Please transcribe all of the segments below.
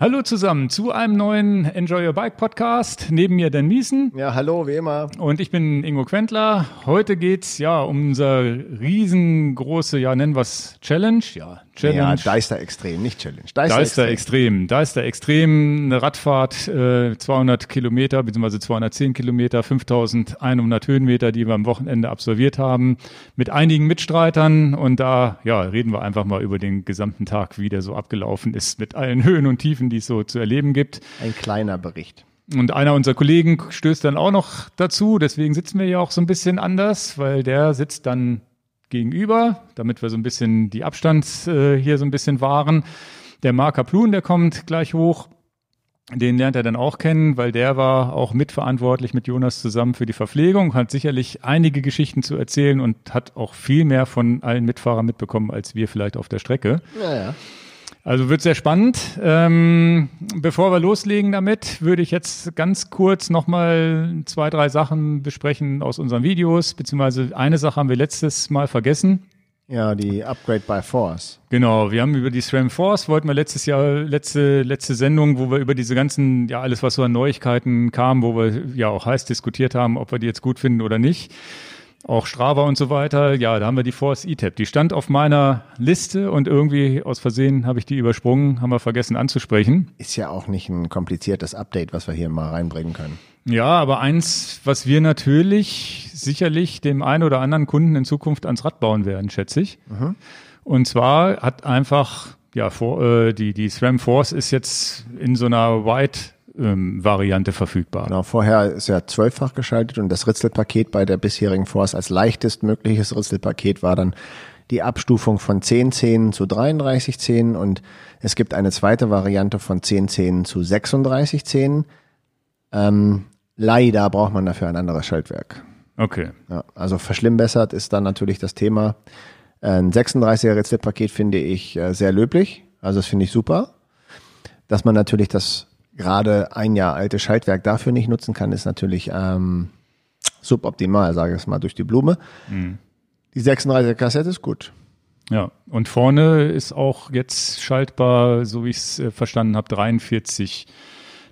Hallo zusammen zu einem neuen Enjoy Your Bike Podcast. Neben mir Dan Miesen. Ja, hallo, wie immer. Und ich bin Ingo Quentler. Heute geht's ja um unser riesengroße, ja, nennen wir's Challenge. Ja, Challenge. Ja, Deister Extrem, nicht Challenge. Deister, Deister Extrem. Extrem. Deister Extrem, eine Radfahrt, äh, 200 Kilometer, beziehungsweise 210 Kilometer, 5100 Höhenmeter, die wir am Wochenende absolviert haben, mit einigen Mitstreitern. Und da, ja, reden wir einfach mal über den gesamten Tag, wie der so abgelaufen ist, mit allen Höhen und Tiefen, die es so zu erleben gibt. Ein kleiner Bericht. Und einer unserer Kollegen stößt dann auch noch dazu. Deswegen sitzen wir ja auch so ein bisschen anders, weil der sitzt dann gegenüber, damit wir so ein bisschen die Abstand äh, hier so ein bisschen wahren. Der Marker Plun, der kommt gleich hoch. Den lernt er dann auch kennen, weil der war auch mitverantwortlich mit Jonas zusammen für die Verpflegung, hat sicherlich einige Geschichten zu erzählen und hat auch viel mehr von allen Mitfahrern mitbekommen als wir vielleicht auf der Strecke. Ja, ja. Also wird sehr spannend. Ähm, bevor wir loslegen damit, würde ich jetzt ganz kurz nochmal zwei, drei Sachen besprechen aus unseren Videos, beziehungsweise eine Sache haben wir letztes Mal vergessen. Ja, die Upgrade by Force. Genau, wir haben über die SRAM Force, wollten wir letztes Jahr, letzte, letzte Sendung, wo wir über diese ganzen, ja, alles, was so an Neuigkeiten kam, wo wir ja auch heiß diskutiert haben, ob wir die jetzt gut finden oder nicht auch Strava und so weiter. Ja, da haben wir die Force ETAP. Die stand auf meiner Liste und irgendwie aus Versehen habe ich die übersprungen, haben wir vergessen anzusprechen. Ist ja auch nicht ein kompliziertes Update, was wir hier mal reinbringen können. Ja, aber eins, was wir natürlich sicherlich dem einen oder anderen Kunden in Zukunft ans Rad bauen werden, schätze ich. Mhm. Und zwar hat einfach ja, vor, äh, die, die SRAM Force ist jetzt in so einer White ähm, Variante verfügbar. Genau, vorher ist ja zwölffach geschaltet und das Ritzelpaket bei der bisherigen Force als leichtest mögliches Ritzelpaket war dann die Abstufung von 10 Zähnen zu 33 Zähnen und es gibt eine zweite Variante von 10 Zähnen zu 36 Zähnen. Ähm, leider braucht man dafür ein anderes Schaltwerk. Okay. Ja, also verschlimmbessert ist dann natürlich das Thema. Ein 36er Ritzelpaket finde ich äh, sehr löblich. Also das finde ich super. Dass man natürlich das gerade ein Jahr alte Schaltwerk dafür nicht nutzen kann, ist natürlich ähm, suboptimal, sage ich es mal durch die Blume. Mhm. Die 36er Kassette ist gut. Ja, und vorne ist auch jetzt schaltbar, so wie ich es äh, verstanden habe, 43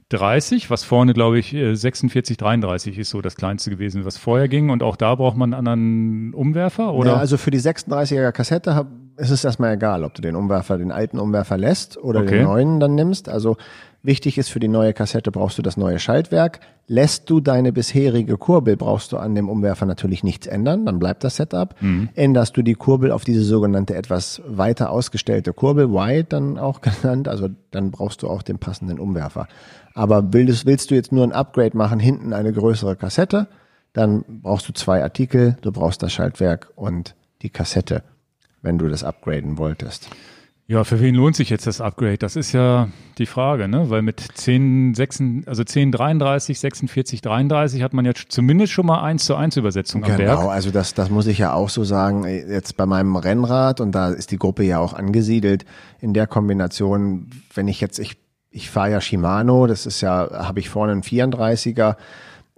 30, was vorne, glaube ich, 46, äh, 33 ist so das kleinste gewesen, was vorher ging. Und auch da braucht man einen anderen Umwerfer, oder? Ja, also für die 36er Kassette ist es erstmal egal, ob du den Umwerfer, den alten Umwerfer lässt oder okay. den neuen dann nimmst. Also Wichtig ist für die neue Kassette brauchst du das neue Schaltwerk. Lässt du deine bisherige Kurbel, brauchst du an dem Umwerfer natürlich nichts ändern, dann bleibt das Setup. Mhm. Änderst du die Kurbel auf diese sogenannte etwas weiter ausgestellte Kurbel, wide dann auch genannt, also dann brauchst du auch den passenden Umwerfer. Aber willst, willst du jetzt nur ein Upgrade machen, hinten eine größere Kassette, dann brauchst du zwei Artikel, du brauchst das Schaltwerk und die Kassette, wenn du das upgraden wolltest. Ja, für wen lohnt sich jetzt das Upgrade? Das ist ja die Frage, ne? Weil mit 10, 6, also 10, 33, 46, 33 hat man jetzt zumindest schon mal 1 zu 1 Übersetzung genau, am Berg. Genau, also das, das muss ich ja auch so sagen. Jetzt bei meinem Rennrad und da ist die Gruppe ja auch angesiedelt in der Kombination, wenn ich jetzt, ich, ich fahre ja Shimano, das ist ja, habe ich vorne einen 34er,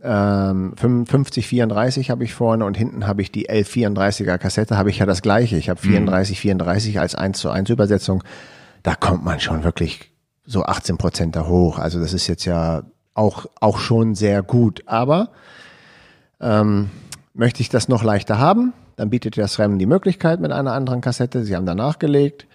ähm, 55, 34 habe ich vorne und hinten habe ich die 1134er Kassette, habe ich ja das gleiche. Ich habe 34, mhm. 34 als 1 zu 1 Übersetzung. Da kommt man schon wirklich so 18 Prozent da hoch. Also das ist jetzt ja auch, auch schon sehr gut. Aber ähm, möchte ich das noch leichter haben, dann bietet das RAM die Möglichkeit mit einer anderen Kassette. Sie haben da nachgelegt.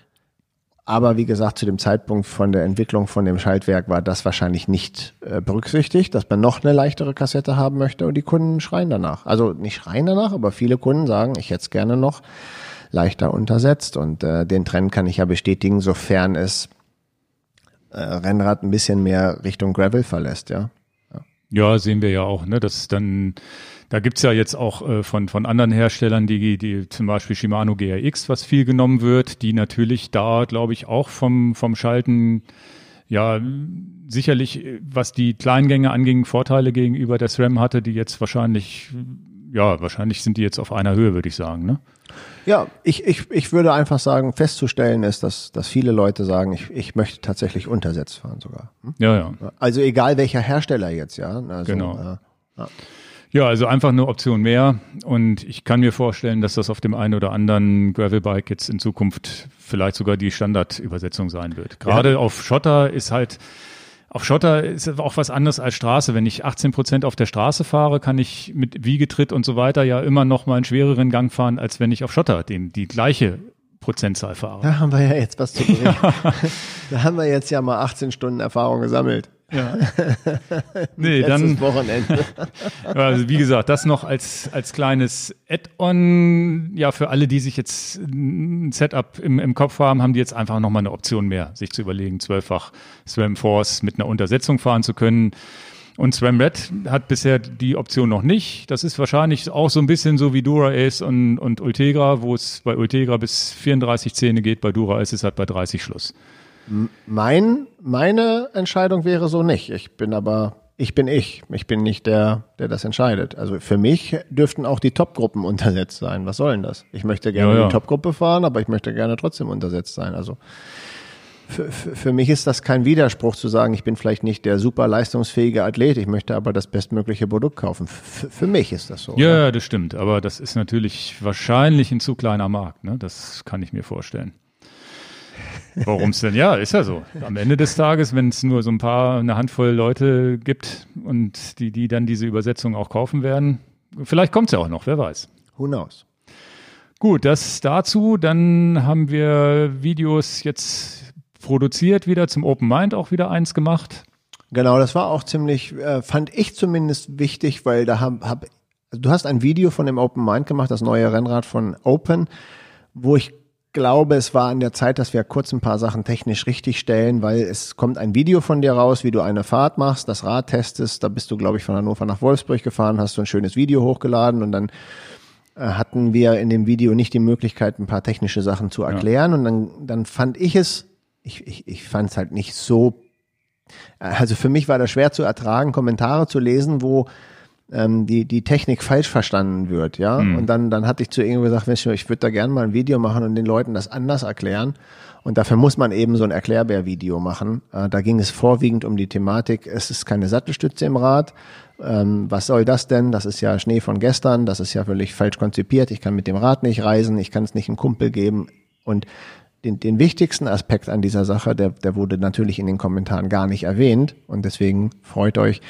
Aber wie gesagt, zu dem Zeitpunkt von der Entwicklung von dem Schaltwerk war das wahrscheinlich nicht äh, berücksichtigt, dass man noch eine leichtere Kassette haben möchte und die Kunden schreien danach. Also nicht schreien danach, aber viele Kunden sagen, ich hätte es gerne noch leichter untersetzt und äh, den Trend kann ich ja bestätigen, sofern es äh, Rennrad ein bisschen mehr Richtung Gravel verlässt, ja. Ja, ja sehen wir ja auch, ne, dass dann da gibt's ja jetzt auch äh, von, von anderen Herstellern, die, die zum Beispiel Shimano GRX, was viel genommen wird, die natürlich da, glaube ich, auch vom, vom Schalten ja sicherlich, was die Kleingänge anging, Vorteile gegenüber der SRAM hatte, die jetzt wahrscheinlich, ja, wahrscheinlich sind die jetzt auf einer Höhe, würde ich sagen, ne? Ja, ich, ich, ich würde einfach sagen, festzustellen ist, dass, dass viele Leute sagen, ich, ich möchte tatsächlich untersetzt fahren sogar. Hm? Ja, ja. Also egal welcher Hersteller jetzt, ja. Also, genau. Äh, ja. Ja, also einfach eine Option mehr. Und ich kann mir vorstellen, dass das auf dem einen oder anderen Gravelbike jetzt in Zukunft vielleicht sogar die Standardübersetzung sein wird. Gerade ja. auf Schotter ist halt, auf Schotter ist auch was anderes als Straße. Wenn ich 18 Prozent auf der Straße fahre, kann ich mit Wiegetritt und so weiter ja immer noch mal einen schwereren Gang fahren, als wenn ich auf Schotter den, die gleiche Prozentzahl fahre. Da haben wir ja jetzt was zu berichten. Da haben wir jetzt ja mal 18 Stunden Erfahrung gesammelt. Ja. nee, dann. Wochenende. also wie gesagt, das noch als, als kleines Add-on. Ja, für alle, die sich jetzt ein Setup im, im Kopf haben, haben die jetzt einfach nochmal eine Option mehr, sich zu überlegen, zwölffach Swam Force mit einer Untersetzung fahren zu können. Und Swam Red hat bisher die Option noch nicht. Das ist wahrscheinlich auch so ein bisschen so wie Dura Ace und, und Ultegra, wo es bei Ultegra bis 34 Zähne geht, bei Dura Ace ist es halt bei 30 Schluss. Mein, meine Entscheidung wäre so nicht. Ich bin aber, ich bin ich. Ich bin nicht der, der das entscheidet. Also für mich dürften auch die Topgruppen untersetzt sein. Was soll denn das? Ich möchte gerne ja, ja. die Topgruppe fahren, aber ich möchte gerne trotzdem untersetzt sein. Also für, für, für mich ist das kein Widerspruch zu sagen, ich bin vielleicht nicht der super leistungsfähige Athlet, ich möchte aber das bestmögliche Produkt kaufen. F für mich ist das so. Ja, oder? das stimmt. Aber das ist natürlich wahrscheinlich ein zu kleiner Markt. Ne? Das kann ich mir vorstellen. Warum es denn? Ja, ist ja so. Am Ende des Tages, wenn es nur so ein paar, eine Handvoll Leute gibt und die, die dann diese Übersetzung auch kaufen werden, vielleicht kommt es ja auch noch, wer weiß. Who knows? Gut, das dazu. Dann haben wir Videos jetzt produziert wieder zum Open Mind auch wieder eins gemacht. Genau, das war auch ziemlich, äh, fand ich zumindest wichtig, weil da hab, hab du hast ein Video von dem Open Mind gemacht, das neue Rennrad von Open, wo ich glaube, es war an der Zeit, dass wir kurz ein paar Sachen technisch richtig stellen, weil es kommt ein Video von dir raus, wie du eine Fahrt machst, das Rad testest. Da bist du, glaube ich, von Hannover nach Wolfsburg gefahren, hast du ein schönes Video hochgeladen und dann äh, hatten wir in dem Video nicht die Möglichkeit, ein paar technische Sachen zu erklären. Ja. Und dann, dann fand ich es, ich, ich, ich fand es halt nicht so, also für mich war das schwer zu ertragen, Kommentare zu lesen, wo ähm, die, die Technik falsch verstanden wird, ja. Mhm. Und dann, dann hatte ich zu irgendwo gesagt, Mensch, ich würde da gerne mal ein Video machen und den Leuten das anders erklären. Und dafür muss man eben so ein Erklärbär-Video machen. Äh, da ging es vorwiegend um die Thematik, es ist keine Sattelstütze im Rad. Ähm, was soll das denn? Das ist ja Schnee von gestern, das ist ja völlig falsch konzipiert. Ich kann mit dem Rad nicht reisen, ich kann es nicht einem Kumpel geben. Und den, den wichtigsten Aspekt an dieser Sache, der, der wurde natürlich in den Kommentaren gar nicht erwähnt. Und deswegen freut euch,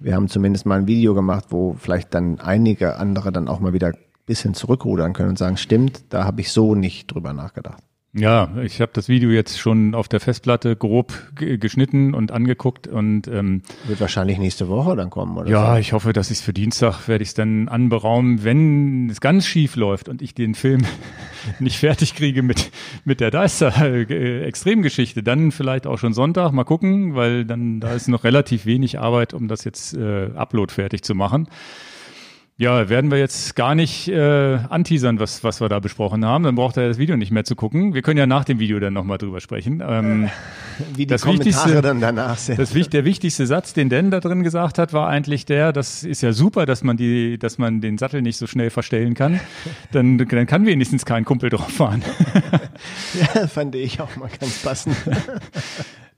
wir haben zumindest mal ein Video gemacht, wo vielleicht dann einige andere dann auch mal wieder bisschen zurückrudern können und sagen, stimmt, da habe ich so nicht drüber nachgedacht. Ja, ich habe das Video jetzt schon auf der Festplatte grob geschnitten und angeguckt und ähm, wird wahrscheinlich nächste Woche dann kommen, oder? Ja, so? ich hoffe, dass ich es für Dienstag werde ich es dann anberaumen, wenn es ganz schief läuft und ich den Film nicht fertig kriege mit mit der Deister äh, Extremgeschichte, dann vielleicht auch schon Sonntag mal gucken, weil dann da ist noch relativ wenig Arbeit, um das jetzt äh, Upload fertig zu machen. Ja, werden wir jetzt gar nicht äh, anteasern, was, was wir da besprochen haben. Dann braucht er das Video nicht mehr zu gucken. Wir können ja nach dem Video dann nochmal drüber sprechen. Ähm, Wie die das Kommentare dann danach sind. Das, der wichtigste Satz, den Dan da drin gesagt hat, war eigentlich der, das ist ja super, dass man die, dass man den Sattel nicht so schnell verstellen kann. Dann, dann kann wenigstens kein Kumpel drauf fahren. ja, fand ich auch mal ganz passend.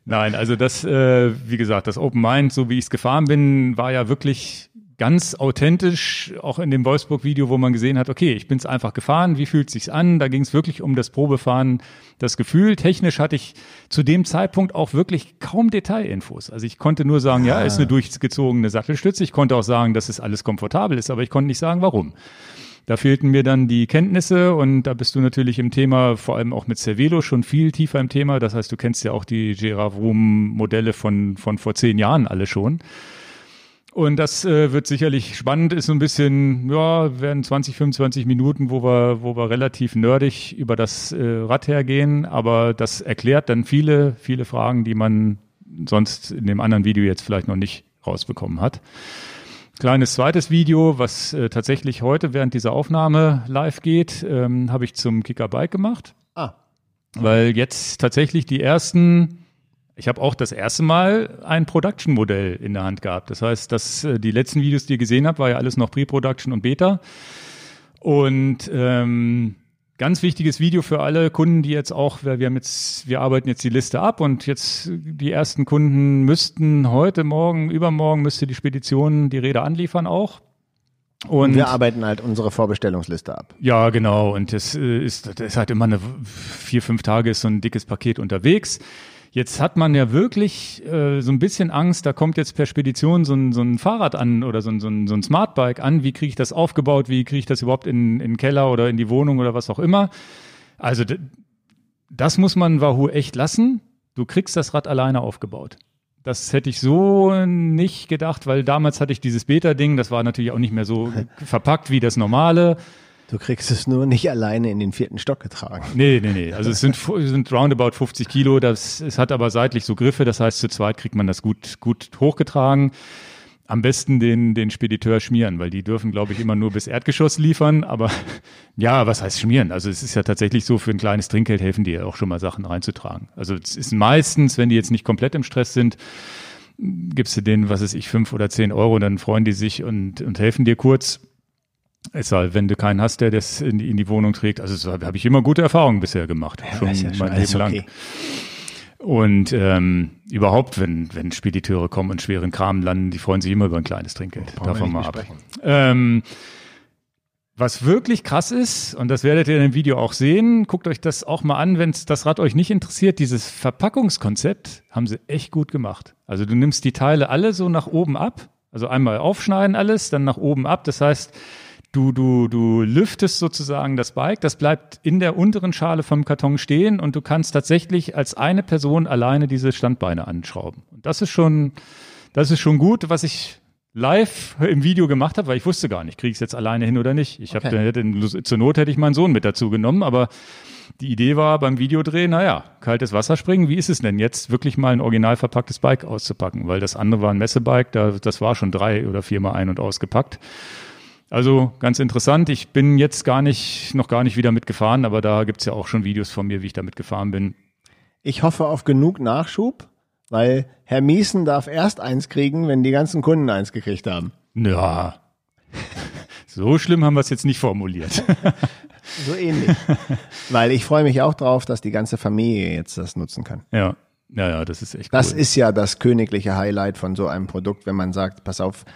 Nein, also das, äh, wie gesagt, das Open Mind, so wie ich es gefahren bin, war ja wirklich ganz authentisch, auch in dem Wolfsburg-Video, wo man gesehen hat, okay, ich bin es einfach gefahren, wie fühlt sich's an? Da ging es wirklich um das Probefahren, das Gefühl. Technisch hatte ich zu dem Zeitpunkt auch wirklich kaum Detailinfos. Also ich konnte nur sagen, ja, ist eine durchgezogene Sattelstütze. Ich konnte auch sagen, dass es alles komfortabel ist, aber ich konnte nicht sagen, warum. Da fehlten mir dann die Kenntnisse und da bist du natürlich im Thema, vor allem auch mit Cervelo, schon viel tiefer im Thema. Das heißt, du kennst ja auch die Gerard Vroom Modelle von, von vor zehn Jahren alle schon. Und das äh, wird sicherlich spannend, ist so ein bisschen, ja, werden 20, 25 Minuten, wo wir, wo wir relativ nerdig über das äh, Rad hergehen, aber das erklärt dann viele, viele Fragen, die man sonst in dem anderen Video jetzt vielleicht noch nicht rausbekommen hat. Kleines zweites Video, was äh, tatsächlich heute während dieser Aufnahme live geht, ähm, habe ich zum Kicker Bike gemacht. Ah. Weil jetzt tatsächlich die ersten ich habe auch das erste Mal ein Production-Modell in der Hand gehabt. Das heißt, dass äh, die letzten Videos, die ihr gesehen habt, war ja alles noch Pre-Production und Beta. Und ähm, ganz wichtiges Video für alle Kunden, die jetzt auch, wir haben jetzt, wir arbeiten jetzt die Liste ab und jetzt die ersten Kunden müssten heute, morgen, übermorgen müsste die Spedition die Räder anliefern auch. Und wir arbeiten halt unsere Vorbestellungsliste ab. Ja, genau. Und das äh, ist, das ist halt immer eine vier, fünf Tage ist so ein dickes Paket unterwegs. Jetzt hat man ja wirklich äh, so ein bisschen Angst, da kommt jetzt per Spedition so ein, so ein Fahrrad an oder so ein, so ein, so ein Smartbike an. Wie kriege ich das aufgebaut? Wie kriege ich das überhaupt in, in den Keller oder in die Wohnung oder was auch immer? Also das muss man Wahoo echt lassen. Du kriegst das Rad alleine aufgebaut. Das hätte ich so nicht gedacht, weil damals hatte ich dieses Beta-Ding, das war natürlich auch nicht mehr so verpackt wie das normale. Du kriegst es nur nicht alleine in den vierten Stock getragen. Nee, nee, nee. Also es sind, sind roundabout 50 Kilo. Das, es hat aber seitlich so Griffe. Das heißt, zu zweit kriegt man das gut, gut hochgetragen. Am besten den, den Spediteur schmieren, weil die dürfen, glaube ich, immer nur bis Erdgeschoss liefern. Aber ja, was heißt schmieren? Also es ist ja tatsächlich so, für ein kleines Trinkgeld helfen die ja auch schon mal Sachen reinzutragen. Also es ist meistens, wenn die jetzt nicht komplett im Stress sind, gibst du denen, was weiß ich, fünf oder zehn Euro, dann freuen die sich und, und helfen dir kurz. Es sei, wenn du keinen hast, der das in die, in die Wohnung trägt. Also habe ich immer gute Erfahrungen bisher gemacht. Ja, schon ja mein Leben lang. Okay. Und ähm, überhaupt, wenn, wenn Spediteure kommen und schweren Kram landen, die freuen sich immer über ein kleines Trinkgeld. Oh, Davon mal ab. Ähm, was wirklich krass ist, und das werdet ihr in dem Video auch sehen, guckt euch das auch mal an, wenn das Rad euch nicht interessiert, dieses Verpackungskonzept haben sie echt gut gemacht. Also du nimmst die Teile alle so nach oben ab, also einmal aufschneiden alles, dann nach oben ab. Das heißt, Du, du, du lüftest sozusagen das Bike, das bleibt in der unteren Schale vom Karton stehen und du kannst tatsächlich als eine Person alleine diese Standbeine anschrauben. Und das ist schon, das ist schon gut, was ich live im Video gemacht habe, weil ich wusste gar nicht, kriege ich es jetzt alleine hin oder nicht. Ich okay. habe zur Not hätte ich meinen Sohn mit dazu genommen, aber die Idee war beim Videodrehen, naja, kaltes Wasser springen, wie ist es denn jetzt, wirklich mal ein original verpacktes Bike auszupacken? Weil das andere war ein Messebike, da, das war schon drei oder viermal ein- und ausgepackt. Also ganz interessant. Ich bin jetzt gar nicht, noch gar nicht wieder mitgefahren, aber da gibt's ja auch schon Videos von mir, wie ich da mitgefahren bin. Ich hoffe auf genug Nachschub, weil Herr Miesen darf erst eins kriegen, wenn die ganzen Kunden eins gekriegt haben. Ja. So schlimm haben wir es jetzt nicht formuliert. so ähnlich. Weil ich freue mich auch drauf, dass die ganze Familie jetzt das nutzen kann. Ja. Ja, ja, das ist echt Das cool. ist ja das königliche Highlight von so einem Produkt, wenn man sagt, pass auf,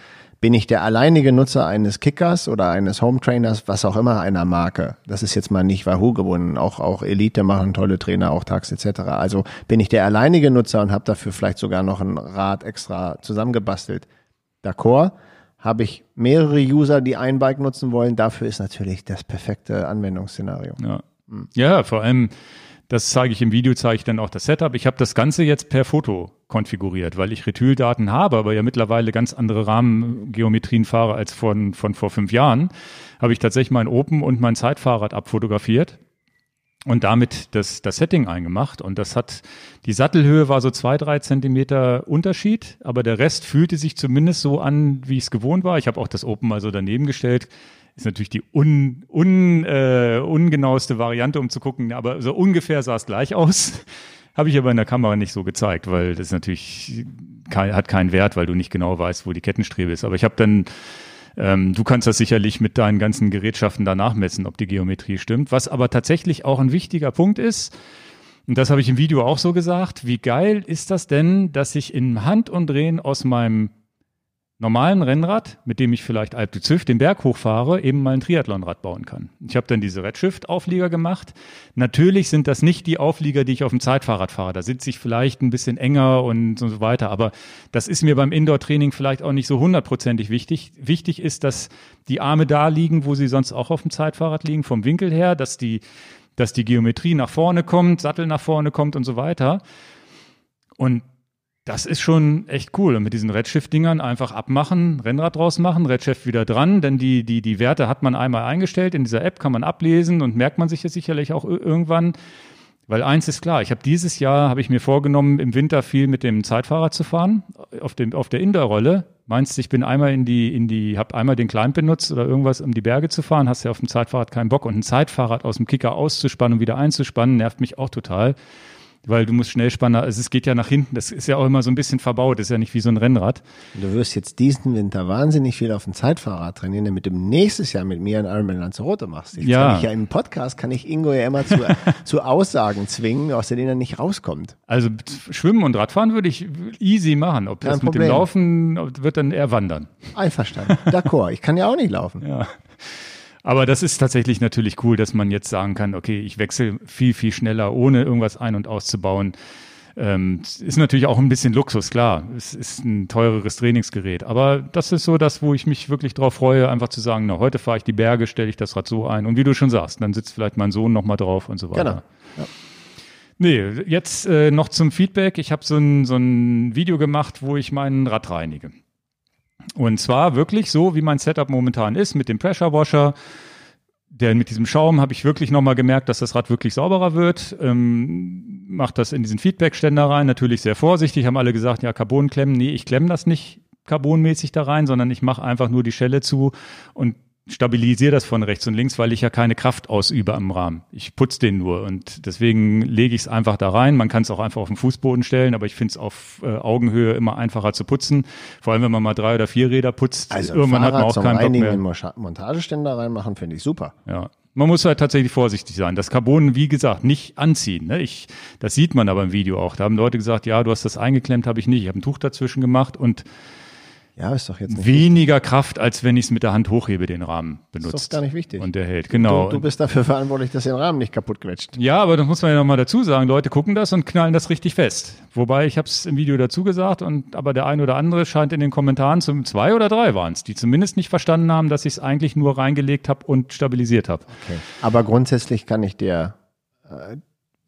bin ich der alleinige Nutzer eines Kickers oder eines Home Trainers, was auch immer einer Marke. Das ist jetzt mal nicht Wahoo gebunden. Auch, auch Elite machen tolle Trainer, auch Tax etc. Also bin ich der alleinige Nutzer und habe dafür vielleicht sogar noch ein Rad extra zusammengebastelt. D'accord. Habe ich mehrere User, die ein Bike nutzen wollen, dafür ist natürlich das perfekte Anwendungsszenario. Ja, hm. ja vor allem das zeige ich im Video, zeige ich dann auch das Setup. Ich habe das Ganze jetzt per Foto konfiguriert, weil ich Retyldaten habe, aber ja mittlerweile ganz andere Rahmengeometrien fahre als von, von vor fünf Jahren. Habe ich tatsächlich mein Open und mein Zeitfahrrad abfotografiert und damit das, das Setting eingemacht. Und das hat, die Sattelhöhe war so zwei, drei Zentimeter Unterschied, aber der Rest fühlte sich zumindest so an, wie ich es gewohnt war. Ich habe auch das Open mal so daneben gestellt ist natürlich die un, un, äh, ungenaueste Variante, um zu gucken, aber so ungefähr sah es gleich aus. Habe ich aber in der Kamera nicht so gezeigt, weil das natürlich kein, hat keinen Wert, weil du nicht genau weißt, wo die Kettenstrebe ist. Aber ich habe dann, ähm, du kannst das sicherlich mit deinen ganzen Gerätschaften danach messen, ob die Geometrie stimmt. Was aber tatsächlich auch ein wichtiger Punkt ist, und das habe ich im Video auch so gesagt, wie geil ist das denn, dass ich in Handumdrehen aus meinem normalen Rennrad, mit dem ich vielleicht Alp de Züft den Berg hochfahre, eben mal ein Triathlonrad bauen kann. Ich habe dann diese Redshift-Auflieger gemacht. Natürlich sind das nicht die Auflieger, die ich auf dem Zeitfahrrad fahre. Da sitze ich vielleicht ein bisschen enger und so weiter. Aber das ist mir beim Indoor-Training vielleicht auch nicht so hundertprozentig wichtig. Wichtig ist, dass die Arme da liegen, wo sie sonst auch auf dem Zeitfahrrad liegen, vom Winkel her, dass die, dass die Geometrie nach vorne kommt, Sattel nach vorne kommt und so weiter. Und das ist schon echt cool. Und mit diesen Redshift-Dingern einfach abmachen, Rennrad draus machen, Redshift wieder dran, denn die, die, die Werte hat man einmal eingestellt. In dieser App kann man ablesen und merkt man sich jetzt sicherlich auch irgendwann. Weil eins ist klar, ich habe dieses Jahr, habe ich mir vorgenommen, im Winter viel mit dem Zeitfahrrad zu fahren, auf, dem, auf der Indoor-Rolle. Meinst du, ich bin einmal in die, in die, habe einmal den Climb benutzt oder irgendwas, um die Berge zu fahren, hast ja auf dem Zeitfahrrad keinen Bock und ein Zeitfahrrad aus dem Kicker auszuspannen und wieder einzuspannen, nervt mich auch total. Weil du musst Schnellspanner, also es geht ja nach hinten, das ist ja auch immer so ein bisschen verbaut, das ist ja nicht wie so ein Rennrad. Du wirst jetzt diesen Winter wahnsinnig viel auf dem Zeitfahrrad trainieren, damit du nächstes Jahr mit mir einen Ironman Lanzarote machst. Jetzt Ja. kann ich ja im Podcast, kann ich Ingo ja immer zu, zu Aussagen zwingen, aus denen er nicht rauskommt. Also Schwimmen und Radfahren würde ich easy machen. Ob das Kein mit dem Problem. Laufen wird dann eher wandern. Einverstanden. D'accord. Ich kann ja auch nicht laufen. Ja. Aber das ist tatsächlich natürlich cool, dass man jetzt sagen kann, okay, ich wechsle viel, viel schneller, ohne irgendwas ein- und auszubauen. Ähm, ist natürlich auch ein bisschen Luxus, klar. Es ist ein teureres Trainingsgerät. Aber das ist so das, wo ich mich wirklich drauf freue, einfach zu sagen, na, heute fahre ich die Berge, stelle ich das Rad so ein. Und wie du schon sagst, dann sitzt vielleicht mein Sohn nochmal drauf und so weiter. Genau. Ja. Nee, jetzt äh, noch zum Feedback. Ich habe so ein, so ein Video gemacht, wo ich mein Rad reinige. Und zwar wirklich so, wie mein Setup momentan ist, mit dem Pressure Washer. Der mit diesem Schaum habe ich wirklich nochmal gemerkt, dass das Rad wirklich sauberer wird. Ähm, macht das in diesen Feedback-Ständer rein, natürlich sehr vorsichtig. Haben alle gesagt, ja, Carbon klemmen. Nee, ich klemme das nicht carbonmäßig da rein, sondern ich mache einfach nur die Schelle zu und stabilisiere das von rechts und links, weil ich ja keine Kraft ausübe am Rahmen. Ich putze den nur und deswegen lege ich es einfach da rein. Man kann es auch einfach auf den Fußboden stellen, aber ich finde es auf äh, Augenhöhe immer einfacher zu putzen. Vor allem, wenn man mal drei oder vier Räder putzt, Also irgendwann hat man Fahrrad auch keinen Bock mehr. Moscha- Montageständer reinmachen, finde ich super. Ja. Man muss halt tatsächlich vorsichtig sein. Das Carbon, wie gesagt, nicht anziehen. Ne? Ich, das sieht man aber im Video auch. Da haben Leute gesagt, ja, du hast das eingeklemmt, habe ich nicht. Ich habe ein Tuch dazwischen gemacht und Ja, ist doch jetzt weniger Kraft, als wenn ich es mit der Hand hochhebe, den Rahmen benutzt. Ist doch gar nicht wichtig. Und der hält, genau. Du, du bist dafür verantwortlich, dass der Rahmen nicht kaputt quetscht. ja, aber das muss man ja nochmal dazu sagen. Leute gucken das und knallen das richtig fest. Wobei, ich habe es im Video dazu gesagt, und aber der ein oder andere scheint in den Kommentaren, zum zwei oder drei waren es, die zumindest nicht verstanden haben, dass ich es eigentlich nur reingelegt habe und stabilisiert habe. Okay. Aber grundsätzlich kann ich dir. Äh,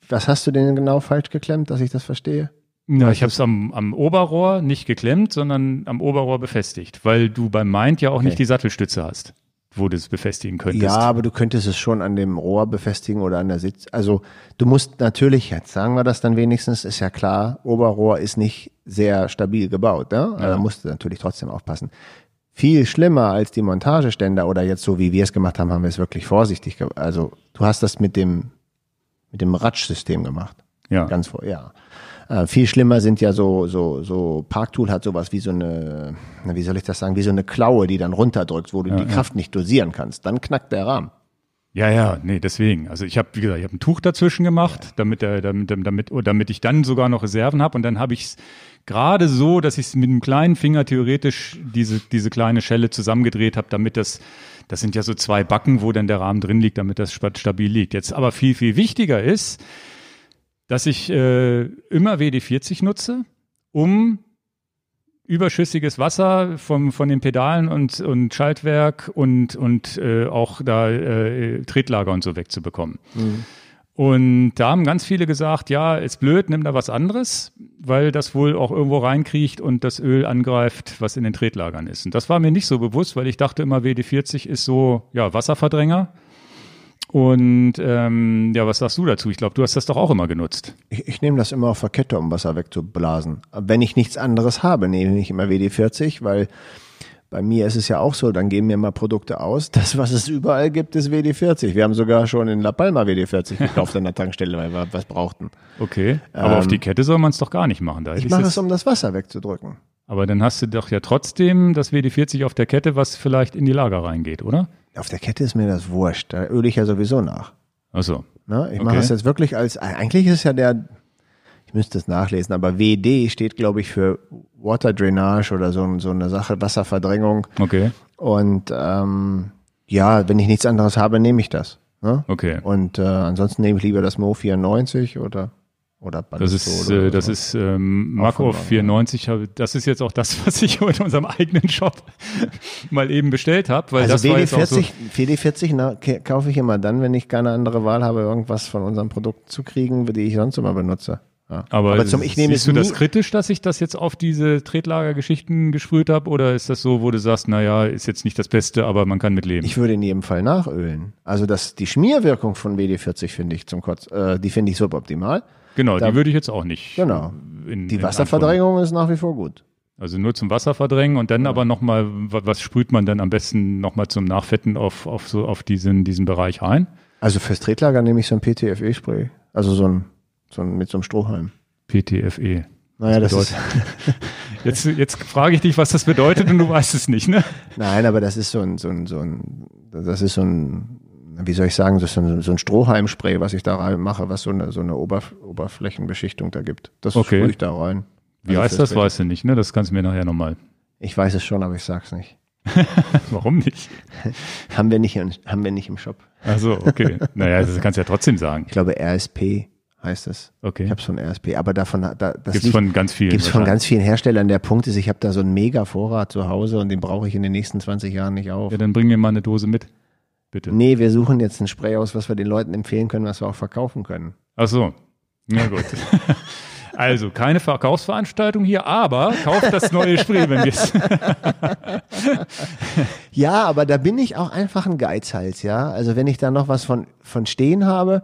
was hast du denn genau falsch geklemmt, dass ich das verstehe? Ja, ich habe es am, am Oberrohr nicht geklemmt, sondern am Oberrohr befestigt, weil du beim Mind ja auch nicht die Sattelstütze hast, wo du es befestigen könntest. Ja, aber du könntest es schon an dem Rohr befestigen oder an der Sitz. Also du musst natürlich, jetzt sagen wir das dann wenigstens, ist ja klar, Oberrohr ist nicht sehr stabil gebaut. Ne? Also Da musst du natürlich trotzdem aufpassen. Viel schlimmer als die Montageständer oder jetzt so wie wir es gemacht haben, haben wir es wirklich vorsichtig gemacht. Also du hast das mit dem, mit dem Ratschsystem gemacht. Ja. Ganz vor, ja. Äh, viel schlimmer sind ja so, so, so, Parktool hat sowas wie so eine, na, wie soll ich das sagen, wie so eine Klaue, die dann runterdrückt, wo du die Kraft nicht dosieren kannst. Dann knackt der Rahmen. Ja, ja, nee, deswegen. Also ich habe, wie gesagt, ich habe ein Tuch dazwischen gemacht, damit, der, damit, damit, oh, damit ich dann sogar noch Reserven habe. Und dann habe ich es gerade so, dass ich es mit einem kleinen Finger theoretisch diese, diese kleine Schelle zusammengedreht habe, damit das, das sind ja so zwei Backen, wo dann der Rahmen drin liegt, damit das stabil liegt. Jetzt aber viel, viel wichtiger ist, dass ich äh, immer WD-40 nutze, um überschüssiges Wasser vom, von den Pedalen und, und Schaltwerk und, und äh, auch da äh, Tretlager und so wegzubekommen. Und da haben ganz viele gesagt, ja, ist blöd, nimm da was anderes, weil das wohl auch irgendwo reinkriecht und das Öl angreift, was in den Tretlagern ist. Und das war mir nicht so bewusst, weil ich dachte immer, WD-40 ist so, ja, Wasserverdränger. Und ähm, ja, was sagst du dazu? Ich glaube, du hast das doch auch immer genutzt. Ich, ich nehme das immer auf der Kette, um Wasser wegzublasen. Wenn ich nichts anderes habe, nehme ich immer WD-40, weil bei mir ist es ja auch so, dann geben mir mal Produkte aus. Das, was es überall gibt, ist WD-40. Wir haben sogar schon in La Palma WD-40 gekauft an der Tankstelle, weil wir was brauchten. Okay. Aber auf die Kette soll man es doch gar nicht machen. Da Ich mache es, um das Wasser wegzudrücken. Aber dann hast du doch ja trotzdem das WD-40 auf der Kette, was vielleicht in die Lager reingeht, oder? Auf der Kette ist mir das wurscht. Da öle ich ja sowieso nach. Achso. Ne? Ich Okay. mache es jetzt wirklich als, eigentlich ist ja der, ich müsste es nachlesen, aber WD steht, glaube ich, für Water Drainage oder so, so eine Sache, Wasserverdrängung. Okay. Und ähm, ja, wenn ich nichts anderes habe, nehme ich das. Ne? Okay. Und äh, ansonsten nehme ich lieber das Mo 94 oder oder Das ist, äh, das so. ist ähm, Marco von- 94. habe- Das ist jetzt auch das, was ich in unserem eigenen Shop mal eben bestellt habe, weil also das war jetzt auch so. WD40, WD40 na, kaufe ich immer dann, wenn ich keine andere Wahl habe, irgendwas von unserem Produkt zu kriegen, die ich sonst immer benutze. Ja. Aber, zum, ich nehme siehst es du das kritisch, dass ich das jetzt auf diese Tretlagergeschichten gesprüht habe? Oder ist das so, wo du sagst, naja, ist jetzt nicht das Beste, aber man kann mit leben? Ich würde in jedem Fall nachölen. Also das, die Schmierwirkung von WD40 finde ich zum Kotz, äh, die finde ich suboptimal. genau, da- die würde ich jetzt auch nicht. Genau. In, Die in Wasserverdrängung ist nach wie vor gut. Also nur zum Wasser verdrängen und dann aber nochmal, was sprüht man dann am besten nochmal zum Nachfetten auf, auf so auf diesen, diesen Bereich ein? Also fürs Tretlager nehme ich so ein PTFE-Spray. Also so ein, so mit so einem Strohhalm. PTFE. Naja, das ist, Jetzt, jetzt frage ich dich, was das bedeutet und du weißt es nicht, ne? nein, aber das ist so ein, so ein, so ein, das ist so ein, wie soll ich sagen, das ist so ein, so ein Strohhalmspray, was ich da rein mache, was so eine, so eine Oberf Oberflächenbeschichtung da gibt. Das Okay. sprühe ich da rein. Wie Also heißt das, weißt du nicht, ne? Das kannst du mir nachher nochmal. Ich weiß es schon, aber ich sag's nicht. Warum nicht? Haben wir nicht, haben wir nicht im Shop. Also, okay. Naja, das kannst du ja trotzdem sagen. Ich glaube, RSP heißt es. Okay. Ich habe von RSP, aber davon, da, das Gibt's liegt- von ganz vielen. gibt's von ganz vielen Herstellern. Der Punkt ist, ich habe da so einen mega Vorrat zu Hause und den brauche ich in den nächsten 20 Jahren nicht auf. Ja, dann bring mir mal eine Dose mit. Bitte. Nee, wir suchen jetzt ein Spray aus, was wir den Leuten empfehlen können, was wir auch verkaufen können. Ach so. Na gut. Also, keine Verkaufsveranstaltung hier, aber kauft das neue Spray, wenn wir es. Ja, aber da bin ich auch einfach ein Geizhals, ja. Also wenn ich da noch was von, von stehen habe,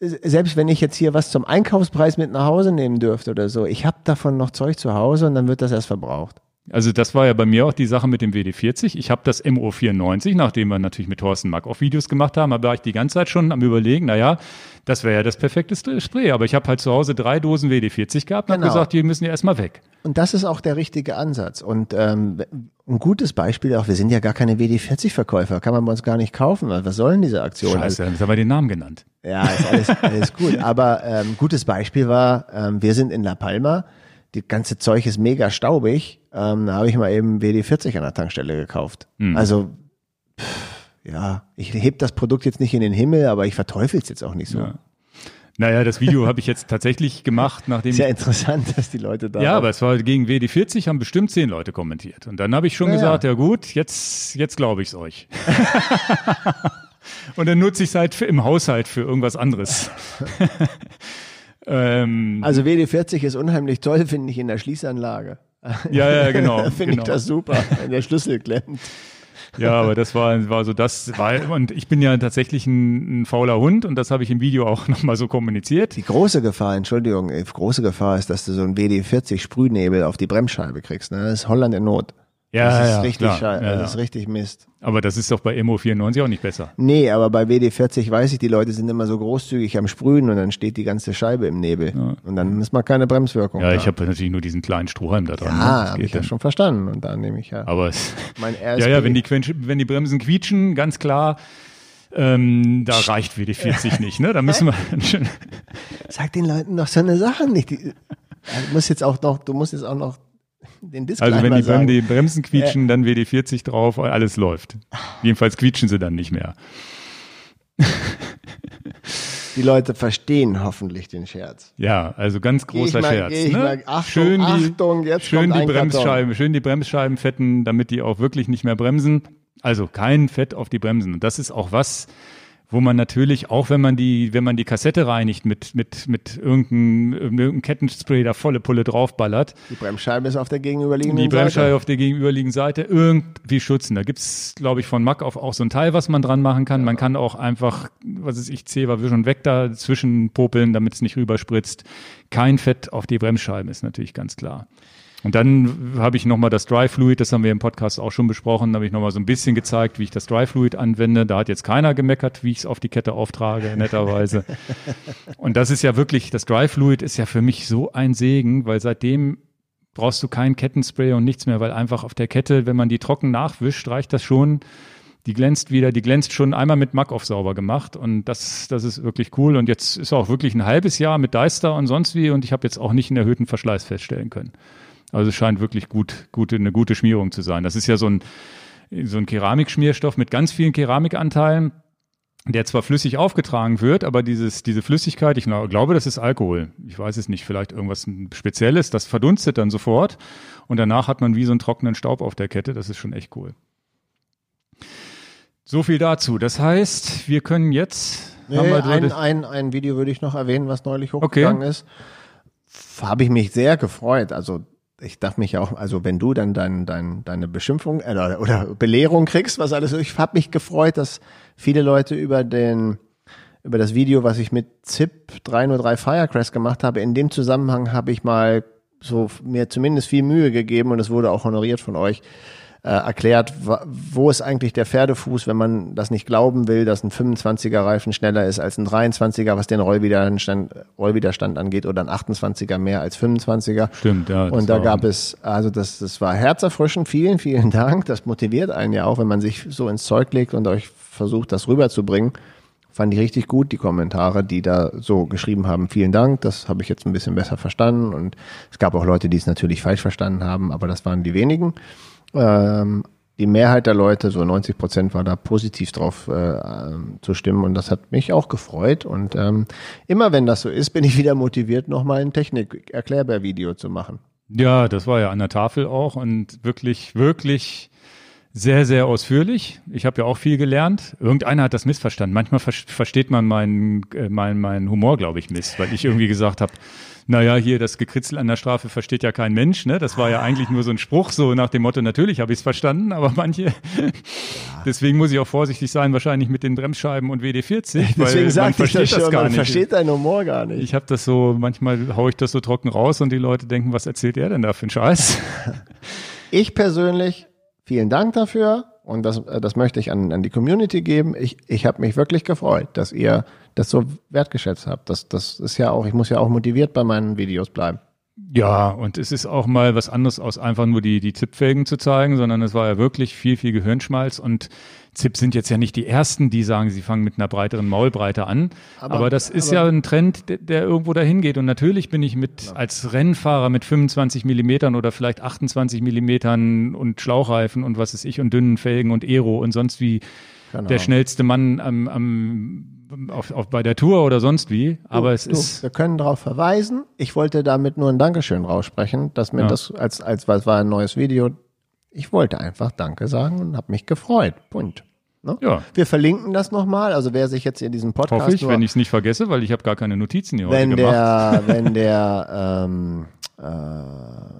selbst wenn ich jetzt hier was zum Einkaufspreis mit nach Hause nehmen dürfte oder so, ich habe davon noch Zeug zu Hause und dann wird das erst verbraucht. Also, das war ja bei mir auch die Sache mit dem WD40. Ich habe das MO94, nachdem wir natürlich mit Thorsten Mack auch Videos gemacht haben, aber war ich die ganze Zeit schon am Überlegen, naja, das wäre ja das perfekte Spray. Aber ich habe halt zu Hause drei Dosen WD40 gehabt und Genau. habe gesagt, die müssen ja erstmal weg. Und das ist auch der richtige Ansatz. Und ähm, ein gutes Beispiel auch, wir sind ja gar keine WD-40-Verkäufer, kann man bei uns gar nicht kaufen. Was soll denn diese Aktion? Scheiße, jetzt haben wir den Namen genannt. Ja, ist alles, alles gut. Aber ähm, gutes Beispiel war, ähm, wir sind in La Palma, die ganze Zeug ist mega staubig. Ähm, da habe ich mal eben WD40 an der Tankstelle gekauft. Also pff, ja, ich heb das Produkt jetzt nicht in den Himmel, aber ich verteufel es jetzt auch nicht so. Ja. Naja, das Video habe ich jetzt tatsächlich gemacht, nachdem Ist ja interessant, dass die Leute da. Ja, aber es war gegen WD40, haben bestimmt zehn Leute kommentiert. Und dann habe ich schon Ja, gesagt, ja. ja gut, jetzt, jetzt glaube ich es euch. Und dann nutze ich es halt für, im Haushalt für irgendwas anderes. ähm, also WD40 ist unheimlich toll, finde ich, in der Schließanlage. ja, ja, genau. finde genau. ich das super, wenn der Schlüssel klemmt. Ja, aber das war, war so das, war, und ich bin ja tatsächlich ein, ein fauler Hund und das habe ich im Video auch nochmal so kommuniziert. Die große Gefahr, Entschuldigung, äh, große Gefahr ist, dass du so einen WD40 Sprühnebel auf die Bremsscheibe kriegst. Ne? Das ist Holland in Not. Ja, das ist ja, richtig klar. schei- Ja, das ist ja. richtig Mist. Aber das ist doch bei MO94 auch nicht besser. Nee, aber bei WD40 weiß ich, die Leute sind immer so großzügig am Sprühen und dann steht die ganze Scheibe im Nebel. Und dann ist mal keine Bremswirkung. Ja, da. ich habe natürlich nur diesen kleinen Strohhalm da dran. ne? Ja, Das habe ich ja schon verstanden. Und da nehme ich ja Aber es, mein RSP. Ja, ja, wenn die, wenn die Bremsen quietschen, ganz klar, ähm, da reicht WD40 nicht, ne? Da müssen wir Sag den Leuten doch so eine Sache nicht. Die, du musst jetzt auch noch, du musst jetzt auch noch den Disclaimer also wenn die, sagen. die Bremsen quietschen, dann WD40 drauf, alles läuft. Jedenfalls quietschen sie dann nicht mehr. die Leute verstehen hoffentlich den Scherz. Ja, also ganz großer mal- Scherz. ne? mal- Achtung, schön die, Achtung, jetzt schön die ein Karton. Bremsscheiben, schön die Bremsscheiben fetten, damit die auch wirklich nicht mehr bremsen. Also kein Fett auf die Bremsen. Und das ist auch was, wo man natürlich, auch wenn man die, wenn man die Kassette reinigt mit, mit, mit irgendeinem, irgendeinem Kettenspray da volle Pulle draufballert, Die Bremsscheibe ist auf der gegenüberliegenden die Bremsscheibe Seite. auf der gegenüberliegenden Seite irgendwie schützen. Da gibt's, glaube ich, von Mack auf auch so ein Teil, was man dran machen kann. Man kann auch einfach, was ist ich, Zewa schon weg da zwischen popeln, damit es nicht rüberspritzt. Kein Fett auf die Bremsscheiben ist natürlich ganz klar. Und dann habe ich nochmal das Dry Fluid, das haben wir im Podcast auch schon besprochen, da habe ich nochmal so ein bisschen gezeigt, wie ich das Dry Fluid anwende. Da hat jetzt keiner gemeckert, wie ich es auf die Kette auftrage, netterweise. Und das ist ja wirklich, das Dry Fluid ist ja für mich so ein Segen, weil seitdem brauchst du kein Kettenspray und nichts mehr, weil einfach auf der Kette, wenn man die trocken nachwischt, reicht das schon. Die glänzt wieder, die glänzt schon einmal mit auf sauber gemacht und das, das ist wirklich cool. Und jetzt ist auch wirklich ein halbes Jahr mit Deister und sonst wie und ich habe jetzt auch nicht einen erhöhten Verschleiß feststellen können. Also es scheint wirklich gut, gute, eine gute Schmierung zu sein. Das ist ja so ein, so ein Keramikschmierstoff mit ganz vielen Keramikanteilen, der zwar flüssig aufgetragen wird, aber dieses, diese Flüssigkeit, ich glau- glaube, das ist Alkohol. Ich weiß es nicht, vielleicht irgendwas Spezielles, das verdunstet dann sofort und danach hat man wie so einen trockenen Staub auf der Kette. Das ist schon echt cool. So viel dazu. Das heißt, wir können jetzt. haben Nee, wir ein, ein, ein Video würde ich noch erwähnen, was neulich hochgegangen ist. Habe ich mich sehr gefreut. Also ich darf mich auch, also wenn du dann dein, dein, deine Beschimpfung äh, oder, oder Belehrung kriegst, was alles, ich habe mich gefreut, dass viele Leute über den über das Video, was ich mit ZIP 303 Firecrest gemacht habe, in dem Zusammenhang habe ich mal so mir zumindest viel Mühe gegeben und es wurde auch honoriert von euch, äh, erklärt, wo ist eigentlich der Pferdefuß, wenn man das nicht glauben will, dass ein 25er Reifen schneller ist als ein 23er, was den Rollwiderstand, Rollwiderstand angeht, oder ein 28er mehr als 25er. Stimmt, ja. Und da gab es, also das, das war herzerfrischend. Vielen, vielen Dank. Das motiviert einen ja auch, wenn man sich so ins Zeug legt und euch versucht, das rüberzubringen. Fand ich richtig gut, die Kommentare, die da so geschrieben haben. Vielen Dank, das habe ich jetzt ein bisschen besser verstanden. Und es gab auch Leute, die es natürlich falsch verstanden haben, aber das waren die wenigen. Ähm, die Mehrheit der Leute, so 90 Prozent, war da positiv drauf äh, zu stimmen und das hat mich auch gefreut. Und ähm, immer wenn das so ist, bin ich wieder motiviert, nochmal ein Technik-Erklärbar-Video zu machen. Ja, das war ja an der Tafel auch und wirklich, wirklich sehr, sehr ausführlich. Ich habe ja auch viel gelernt. Irgendeiner hat das missverstanden. Manchmal ver versteht man meinen äh, mein, mein Humor, glaube ich, miss, weil ich irgendwie gesagt habe, naja, hier das Gekritzel an der Strafe versteht ja kein Mensch. Ne? Das war ja eigentlich nur so ein Spruch, so nach dem Motto, natürlich habe ich es verstanden, aber manche, deswegen muss ich auch vorsichtig sein, wahrscheinlich mit den Bremsscheiben und WD-40. Deswegen sagt ich das, schon, gar man nicht. versteht deinen Humor gar nicht. Ich habe das so, manchmal haue ich das so trocken raus und die Leute denken, was erzählt er denn da für einen Scheiß? Ich persönlich Vielen Dank dafür und das, äh, das möchte ich an, an die Community geben. Ich, ich habe mich wirklich gefreut, dass ihr das so wertgeschätzt habt. Das, das ist ja auch, ich muss ja auch motiviert bei meinen Videos bleiben. Ja, und es ist auch mal was anderes, aus einfach nur die, die Tippfelgen zu zeigen, sondern es war ja wirklich viel, viel Gehirnschmalz und ZIP sind jetzt ja nicht die ersten, die sagen, sie fangen mit einer breiteren Maulbreite an. Aber, aber das ist aber ja ein Trend, der, der, irgendwo dahin geht. Und natürlich bin ich mit als Rennfahrer mit 25 Millimetern oder vielleicht 28 Millimetern und Schlauchreifen und was ist ich und dünnen Felgen und Aero und sonst wie genau. der schnellste Mann am, am auf, auf, bei der Tour oder sonst wie. Aber du, es du, ist. Wir können darauf verweisen. Ich wollte damit nur ein Dankeschön raussprechen, dass mir ja. das als, als, was war ein neues Video, ich wollte einfach Danke sagen und habe mich gefreut. Punkt. Ne? Ja. Wir verlinken das nochmal. Also wer sich jetzt in diesem Podcast. Hoffe ich, wenn ich es nicht vergesse, weil ich habe gar keine Notizen hier wenn heute gemacht. Der, wenn der ähm, äh,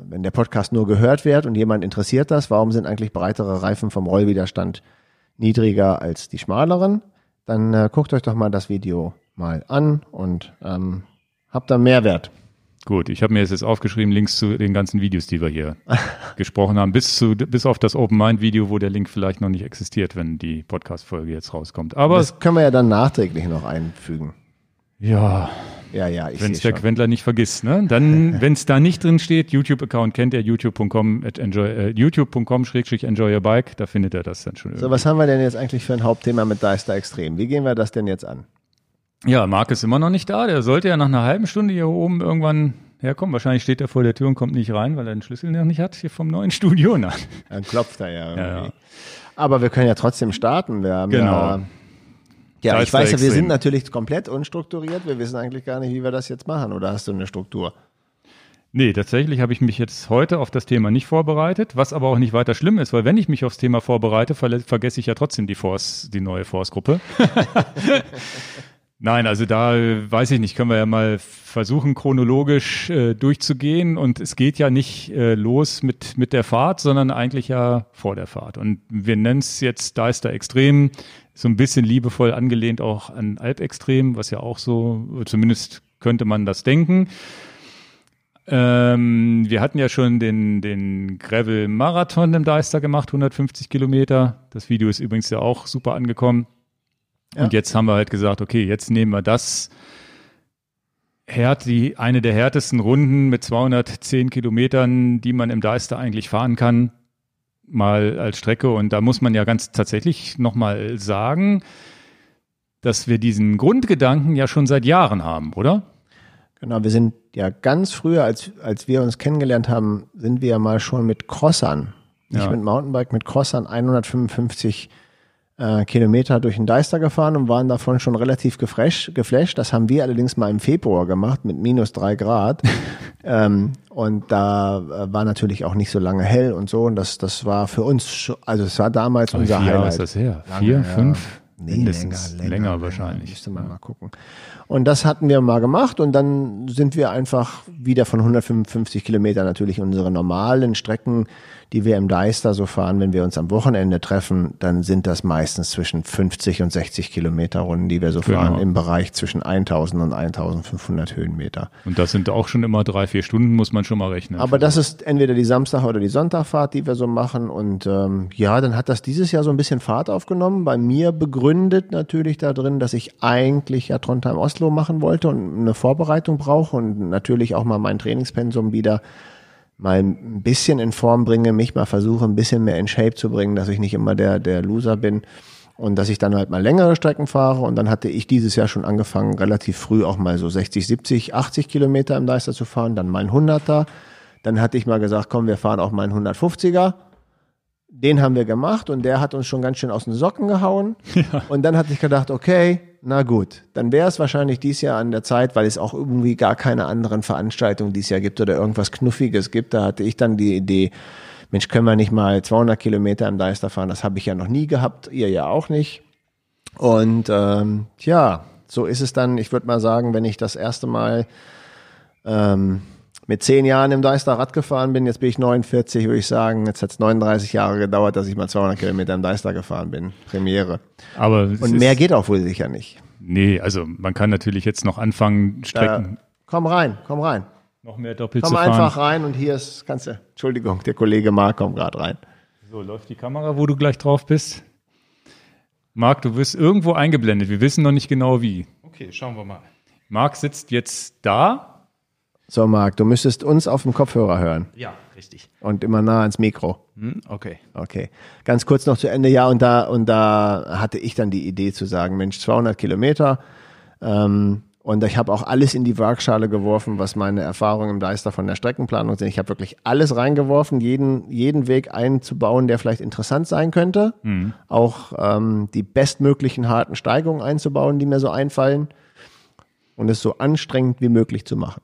wenn der Podcast nur gehört wird und jemand interessiert das, warum sind eigentlich breitere Reifen vom Rollwiderstand niedriger als die schmaleren? Dann äh, guckt euch doch mal das Video mal an und ähm, habt da Mehrwert. Gut, ich habe mir jetzt aufgeschrieben, Links zu den ganzen Videos, die wir hier gesprochen haben, bis, zu, bis auf das Open Mind Video, wo der Link vielleicht noch nicht existiert, wenn die Podcast-Folge jetzt rauskommt. Aber das können wir ja dann nachträglich noch einfügen. Ja. Ja, ja, ich Wenn es der Quentler nicht vergisst, ne? Dann, wenn es da nicht drin steht, YouTube-Account kennt er, youtube.com, äh, youtube.com, schrägstrich enjoy your bike, da findet er das dann schon. Irgendwie. So, was haben wir denn jetzt eigentlich für ein Hauptthema mit Deister Extrem? Wie gehen wir das denn jetzt an? Ja, Marc ist immer noch nicht da. Der sollte ja nach einer halben Stunde hier oben irgendwann herkommen. Wahrscheinlich steht er vor der Tür und kommt nicht rein, weil er den Schlüssel noch nicht hat hier vom neuen Studio. Na. Dann klopft er ja, irgendwie. ja. Aber wir können ja trotzdem starten. Wir haben genau. ja ja, ich weiß ja, wir sind natürlich komplett unstrukturiert. Wir wissen eigentlich gar nicht, wie wir das jetzt machen. Oder hast du eine Struktur? Nee, tatsächlich habe ich mich jetzt heute auf das Thema nicht vorbereitet, was aber auch nicht weiter schlimm ist, weil wenn ich mich aufs Thema vorbereite, ver vergesse ich ja trotzdem die Force, die neue Force-Gruppe. Nein, also da weiß ich nicht, können wir ja mal versuchen, chronologisch äh, durchzugehen. Und es geht ja nicht äh, los mit, mit der Fahrt, sondern eigentlich ja vor der Fahrt. Und wir nennen es jetzt Deister Extrem, so ein bisschen liebevoll angelehnt auch an Alpextrem, was ja auch so, zumindest könnte man das denken. Ähm, wir hatten ja schon den, den Gravel-Marathon im Deister gemacht, 150 Kilometer. Das Video ist übrigens ja auch super angekommen. Ja. Und jetzt haben wir halt gesagt, okay, jetzt nehmen wir das Herd, die, eine der härtesten Runden mit 210 Kilometern, die man im Deister eigentlich fahren kann, mal als Strecke. Und da muss man ja ganz tatsächlich nochmal sagen, dass wir diesen Grundgedanken ja schon seit Jahren haben, oder? Genau, wir sind ja ganz früher, als, als wir uns kennengelernt haben, sind wir ja mal schon mit Crossern, nicht ja. mit Mountainbike, mit Crossern 155 äh, Kilometer durch den Deister gefahren und waren davon schon relativ gefresh, geflasht. Das haben wir allerdings mal im Februar gemacht mit minus drei Grad. ähm, und da äh, war natürlich auch nicht so lange hell und so. Und das, das war für uns, also es war damals Aber unser vier Highlight. Jahre ist das her? Lange, vier, ja. fünf? Nee, Mindestens länger, länger wahrscheinlich. Müsste man mal gucken. Und das hatten wir mal gemacht und dann sind wir einfach wieder von 155 Kilometern natürlich unsere normalen Strecken die wir im Deister so fahren, wenn wir uns am Wochenende treffen, dann sind das meistens zwischen 50 und 60 Kilometer Runden, die wir so fahren, genau. im Bereich zwischen 1000 und 1500 Höhenmeter. Und das sind auch schon immer drei, vier Stunden, muss man schon mal rechnen. Aber das ist entweder die Samstag- oder die Sonntagfahrt, die wir so machen. Und ähm, ja, dann hat das dieses Jahr so ein bisschen Fahrt aufgenommen. Bei mir begründet natürlich da drin, dass ich eigentlich ja Trondheim-Oslo machen wollte und eine Vorbereitung brauche und natürlich auch mal mein Trainingspensum wieder mal ein bisschen in Form bringe, mich mal versuche, ein bisschen mehr in Shape zu bringen, dass ich nicht immer der, der Loser bin und dass ich dann halt mal längere Strecken fahre. Und dann hatte ich dieses Jahr schon angefangen, relativ früh auch mal so 60, 70, 80 Kilometer im Deister zu fahren, dann mal ein 100er. Dann hatte ich mal gesagt, komm, wir fahren auch mal einen 150er. Den haben wir gemacht und der hat uns schon ganz schön aus den Socken gehauen. Ja. Und dann hatte ich gedacht, okay, na gut, dann wäre es wahrscheinlich dieses Jahr an der Zeit, weil es auch irgendwie gar keine anderen Veranstaltungen dieses Jahr gibt oder irgendwas Knuffiges gibt. Da hatte ich dann die Idee, Mensch, können wir nicht mal 200 Kilometer im Deister fahren? Das habe ich ja noch nie gehabt, ihr ja auch nicht. Und ähm, ja, so ist es dann. Ich würde mal sagen, wenn ich das erste Mal ähm, mit zehn Jahren im Deister Rad gefahren bin, jetzt bin ich 49, würde ich sagen, jetzt hat es 39 Jahre gedauert, dass ich mal 200 Kilometer im Deister gefahren bin. Premiere. Aber Und mehr geht auch wohl sicher nicht. Nee, also man kann natürlich jetzt noch anfangen, Strecken. Äh, komm rein, komm rein. Noch mehr doppelt komm zu fahren. Komm einfach rein und hier ist, kannst du, Entschuldigung, der Kollege Marc kommt gerade rein. So, läuft die Kamera, wo du gleich drauf bist? Marc, du wirst irgendwo eingeblendet. Wir wissen noch nicht genau wie. Okay, schauen wir mal. Marc sitzt jetzt da so, Marc, du müsstest uns auf dem Kopfhörer hören. Ja, richtig. Und immer nah ans Mikro. Hm, okay. Okay. Ganz kurz noch zu Ende. Ja, und da, und da hatte ich dann die Idee zu sagen, Mensch, 200 Kilometer. Ähm, und ich habe auch alles in die Waagschale geworfen, was meine Erfahrungen im Deister von der Streckenplanung sind. Ich habe wirklich alles reingeworfen, jeden, jeden Weg einzubauen, der vielleicht interessant sein könnte. Mhm. Auch ähm, die bestmöglichen harten Steigungen einzubauen, die mir so einfallen und es so anstrengend wie möglich zu machen.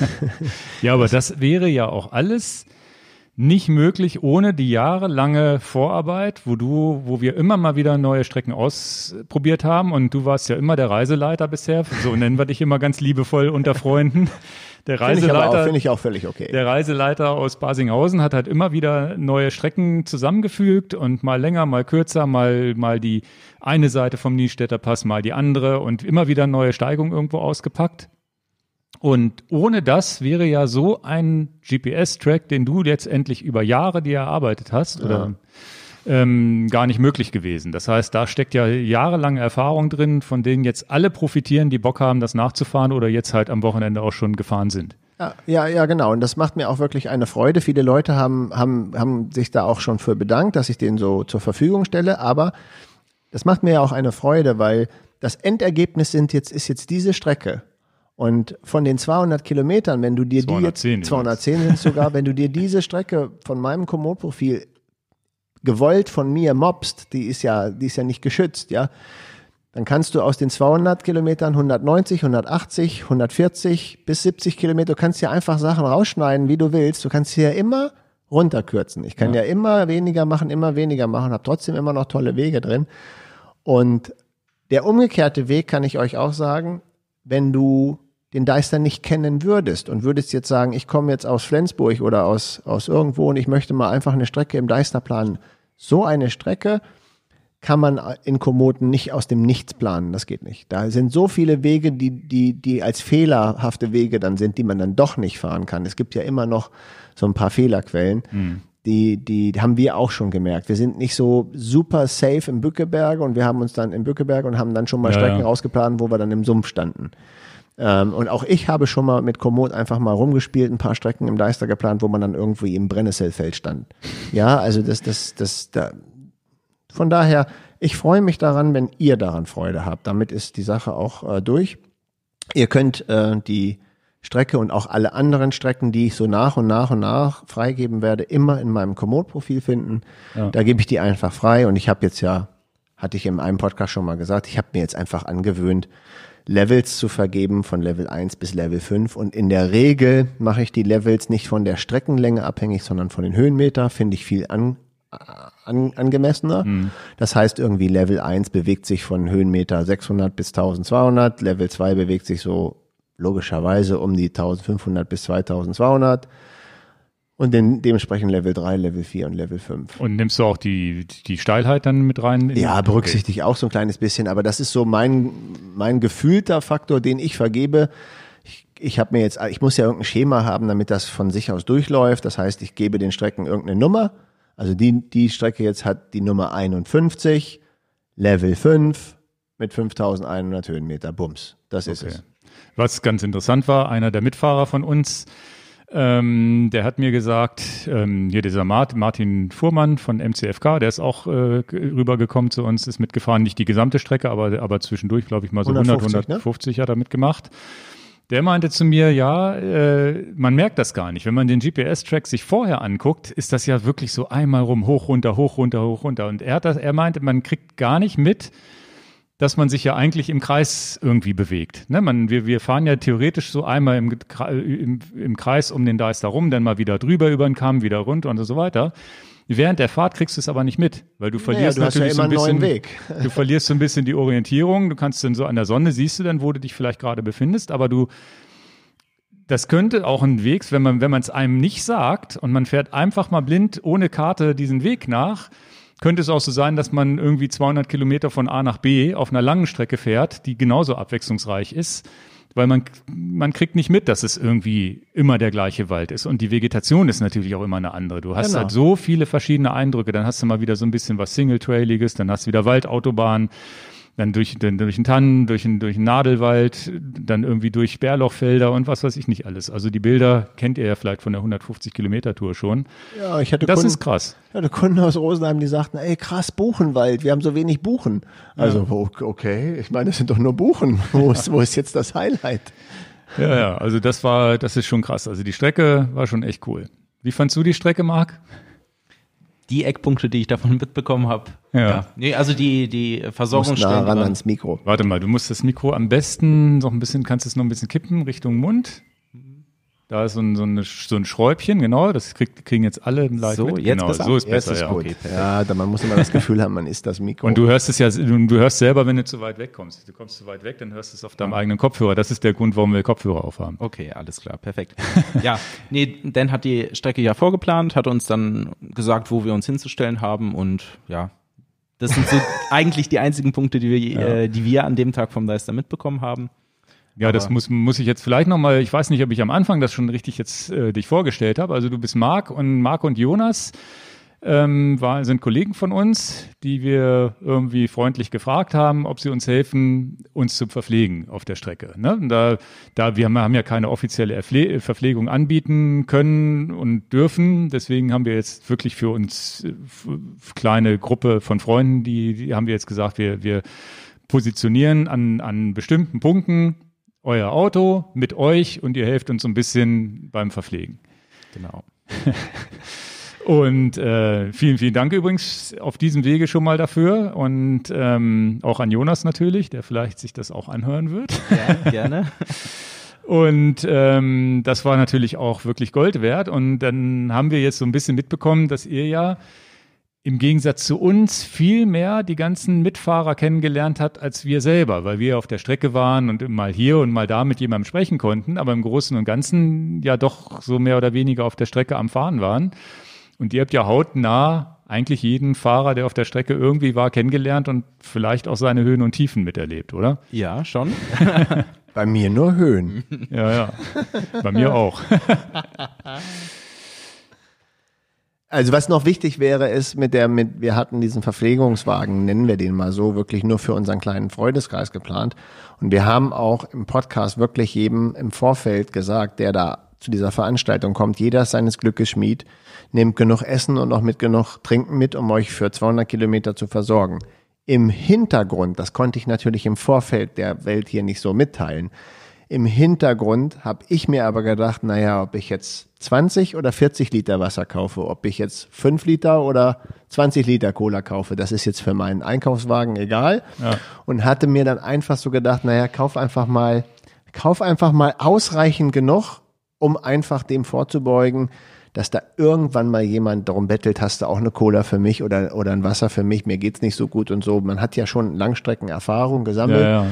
ja, aber das wäre ja auch alles nicht möglich ohne die jahrelange Vorarbeit, wo du, wo wir immer mal wieder neue Strecken ausprobiert haben und du warst ja immer der Reiseleiter bisher, so nennen wir dich immer ganz liebevoll unter Freunden. Der Reiseleiter, finde ich, ich, auch völlig okay. Der Reiseleiter aus Basinghausen hat halt immer wieder neue Strecken zusammengefügt und mal länger, mal kürzer, mal, mal die eine Seite vom Niestädter Pass, mal die andere und immer wieder neue Steigungen irgendwo ausgepackt. Und ohne das wäre ja so ein GPS-Track, den du letztendlich über Jahre dir erarbeitet hast, ja. oder ähm, gar nicht möglich gewesen. Das heißt, da steckt ja jahrelange Erfahrung drin, von denen jetzt alle profitieren, die Bock haben, das nachzufahren oder jetzt halt am Wochenende auch schon gefahren sind. Ja, ja, ja, genau. Und das macht mir auch wirklich eine Freude. Viele Leute haben, haben, haben sich da auch schon für bedankt, dass ich den so zur Verfügung stelle. Aber das macht mir ja auch eine Freude, weil das Endergebnis sind jetzt, ist jetzt diese Strecke. Und von den 200 Kilometern, wenn du dir 210 die jetzt, 210 sind sogar, wenn du dir diese Strecke von meinem Komoot-Profil gewollt von mir mobst, die ist ja, die ist ja nicht geschützt, ja, dann kannst du aus den 200 Kilometern 190, 180, 140 bis 70 Kilometer, du kannst ja einfach Sachen rausschneiden, wie du willst. Du kannst hier immer runterkürzen. Ich kann ja, ja immer weniger machen, immer weniger machen, habe trotzdem immer noch tolle Wege drin. Und der umgekehrte Weg kann ich euch auch sagen, wenn du den Deister nicht kennen würdest und würdest jetzt sagen, ich komme jetzt aus Flensburg oder aus, aus irgendwo und ich möchte mal einfach eine Strecke im Deister planen. So eine Strecke kann man in Komoten nicht aus dem Nichts planen. Das geht nicht. Da sind so viele Wege, die, die, die als fehlerhafte Wege dann sind, die man dann doch nicht fahren kann. Es gibt ja immer noch so ein paar Fehlerquellen. Mhm. Die, die, die haben wir auch schon gemerkt. Wir sind nicht so super safe im Bückeberg und wir haben uns dann im Bückeberg und haben dann schon mal ja, Strecken ja. rausgeplant, wo wir dann im Sumpf standen. Ähm, und auch ich habe schon mal mit Komoot einfach mal rumgespielt, ein paar Strecken im Deister geplant, wo man dann irgendwie im Brennnesselfeld stand. Ja, also das, das, das, da, von daher, ich freue mich daran, wenn ihr daran Freude habt. Damit ist die Sache auch äh, durch. Ihr könnt äh, die Strecke und auch alle anderen Strecken, die ich so nach und nach und nach freigeben werde, immer in meinem Komoot-Profil finden. Ja. Da gebe ich die einfach frei und ich habe jetzt ja, hatte ich in einem Podcast schon mal gesagt, ich habe mir jetzt einfach angewöhnt, Levels zu vergeben von Level 1 bis Level 5. Und in der Regel mache ich die Levels nicht von der Streckenlänge abhängig, sondern von den Höhenmeter. Finde ich viel an, an, angemessener. Mhm. Das heißt irgendwie Level 1 bewegt sich von Höhenmeter 600 bis 1200, Level 2 bewegt sich so logischerweise um die 1500 bis 2200 und den, dementsprechend Level 3, Level 4 und Level 5. Und nimmst du auch die, die Steilheit dann mit rein? in- Ja, berücksichtige ich auch so ein kleines bisschen, aber das ist so mein, mein gefühlter Faktor, den ich vergebe. Ich, ich habe mir jetzt, ich muss ja irgendein Schema haben, damit das von sich aus durchläuft. Das heißt, ich gebe den Strecken irgendeine Nummer. Also die, die Strecke jetzt hat die Nummer 51, Level 5 mit 5100 Höhenmeter. Bums. Das ist Okay. es. Was ganz interessant war, einer der Mitfahrer von uns, ähm, der hat mir gesagt, ähm, hier dieser Mart, Martin Fuhrmann von MCFK, der ist auch äh, rübergekommen zu uns, ist mitgefahren, nicht die gesamte Strecke, aber, aber zwischendurch, glaube ich, mal so 100, 150, ne? 150 hat er mitgemacht. Der meinte zu mir, ja, äh, man merkt das gar nicht. Wenn man den GPS-Track sich vorher anguckt, ist das ja wirklich so einmal rum, hoch, runter, hoch, runter, hoch, runter. Und er hat das, er meinte, man kriegt gar nicht mit, dass man sich ja eigentlich im Kreis irgendwie bewegt. Ne? Man, wir, wir fahren ja theoretisch so einmal im, im, im Kreis um den Deister rum, dann mal wieder drüber über den Kamm, wieder runter und so weiter. Während der Fahrt kriegst du es aber nicht mit, weil du verlierst du hast ja natürlich so ein bisschen, du verlierst so ein bisschen die Orientierung. Du kannst dann so an der Sonne siehst du dann, wo du dich vielleicht gerade befindest, aber du das könnte auch ein Weg, wenn man wenn man es einem nicht sagt und man fährt einfach mal blind ohne Karte diesen Weg nach, könnte es auch so sein, dass man irgendwie 200 Kilometer von A nach B auf einer langen Strecke fährt, die genauso abwechslungsreich ist, weil man man kriegt nicht mit, dass es irgendwie immer der gleiche Wald ist und die Vegetation ist natürlich auch immer eine andere. Du hast Genau. halt so viele verschiedene Eindrücke, dann hast du mal wieder so ein bisschen was Single-Trailiges, dann hast du wieder Waldautobahn, dann durch, dann durch einen Tannen, durch einen, durch einen Nadelwald, dann irgendwie durch Bärlochfelder und was weiß ich nicht alles. Also die Bilder kennt ihr ja vielleicht von der 150 Kilometer Tour schon. Ja, ich hatte Das Kunden, ist krass. ich hatte Kunden aus Rosenheim, die sagten, ey, krass, Buchenwald, wir haben so wenig Buchen. Also, wo- okay, ich meine, es sind doch nur Buchen. Wo ist, wo ist jetzt das Highlight? Ja, ja, also das war, das ist schon krass. Also die Strecke war schon echt cool. Wie fandst du die Strecke, Marc? Die Eckpunkte, die ich davon mitbekommen habe. Ja. Nee, also die, die Muss nah ran ans Mikro. Warte mal, du musst das Mikro am besten noch ein bisschen, kannst es noch ein bisschen kippen Richtung Mund. Da ist so ein, so, eine, so ein Schräubchen, genau, das krieg, kriegen jetzt alle live So, mit. jetzt genau, besser? so ist Jetzt besser, ist ja. gut. okay, ja, da, man muss immer das Gefühl haben, man ist das Mikro. Und du hörst es ja, du, du hörst selber, wenn du zu weit weg kommst. Du kommst zu weit weg, dann hörst du es auf deinem eigenen Kopfhörer. Das ist der Grund, warum wir Kopfhörer aufhaben. Okay, alles klar, perfekt. ja, nee, Dan hat die Strecke ja vorgeplant, hat uns dann gesagt, wo wir uns hinzustellen haben und ja, das sind so eigentlich die einzigen Punkte, die wir, äh, die wir an dem Tag vom Deister mitbekommen haben. Ja, das muss, muss ich jetzt vielleicht nochmal, ich weiß nicht, ob ich am Anfang das schon richtig jetzt äh, dich vorgestellt habe. Also du bist Marc und Marc und Jonas ähm, war, sind Kollegen von uns, die wir irgendwie freundlich gefragt haben, ob sie uns helfen, uns zu verpflegen auf der Strecke. Ne? Und Da, da wir haben, ja keine offizielle Erpfle Verpflegung anbieten können und dürfen. Deswegen haben wir jetzt wirklich für uns äh, kleine Gruppe von Freunden, die, die haben wir jetzt gesagt, wir, wir positionieren an, an bestimmten Punkten euer Auto mit euch und ihr helft uns so ein bisschen beim Verpflegen. Genau. Und äh, vielen, vielen Dank übrigens auf diesem Wege schon mal dafür und ähm, auch an Jonas natürlich, der vielleicht sich das auch anhören wird. Ja, gerne. Und ähm, das war natürlich auch wirklich Gold wert. Und dann haben wir jetzt so ein bisschen mitbekommen, dass ihr ja im Gegensatz zu uns viel mehr die ganzen Mitfahrer kennengelernt habt als wir selber, weil wir auf der Strecke waren und mal hier und mal da mit jemandem sprechen konnten, aber im Großen und Ganzen ja doch so mehr oder weniger auf der Strecke am Fahren waren. Und ihr habt ja hautnah eigentlich jeden Fahrer, der auf der Strecke irgendwie war, kennengelernt und vielleicht auch seine Höhen und Tiefen miterlebt, oder? Ja, schon. Bei mir nur Höhen. Ja, ja. Bei mir auch. Also was noch wichtig wäre, ist mit der, mit, wir hatten diesen Verpflegungswagen, nennen wir den mal so, wirklich nur für unseren kleinen Freundeskreis geplant. Und wir haben auch im Podcast wirklich jedem im Vorfeld gesagt, der da zu dieser Veranstaltung kommt, jeder ist seines Glückes Schmied, nehmt genug Essen und auch mit genug Trinken mit, um euch für 200 Kilometer zu versorgen. Im Hintergrund, das konnte ich natürlich im Vorfeld der Welt hier nicht so mitteilen, im Hintergrund habe ich mir aber gedacht, naja, ob ich jetzt 20 oder 40 Liter Wasser kaufe, ob ich jetzt 5 Liter oder 20 Liter Cola kaufe, das ist jetzt für meinen Einkaufswagen egal. Ja. Und hatte mir dann einfach so gedacht, naja, kauf einfach mal, kauf einfach mal ausreichend genug, um einfach dem vorzubeugen, dass da irgendwann mal jemand darum bettelt, hast du auch eine Cola für mich oder, oder ein Wasser für mich, mir geht's nicht so gut und so. Man hat ja schon Langstreckenerfahrung gesammelt. Ja, ja.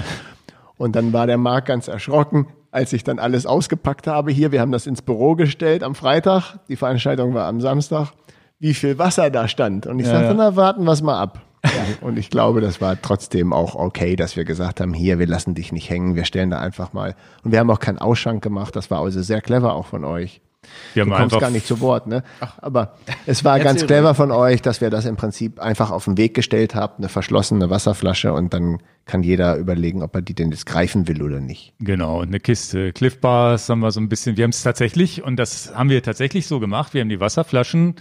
Und dann war der Marc ganz erschrocken, als ich dann alles ausgepackt habe. Hier, wir haben das ins Büro gestellt am Freitag. Die Veranstaltung war am Samstag. Wie viel Wasser da stand. Und ich Ja, sagte, ja. na, warten wir es mal ab. Ja, und ich glaube, das war trotzdem auch okay, dass wir gesagt haben, hier, wir lassen dich nicht hängen, wir stellen da einfach mal. Und wir haben auch keinen Ausschank gemacht. Das war also sehr clever auch von euch. Wir Du kommst gar nicht zu Wort, ne? Aber es war ganz clever von euch, dass wir das im Prinzip einfach auf den Weg gestellt haben, eine verschlossene Wasserflasche und dann kann jeder überlegen, ob er die denn jetzt greifen will oder nicht. Genau, und eine Kiste Cliff Bars haben wir so ein bisschen, wir haben es tatsächlich, und das haben wir tatsächlich so gemacht, wir haben die Wasserflaschen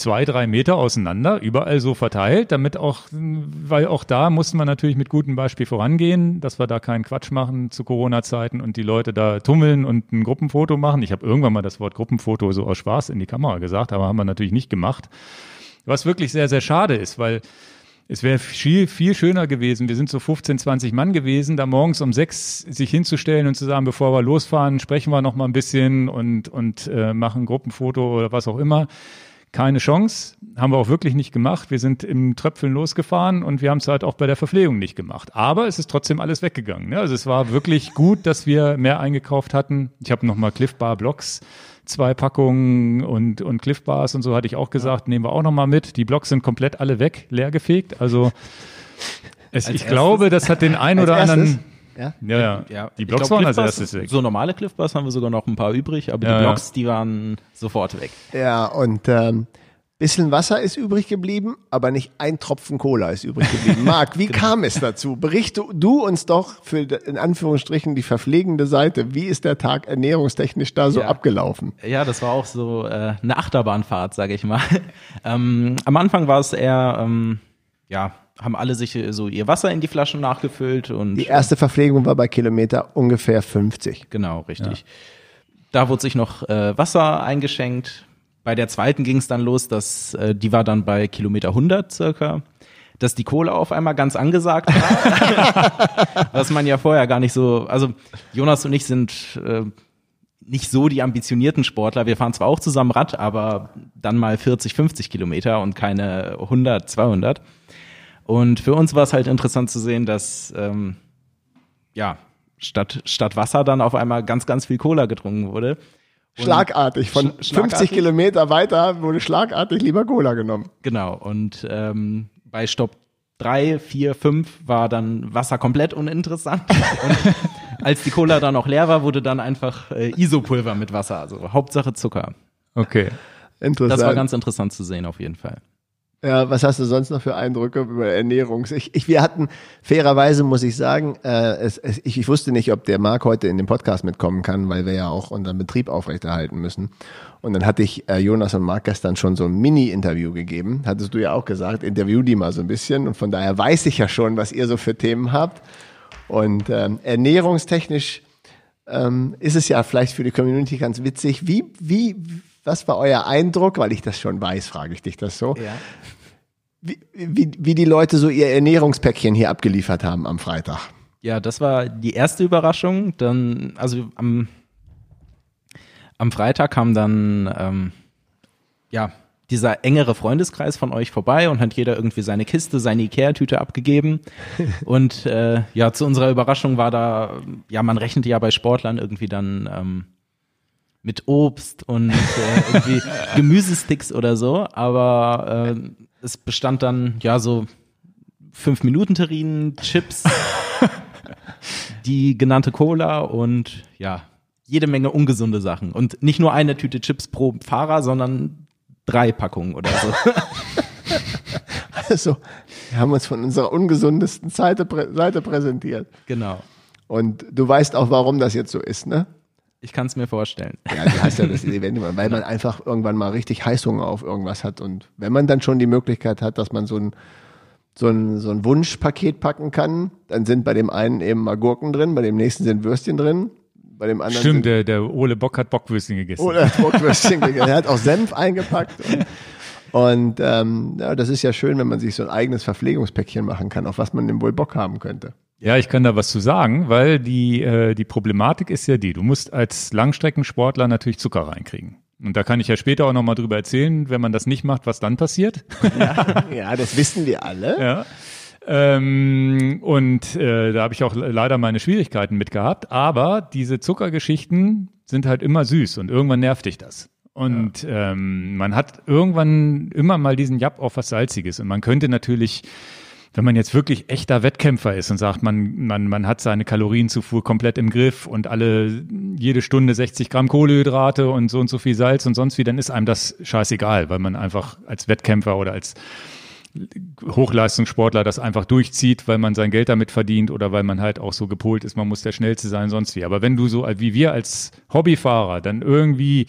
zwei, drei Meter auseinander, überall so verteilt, damit auch, weil auch da mussten wir natürlich mit gutem Beispiel vorangehen, dass wir da keinen Quatsch machen zu Corona-Zeiten und die Leute da tummeln und ein Gruppenfoto machen. Ich habe irgendwann mal das Wort Gruppenfoto so aus Spaß in die Kamera gesagt, aber haben wir natürlich nicht gemacht. Was wirklich sehr, sehr schade ist, weil es wäre viel, viel schöner gewesen. Wir sind so 15, 20 Mann gewesen, da morgens um sechs sich hinzustellen und zu sagen, bevor wir losfahren, sprechen wir noch mal ein bisschen und, und äh, machen Gruppenfoto oder was auch immer. Keine Chance, haben wir auch wirklich nicht gemacht. Wir sind im Tröpfeln losgefahren und wir haben es halt auch bei der Verpflegung nicht gemacht. Aber es ist trotzdem alles weggegangen. Ne? Also es war wirklich gut, dass wir mehr eingekauft hatten. Ich habe noch mal Cliff Bar Blocks zwei Packungen und, und Cliff Bars und so hatte ich auch gesagt, nehmen wir auch noch mal mit. Die Blocks sind komplett alle weg, leer gefegt. Also es, ich erstes? glaube, das hat den ein Als oder anderen. Ja? Ja, ja. Ja, die Blocks glaub, waren als erstes weg. So normale Cliff Bars haben wir sogar noch ein paar übrig, aber Ja, die ja. Blocks, die waren sofort weg. Ja, und ähm, bisschen Wasser ist übrig geblieben, aber nicht ein Tropfen Cola ist übrig geblieben. Marc, wie kam es dazu? Berichte du uns doch für in Anführungsstrichen die verpflegende Seite. Wie ist der Tag ernährungstechnisch da so Ja. abgelaufen? Ja, das war auch so äh, eine Achterbahnfahrt, sage ich mal. ähm, am Anfang war es eher, ähm, ja, haben alle sich äh, so ihr Wasser in die Flaschen nachgefüllt und Die erste Verpflegung war bei Kilometer ungefähr 50. Genau, richtig. Da wurde sich noch äh, Wasser eingeschenkt. Bei der zweiten ging es dann los, dass äh, die war dann bei Kilometer 100 circa, dass die Kohle auf einmal ganz angesagt war. Was man ja vorher gar nicht so, also Jonas und ich sind äh, nicht so die ambitionierten Sportler. Wir fahren zwar auch zusammen Rad, aber dann mal 40, 50 Kilometer und keine 100, 200. Und für uns war es halt interessant zu sehen, dass ähm, ja statt statt Wasser dann auf einmal ganz ganz viel Cola getrunken wurde. Und- Schlagartig. Von Sch- schlagartig? 50 Kilometer weiter wurde schlagartig lieber Cola genommen. Genau. Und ähm, bei Stopp drei, vier, fünf war dann Wasser komplett uninteressant. Und als die Cola dann auch leer war, wurde dann einfach äh, Isopulver mit Wasser. Also Hauptsache Zucker. Okay. Interessant. Das war ganz interessant zu sehen auf jeden Fall. Ja, was hast du sonst noch für Eindrücke über Ernährung? Ich, ich, wir hatten, fairerweise muss ich sagen, äh, es, es, ich, ich wusste nicht, ob der Marc heute in den Podcast mitkommen kann, weil wir ja auch unseren Betrieb aufrechterhalten müssen. Und dann hatte ich äh, Jonas und Marc gestern schon so ein Mini-Interview gegeben. Hattest du ja auch gesagt, interview die mal so ein bisschen. Und von daher weiß ich ja schon, was ihr so für Themen habt. Und ähm, ernährungstechnisch ähm, ist es ja vielleicht für die Community ganz witzig. Wie, wie, was war euer Eindruck? Weil ich das schon weiß, frage ich dich das so Ja. wie, wie, wie die Leute so ihr Ernährungspäckchen hier abgeliefert haben am Freitag. Ja, das war die erste Überraschung. Dann, also am, am Freitag kam dann ähm, ja dieser engere Freundeskreis von euch vorbei und hat jeder irgendwie seine Kiste, seine Ikea-Tüte abgegeben. und äh, ja, zu unserer Überraschung war da, ja, man rechnete ja bei Sportlern irgendwie dann ähm, mit Obst und äh, irgendwie Gemüsesticks oder so, aber äh, es bestand dann ja so fünf Minuten Terrinen, Chips, die genannte Cola und ja, jede Menge ungesunde Sachen. Und nicht nur eine Tüte Chips pro Fahrer, sondern drei Packungen oder so. Also, wir haben uns von unserer ungesundesten Seite, Seite präsentiert. genau. Und du weißt auch, warum das jetzt so ist, ne? Ich kann es mir vorstellen. Ja, du hast ja das Event, immer, weil man einfach irgendwann mal richtig Heißhunger auf irgendwas hat. Und wenn man dann schon die Möglichkeit hat, dass man so ein, so ein, so ein Wunschpaket packen kann, dann sind bei dem einen eben mal Gurken drin, bei dem nächsten sind Würstchen drin, bei dem anderen Stimmt, sind der, der Ole Bock hat Bockwürstchen gegessen. Oder Bockwürstchen gegessen. Er hat auch Senf eingepackt. Und, und ähm, ja, das ist ja schön, wenn man sich so ein eigenes Verpflegungspäckchen machen kann, auf was man denn wohl Bock haben könnte. Ja, ich kann da was zu sagen, weil die, äh, die Problematik ist ja die, du musst als Langstreckensportler natürlich Zucker reinkriegen. Und da kann ich ja später auch nochmal drüber erzählen, wenn man das nicht macht, was dann passiert. Ja, ja das wissen wir alle. Ja. Ähm, und äh, da habe ich auch leider meine Schwierigkeiten mit gehabt. Aber diese Zuckergeschichten sind halt immer süß und irgendwann nervt dich das. Und ja. ähm, man hat irgendwann immer mal diesen Japp auf was Salziges. Und man könnte natürlich wenn man jetzt wirklich echter Wettkämpfer ist und sagt, man, man, man hat seine Kalorienzufuhr komplett im Griff und alle jede Stunde 60 Gramm Kohlehydrate und so und so viel Salz und sonst wie, dann ist einem das scheißegal, weil man einfach als Wettkämpfer oder als Hochleistungssportler das einfach durchzieht, weil man sein Geld damit verdient oder weil man halt auch so gepolt ist, man muss der Schnellste sein, sonst wie. Aber wenn du so wie wir als Hobbyfahrer dann irgendwie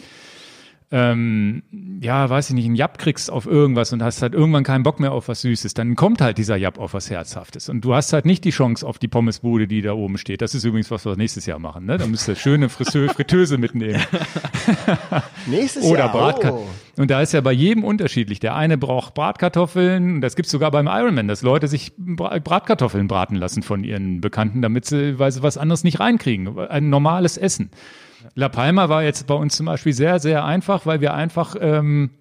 ähm, ja, weiß ich nicht, einen Japp kriegst auf irgendwas und hast halt irgendwann keinen Bock mehr auf was Süßes, dann kommt halt dieser Japp auf was Herzhaftes. Und du hast halt nicht die Chance auf die Pommesbude, die da oben steht. Das ist übrigens was, was wir nächstes Jahr machen. Ne? Da müsst ihr schöne Fritteuse mitnehmen. nächstes Oder Jahr. Bratkartoffeln. Oh. Und da ist ja bei jedem unterschiedlich. Der eine braucht Bratkartoffeln, das gibt's sogar beim Ironman, dass Leute sich Bratkartoffeln braten lassen von ihren Bekannten, damit sie, weil sie was anderes nicht reinkriegen. Ein normales Essen. La Palma war jetzt bei uns zum Beispiel sehr, sehr einfach, weil wir einfach ähm,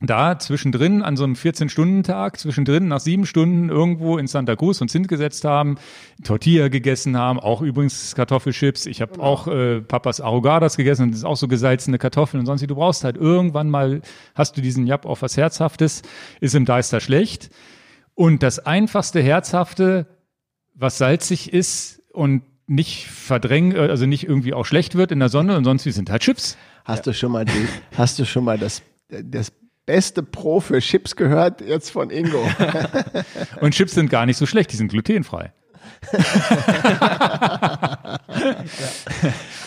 da zwischendrin an so einem 14-Stunden-Tag, zwischendrin nach sieben Stunden irgendwo in Santa Cruz uns hingesetzt haben, Tortilla gegessen haben, auch übrigens Kartoffelchips. Ich habe genau. auch äh, Papas Arrogadas gegessen, das ist auch so gesalzene Kartoffeln und sonst wie. Du brauchst halt irgendwann mal, hast du diesen Jab auf was Herzhaftes, ist im Deister schlecht. Und das einfachste Herzhafte, was salzig ist und nicht verdrängen, äh, also nicht irgendwie auch schlecht wird in der Sonne und sonst wie sind halt Chips. Hast ja. du schon mal die, hast du schon mal das, das beste Pro für Chips gehört jetzt von Ingo? und Chips sind gar nicht so schlecht, die sind glutenfrei.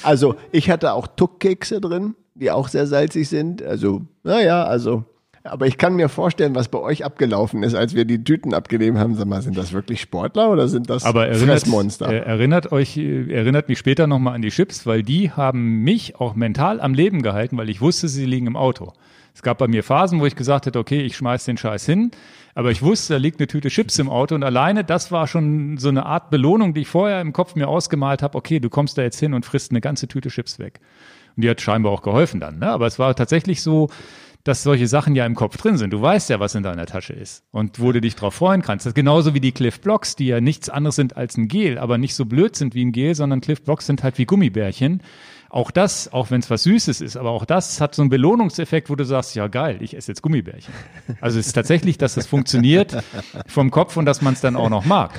also ich hatte auch Tuckkekse drin, die auch sehr salzig sind. Also, naja, also aber ich kann mir vorstellen, was bei euch abgelaufen ist, als wir die Tüten abgegeben haben. Sag mal, sind das wirklich Sportler oder sind das Aber erinnert, Fressmonster? Erinnert euch, erinnert mich später nochmal an die Chips, weil die haben mich auch mental am Leben gehalten, weil ich wusste, sie liegen im Auto. Es gab bei mir Phasen, wo ich gesagt hätte, okay, ich schmeiß den Scheiß hin. Aber ich wusste, da liegt eine Tüte Chips im Auto und alleine das war schon so eine Art Belohnung, die ich vorher im Kopf mir ausgemalt habe. Okay, du kommst da jetzt hin und frisst eine ganze Tüte Chips weg. Und die hat scheinbar auch geholfen dann. Ne? Aber es war tatsächlich so, dass solche Sachen ja im Kopf drin sind. Du weißt ja, was in deiner Tasche ist und wo du dich drauf freuen kannst. Das ist genauso wie die Cliff Blocks, die ja nichts anderes sind als ein Gel, aber nicht so blöd sind wie ein Gel, sondern Cliff Blocks sind halt wie Gummibärchen. Auch das, auch wenn es was Süßes ist, aber auch das hat so einen Belohnungseffekt, wo du sagst, ja geil, ich esse jetzt Gummibärchen. Also es ist tatsächlich, dass das funktioniert vom Kopf und dass man es dann auch noch mag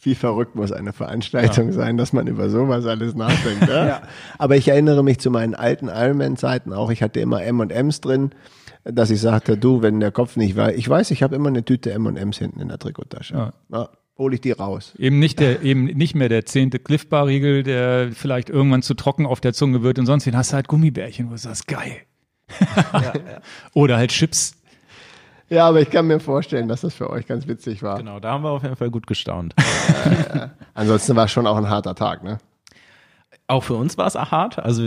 wie verrückt muss eine Veranstaltung ja. sein, dass man über sowas alles nachdenkt. Ja? ja. Aber ich erinnere mich zu meinen alten Ironman-Zeiten auch. Ich hatte immer M&M's drin, dass ich sagte, du, wenn der Kopf nicht war, ich weiß, ich habe immer eine Tüte M&M's hinten in der Trikottasche. Ja. ja hole ich die raus. Eben nicht der, eben nicht mehr der zehnte Cliff Bar Riegel, der vielleicht irgendwann zu trocken auf der Zunge wird und sonst wie. Hast du halt Gummibärchen, wo du sagst, geil. Ja, ja. Oder halt Chips, ja, aber ich kann mir vorstellen, dass das für euch ganz witzig war. Genau, da haben wir auf jeden Fall gut gestaunt. äh, ansonsten war es schon auch ein harter Tag, ne? Auch für uns war es hart. Also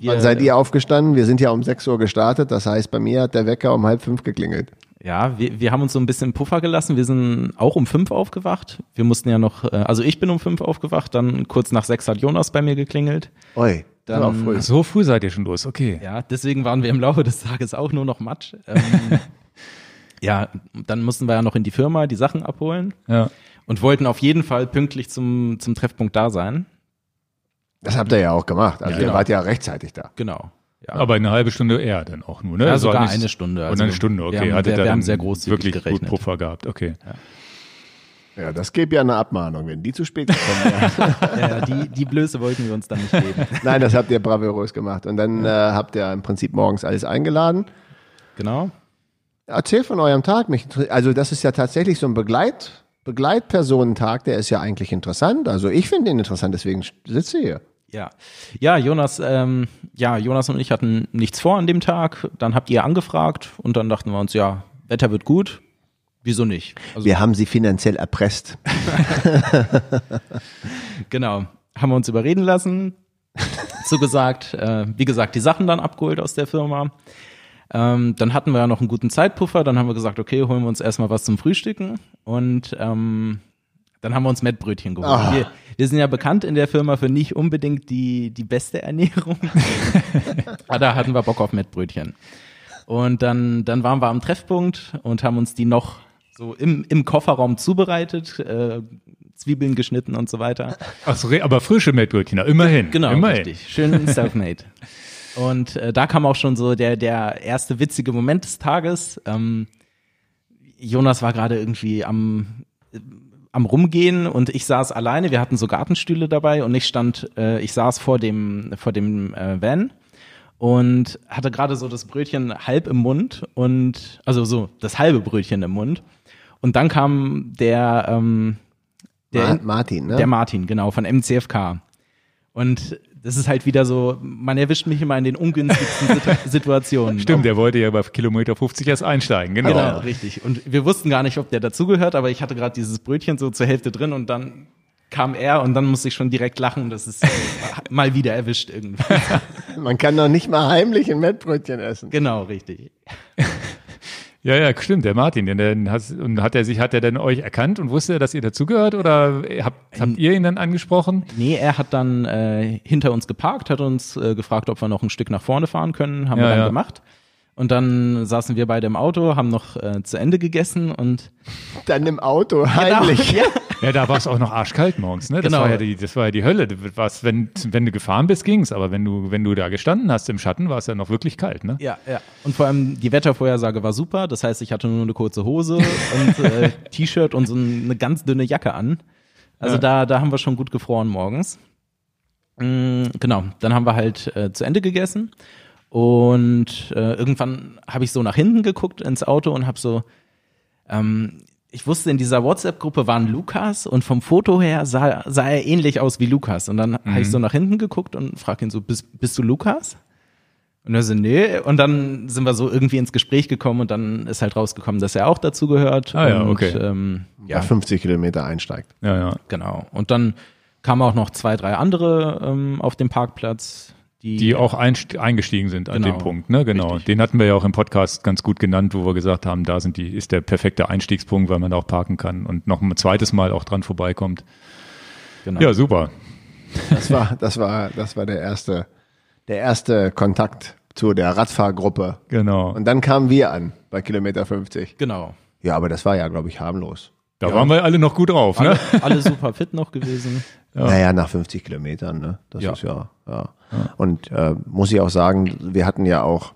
wir, Wann seid ihr aufgestanden? Wir sind ja um 6 Uhr gestartet. Das heißt, bei mir hat der Wecker um halb fünf geklingelt. Ja, wir, wir haben uns so ein bisschen Puffer gelassen. Wir sind auch um fünf aufgewacht. Wir mussten ja noch, äh, also ich bin um fünf aufgewacht, dann kurz nach sechs hat Jonas bei mir geklingelt. Oi. Dann, früh. So früh seid ihr schon los, okay. Ja, deswegen waren wir im Laufe des Tages auch nur noch Matsch. Ähm, ja, dann mussten wir ja noch in die Firma die Sachen abholen. Ja. Und wollten auf jeden Fall pünktlich zum, zum Treffpunkt da sein. Das habt ihr ja auch gemacht. Also ja, genau. ihr wart ja rechtzeitig da. Genau. Ja. Aber eine halbe Stunde eher dann auch nur, ne? Ja, sogar eine Stunde. Also und eine Stunde, okay. Wir haben, wir, wir haben sehr großzügig wirklich gerechnet. gut Puffer gehabt, okay. Ja. ja das gäbe ja eine Abmahnung, wenn die zu spät kommen. ja, die, die Blöße wollten wir uns dann nicht geben. Nein, das habt ihr bravourös gemacht. Und dann äh, habt ihr im Prinzip morgens alles eingeladen. Genau. Erzähl von eurem Tag. Mich, also das ist ja tatsächlich so ein Begleit, Begleitpersonentag, der ist ja eigentlich interessant. Also ich finde ihn interessant, deswegen sitze ich hier. Ja, ja, Jonas, ähm, ja, Jonas und ich hatten nichts vor an dem Tag. Dann habt ihr angefragt und dann dachten wir uns, ja, Wetter wird gut. Wieso nicht? Also, wir haben sie finanziell erpresst. genau, haben wir uns überreden lassen. so gesagt, äh, wie gesagt, die Sachen dann abgeholt aus der Firma. Ähm, dann hatten wir ja noch einen guten Zeitpuffer, dann haben wir gesagt, okay, holen wir uns erstmal was zum Frühstücken und ähm, Dann haben wir uns Mettbrötchen geholt. Ah. Wir, wir sind ja bekannt in der Firma für nicht unbedingt die, die beste Ernährung. Aber da hatten wir Bock auf Mettbrötchen. Und dann, dann waren wir am Treffpunkt und haben uns die noch so im, im Kofferraum zubereitet, äh, Zwiebeln geschnitten und so weiter. Ach so, aber frische Mettbrötchen, immerhin. Genau, immerhin. richtig. Schön self-made. Und äh, da kam auch schon so der, der erste witzige Moment des Tages. Ähm, Jonas war gerade irgendwie am, äh, am Rumgehen und ich saß alleine. Wir hatten so Gartenstühle dabei und ich stand, äh, ich saß vor dem, vor dem äh, Van und hatte gerade so das Brötchen halb im Mund und, also so, das halbe Brötchen im Mund. Und dann kam der, ähm, der, Ma Martin, ne? der Martin, genau, von MCFK. Und das ist halt wieder so, man erwischt mich immer in den ungünstigsten Situ Situationen. Stimmt, der wollte ja bei Kilometer 50 erst einsteigen, genau. Genau, richtig. Und wir wussten gar nicht, ob der dazugehört, aber ich hatte gerade dieses Brötchen so zur Hälfte drin und dann kam er und dann musste ich schon direkt lachen. Das ist mal wieder erwischt irgendwie. Man kann doch nicht mal heimlich ein Mettbrötchen essen. Genau, richtig. Ja, ja, stimmt, der Martin, den, den hat, und hat er sich, hat er denn euch erkannt und wusste er, dass ihr dazugehört oder habt, habt ihr ihn dann angesprochen? Nee, er hat dann äh, hinter uns geparkt, hat uns äh, gefragt, ob wir noch ein Stück nach vorne fahren können. Haben Ja, wir dann ja. gemacht. Und dann saßen wir beide im Auto, haben noch äh, zu Ende gegessen und Dann im Auto heimlich. Genau, ja. Ja, da war es auch noch arschkalt morgens, ne? Das Genau. war ja die, das war ja die Hölle. Warst, wenn, wenn du gefahren bist, ging's, aber wenn du, wenn du da gestanden hast im Schatten, war es ja noch wirklich kalt, ne? Ja, ja. Und vor allem die Wettervorhersage war super. Das heißt, ich hatte nur eine kurze Hose und äh, T-Shirt und so eine ganz dünne Jacke an. Also Ja. da, da haben wir schon gut gefroren morgens. Mm, genau, dann haben wir halt äh, zu Ende gegessen und äh, irgendwann habe ich so nach hinten geguckt ins Auto und habe so, ähm, ich wusste, in dieser WhatsApp-Gruppe waren Lukas und vom Foto her sah, sah er ähnlich aus wie Lukas. Und dann habe ich so nach hinten geguckt und frage ihn so, bist, bist du Lukas? Und er so, nee. Und dann sind wir so irgendwie ins Gespräch gekommen und dann ist halt rausgekommen, dass er auch dazu gehört. Ah ja, und, okay. Ähm, Ja. ja, 50 Kilometer einsteigt. Ja, ja. genau. Und dann kamen auch noch zwei, drei andere ähm, auf dem Parkplatz, die, Die auch eingestiegen sind an Genau. dem Punkt, ne? Genau. Richtig. Den hatten wir ja auch im Podcast ganz gut genannt, wo wir gesagt haben, da sind die, ist der perfekte Einstiegspunkt, weil man da auch parken kann und noch ein zweites Mal auch dran vorbeikommt. genau. Ja, super. Das war, das war, das war der erste, der erste Kontakt zu der Radfahrgruppe. Genau. Und dann kamen wir an bei Kilometer 50. genau. Ja, aber das war ja, glaube ich, harmlos. Da waren wir alle noch gut drauf, ne? Alle, alle super fit noch gewesen. Naja, nach 50 Kilometern, ne? Das Ja. ist ja, ja. Und äh, muss ich auch sagen, wir hatten ja auch,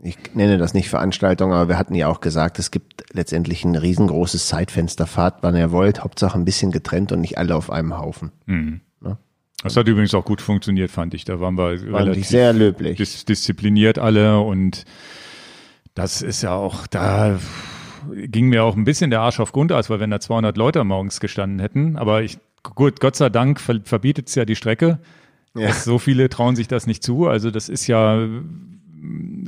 ich nenne das nicht Veranstaltung, aber wir hatten ja auch gesagt, es gibt letztendlich ein riesengroßes Zeitfenster, fahrt wann ihr wollt, Hauptsache ein bisschen getrennt und nicht alle auf einem Haufen. Das hat übrigens auch gut funktioniert, fand ich. Da waren wir Fand relativ sehr löblich. dis diszipliniert alle und das ist ja auch, da ging mir auch ein bisschen der Arsch auf Grundeis, weil wenn da 200 Leute morgens gestanden hätten, aber ich, gut, Gott sei Dank ver verbietet es ja die Strecke. Ja. So viele trauen sich das nicht zu. Also das ist ja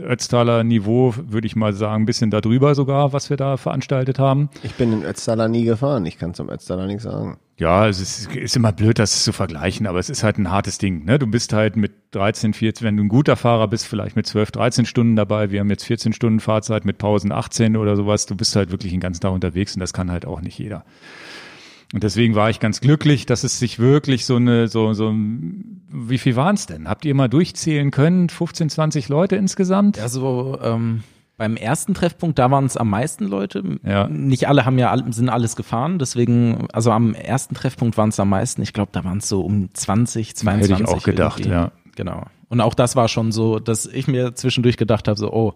Ötztaler Niveau, würde ich mal sagen, ein bisschen darüber sogar, was wir da veranstaltet haben. Ich bin in Ötztaler nie gefahren, ich kann zum Ötztaler nichts sagen. Ja, es ist, ist immer blöd, das zu vergleichen, aber es ist halt ein hartes Ding. Ne? Du bist halt mit 13, 14, wenn du ein guter Fahrer bist, vielleicht mit 12, 13 Stunden dabei. Wir haben jetzt 14 Stunden Fahrzeit mit Pausen 18 oder sowas. Du bist halt wirklich den ganzen Tag unterwegs und das kann halt auch nicht jeder. Und deswegen war ich ganz glücklich, dass es sich wirklich so eine, so, so, wie viel waren es denn? Habt ihr mal durchzählen können? 15, 20 Leute insgesamt? Also ähm, beim ersten Treffpunkt, da waren es am meisten Leute. Ja. Nicht alle haben ja sind alles gefahren, deswegen, also am ersten Treffpunkt waren es am meisten. Ich glaube, da waren es so um 20, 22. Hätte ich auch gedacht, irgendwie. ja. Genau. Und auch das war schon so, dass ich mir zwischendurch gedacht habe, so, oh,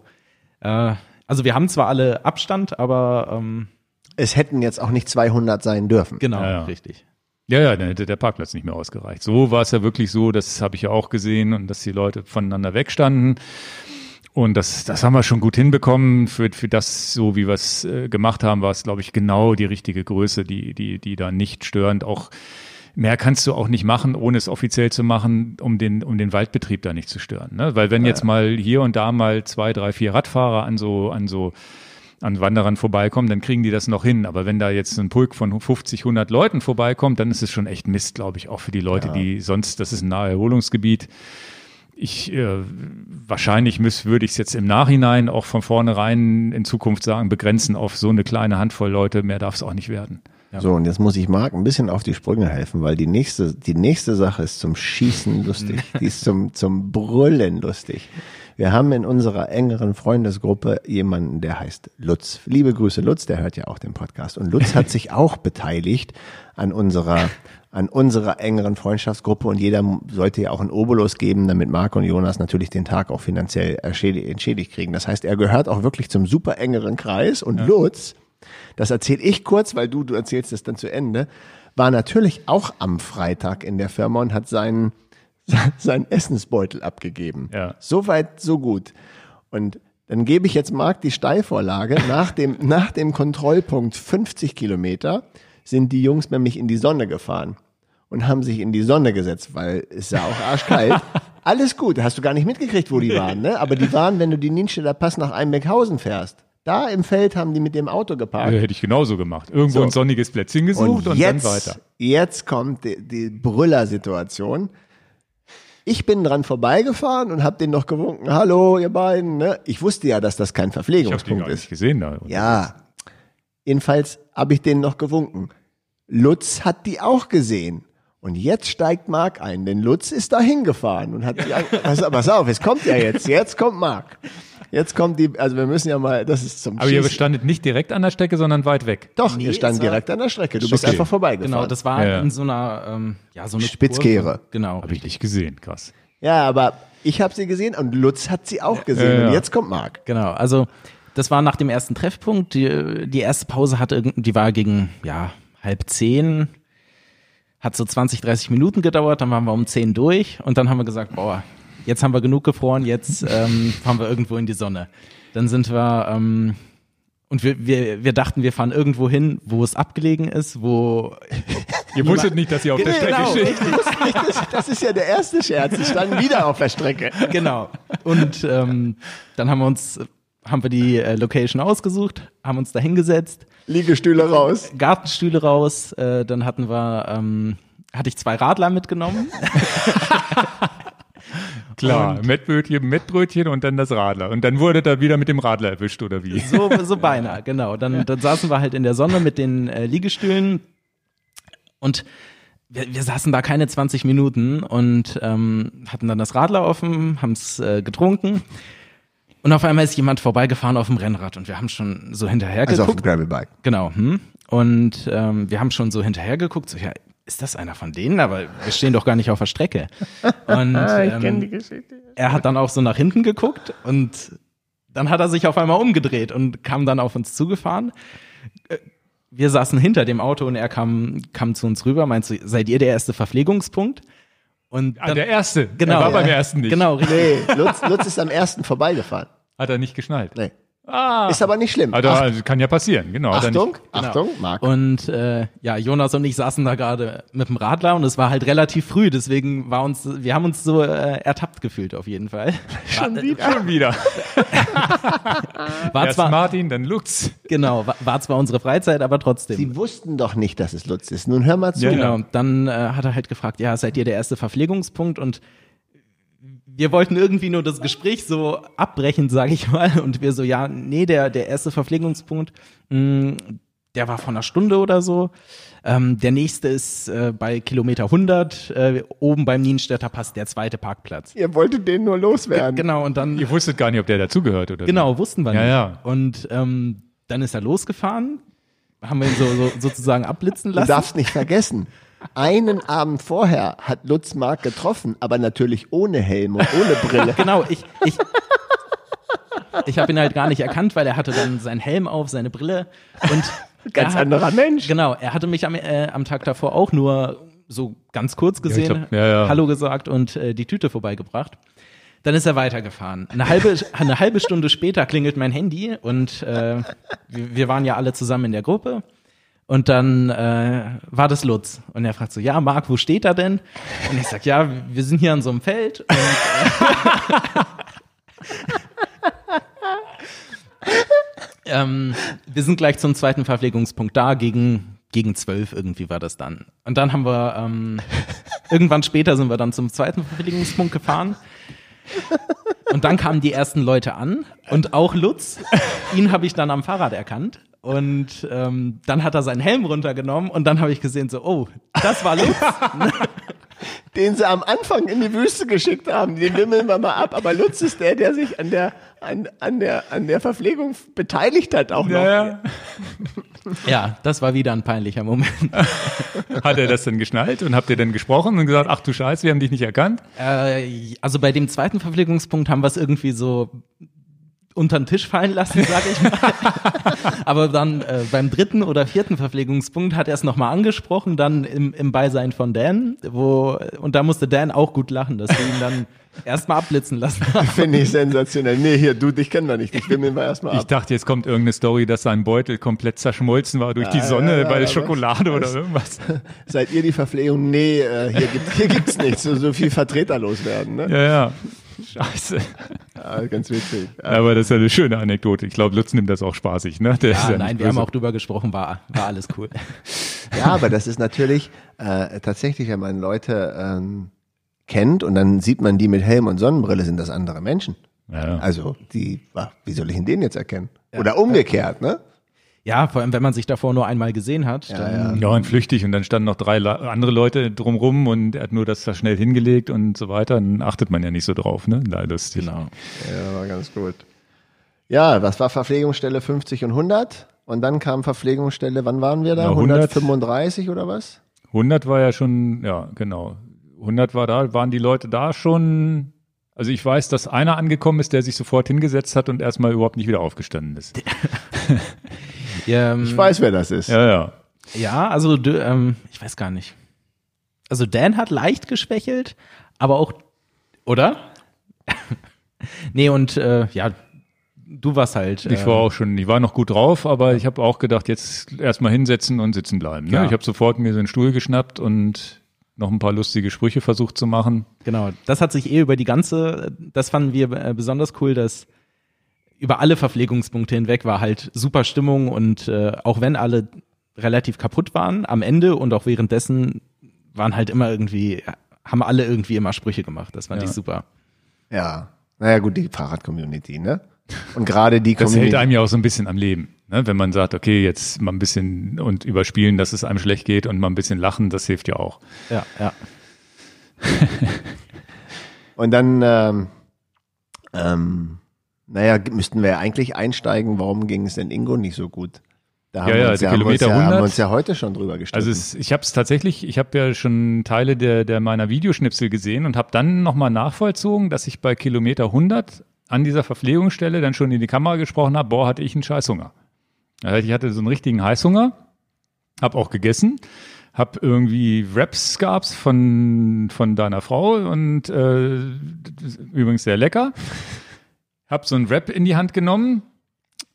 äh, also wir haben zwar alle Abstand, aber ähm, Es hätten jetzt auch nicht 200 sein dürfen. genau, Ja, ja. richtig. Ja, ja, dann hätte der Parkplatz nicht mehr ausgereicht. So war es ja wirklich so, das habe ich ja auch gesehen und dass die Leute voneinander wegstanden. Und das, das haben wir schon gut hinbekommen. Für, für das, so wie wir es äh, gemacht haben, war es, glaube ich, genau die richtige Größe, die, die, die da nicht störend auch Mehr kannst du auch nicht machen, ohne es offiziell zu machen, um den, um den Waldbetrieb da nicht zu stören. Ne? Weil wenn jetzt mal hier und da mal zwei, drei, vier Radfahrer an so, an so an Wanderern vorbeikommen, dann kriegen die das noch hin. Aber wenn da jetzt ein Pulk von 50, 100 Leuten vorbeikommt, dann ist es schon echt Mist, glaube ich, auch für die Leute, die sonst, das ist ein Naherholungsgebiet. Ich äh, wahrscheinlich müß, würde ich es jetzt im Nachhinein auch von vornherein in Zukunft sagen, begrenzen auf so eine kleine Handvoll Leute, mehr darf es auch nicht werden. So, und jetzt muss ich Marc ein bisschen auf die Sprünge helfen, weil die nächste, die nächste Sache ist zum Schießen lustig. die ist zum, zum Brüllen lustig. Wir haben in unserer engeren Freundesgruppe jemanden, der heißt Lutz. Liebe Grüße, Lutz, der hört ja auch den Podcast. Und Lutz hat sich auch beteiligt an unserer, an unserer engeren Freundschaftsgruppe und jeder sollte ja auch einen Obolus geben, damit Marc und Jonas natürlich den Tag auch finanziell entschädigt kriegen. Das heißt, er gehört auch wirklich zum super engeren Kreis und ja. Lutz, das erzähle ich kurz, weil du, du erzählst es dann zu Ende, war natürlich auch am Freitag in der Firma und hat seinen seinen Essensbeutel abgegeben. Ja. So weit, so gut. Und dann gebe ich jetzt Marc die Steilvorlage. Nach dem, nach dem Kontrollpunkt 50 Kilometer sind die Jungs nämlich in die Sonne gefahren und haben sich in die Sonne gesetzt, weil es ja auch arschkalt. Alles gut, hast du gar nicht mitgekriegt, wo die waren, ne? Aber die waren, wenn du die Nienstedter Pass nach Einbeckhausen fährst. Da im Feld haben die mit dem Auto geparkt. Ja, hätte ich genauso gemacht. Irgendwo so. ein sonniges Plätzchen gesucht und, und jetzt, dann weiter. Jetzt kommt die, die Brüller-Situation. Ich bin dran vorbeigefahren und habe den noch gewunken. Hallo, ihr beiden. Ne? Ich wusste ja, dass das kein Verpflegungspunkt ich den gar ist. Nicht gesehen da. Ja. Jedenfalls habe ich den noch gewunken. Lutz hat die auch gesehen. Und jetzt steigt Marc ein, denn Lutz ist da hingefahren und hat die, pass, pass auf, es kommt ja jetzt, jetzt kommt Marc. Jetzt kommt die, also wir müssen ja mal, das ist zum Aber Schießen. ihr standet nicht direkt an der Strecke, sondern weit weg. Doch, nee, ihr standet direkt an der Strecke. Du bist okay. einfach vorbeigefahren. Genau, das war ja. in so einer, ähm, ja, so eine Spitzkehre. Genau. Habe ich nicht gesehen, krass. Ja, aber ich habe sie gesehen und Lutz hat sie auch gesehen. Ja, und jetzt kommt Marc. Genau, also das war nach dem ersten Treffpunkt. Die, die erste Pause hatte die war gegen ja halb zehn, hat so 20, 30 Minuten gedauert. Dann waren wir um zehn durch und dann haben wir gesagt, boah, jetzt haben wir genug gefroren, jetzt ähm, fahren wir irgendwo in die Sonne. Dann sind wir ähm, und wir, wir, wir dachten, wir fahren irgendwo hin, wo es abgelegen ist, wo. Ihr wusstet nicht, dass ihr auf der Strecke genau, steht. das, das ist ja der erste Scherz. Sie standen wieder auf der Strecke. Genau. Und ähm, dann haben wir uns, haben wir die äh, Location ausgesucht, haben uns da hingesetzt. Liegestühle raus. Gartenstühle raus. Äh, dann hatten wir, ähm, hatte ich zwei Radler mitgenommen. Klar, Mettbrötchen, Mettbrötchen und dann das Radler. Und dann wurde da wieder mit dem Radler erwischt, oder wie? So, so beinahe, genau. Dann, dann saßen wir halt in der Sonne mit den äh, Liegestühlen und wir, wir saßen da keine 20 Minuten und ähm, hatten dann das Radler offen, haben es äh, getrunken. Und auf einmal ist jemand vorbeigefahren auf dem Rennrad und wir haben schon so hinterher geguckt. Also auf dem Gravelbike. Genau. Hm? Und ähm, wir haben schon so hinterher geguckt, so ja, ist das einer von denen? Aber wir stehen doch gar nicht auf der Strecke. Und ähm, er hat dann auch so nach hinten geguckt und dann hat er sich auf einmal umgedreht und kam dann auf uns zugefahren. Äh, wir saßen hinter dem Auto und er kam, kam zu uns rüber, meinst du, seid ihr der erste Verpflegungspunkt? Und ah, dann, ah, der erste. Genau. Er war beim ersten nicht. Genau, richtig. Nee, Lutz, Lutz ist am ersten vorbeigefahren. Hat er nicht geschnallt? Nee. Ah. Ist aber nicht schlimm. Also, also kann ja passieren, genau. Achtung, nicht, genau. Achtung, Marc. Und äh, ja, Jonas und ich saßen da gerade mit dem Radler und es war halt relativ früh, deswegen war uns, wir haben uns so äh, ertappt gefühlt auf jeden Fall. Schon wieder. Schon wieder. war Erst zwar, Martin, dann Lutz. Genau, war, war, zwar unsere Freizeit, aber trotzdem. Sie wussten doch nicht, dass es Lutz ist. Nun hör mal zu. Ja, genau. Dann äh, hat er halt gefragt, ja, seid ihr der erste Verpflegungspunkt und wir wollten irgendwie nur das Gespräch so abbrechen, sage ich mal. Und wir so, ja, nee, der, der erste Verpflegungspunkt, mh, mm, der war von einer Stunde oder so. Ähm, der nächste ist äh, bei Kilometer 100, äh, oben beim Nienstädter Pass, der zweite Parkplatz. Ihr wolltet den nur loswerden. G genau, und dann. Ihr wusstet gar nicht, ob der dazugehört oder Genau, so. wussten wir ja, nicht. Ja. Und ähm, dann ist er losgefahren, haben wir ihn so, so sozusagen abblitzen lassen. Du darfst nicht vergessen, einen Abend vorher hat Lutz Mark getroffen, aber natürlich ohne Helm und ohne Brille. Genau, ich, ich, ich habe ihn halt gar nicht erkannt, weil er hatte dann seinen Helm auf, seine Brille und ganz hat, anderer Mensch. Genau, er hatte mich am, äh, am Tag davor auch nur so ganz kurz gesehen, ja, glaub, ja, ja. Hallo gesagt und äh, die Tüte vorbeigebracht. Dann ist er weitergefahren. Eine halbe, eine halbe Stunde später klingelt mein Handy und äh, wir, wir waren ja alle zusammen in der Gruppe. Und dann äh, war das Lutz. Und er fragt so, ja, Marc, wo steht er denn? Und ich sag, ja, wir sind hier an so einem Feld. Und, äh, ähm, wir sind gleich zum zweiten Verpflegungspunkt da, gegen, gegen zwölf irgendwie war das dann. Und dann haben wir, ähm, irgendwann später sind wir dann zum zweiten Verpflegungspunkt gefahren. Und dann kamen die ersten Leute an und auch Lutz, ihn habe ich dann am Fahrrad erkannt Und ähm, dann hat er seinen Helm runtergenommen und dann habe ich gesehen, so, oh, das war Lutz. Den sie am Anfang in die Wüste geschickt haben, den wimmeln wir mal ab. Aber Lutz ist der, der sich an der, an, an der, an der Verpflegung beteiligt hat auch noch. Ja, ja, das war wieder ein peinlicher Moment. Hat er das denn geschnallt und habt ihr dann gesprochen und gesagt, ach du Scheiße, wir haben dich nicht erkannt? Äh, also bei dem zweiten Verpflegungspunkt haben wir es irgendwie so unter den Tisch fallen lassen, sag ich mal. Aber dann äh, beim dritten oder vierten Verpflegungspunkt hat er es nochmal angesprochen, dann im, im Beisein von Dan, wo und da musste Dan auch gut lachen, dass wir ihn dann erstmal abblitzen lassen. Finde ich sensationell. Nee, hier, du, dich kennen wir nicht. Ich wimmeln wir erstmal ab. Ich dachte, jetzt kommt irgendeine Story, dass sein Beutel komplett zerschmolzen war durch die Sonne ja, bei ja, Schokolade was? oder irgendwas. Seid ihr die Verpflegung? Nee, äh, hier, gibt, hier gibt's nichts. So, so viel Vertreter loswerden. Ne? Ja, ja. Scheiße. Ja, ganz witzig. Aber das ist ja eine schöne Anekdote. Ich glaube, Lutz nimmt das auch spaßig, ne? Der ist Ja, ja nein, wir haben auch drüber gesprochen, war, war alles cool. Ja, aber das ist natürlich äh, tatsächlich, wenn man Leute ähm, kennt und dann sieht man die mit Helm und Sonnenbrille, sind das andere Menschen. Ja. Also die, wie soll ich denn den jetzt erkennen? Oder umgekehrt, ne? Ja, vor allem, wenn man sich davor nur einmal gesehen hat, Ja, dann, Ja, und flüchtig und dann standen noch drei andere Leute drumrum und er hat nur das da schnell hingelegt und so weiter. Dann achtet man ja nicht so drauf, ne? Na, lustig. genau. Ja, war ganz gut. Ja, was war Verpflegungsstelle 50 und 100? Und dann kam Verpflegungsstelle, wann waren wir da? Ja, 100. 135 oder was? 100 war ja schon, ja, genau. 100 war da, waren die Leute da schon. Also ich weiß, dass einer angekommen ist, der sich sofort hingesetzt hat und erstmal überhaupt nicht wieder aufgestanden ist. Ja, ähm, Ich weiß, wer das ist. Ja, ja. ja also du, ähm, ich weiß gar nicht. Also Dan hat leicht geschwächelt, aber auch, oder? nee, und äh, ja, du warst halt. Ich äh, war auch schon, ich war noch gut drauf, aber ich habe auch gedacht, jetzt erstmal hinsetzen und sitzen bleiben. Ne? Ja. Ich habe sofort mir so einen Stuhl geschnappt und noch ein paar lustige Sprüche versucht zu machen. Genau, das hat sich eh über die ganze, das fanden wir äh, besonders cool, dass über alle Verpflegungspunkte hinweg war halt super Stimmung und äh, auch wenn alle relativ kaputt waren, am Ende und auch währenddessen waren halt immer irgendwie, haben alle irgendwie immer Sprüche gemacht. Das fand Ja. ich super. Ja. Naja, gut, die Fahrrad-Community, ne? Und gerade die Das Community. hält einem ja auch so ein bisschen am Leben. Ne? Wenn man sagt, okay, jetzt mal ein bisschen und überspielen, dass es einem schlecht geht und mal ein bisschen lachen, das hilft ja auch. Ja, ja. Und dann, ähm, ähm, naja, müssten wir ja eigentlich einsteigen, warum ging es denn Ingo nicht so gut? Da haben Ja, wir ja, uns der ja, haben wir uns Kilometer ja, haben wir 100. uns ja heute schon drüber gestritten. Also es, ich habe es tatsächlich, ich habe ja schon Teile der, der meiner Videoschnipsel gesehen und habe dann nochmal nachvollzogen, dass ich bei Kilometer 100 an dieser Verpflegungsstelle dann schon in die Kamera gesprochen habe, boah, hatte ich einen Scheißhunger. Ich hatte so einen richtigen Heißhunger, habe auch gegessen, habe irgendwie Wraps gab's von, von deiner Frau und äh, übrigens sehr lecker. Hab so einen Wrap in die Hand genommen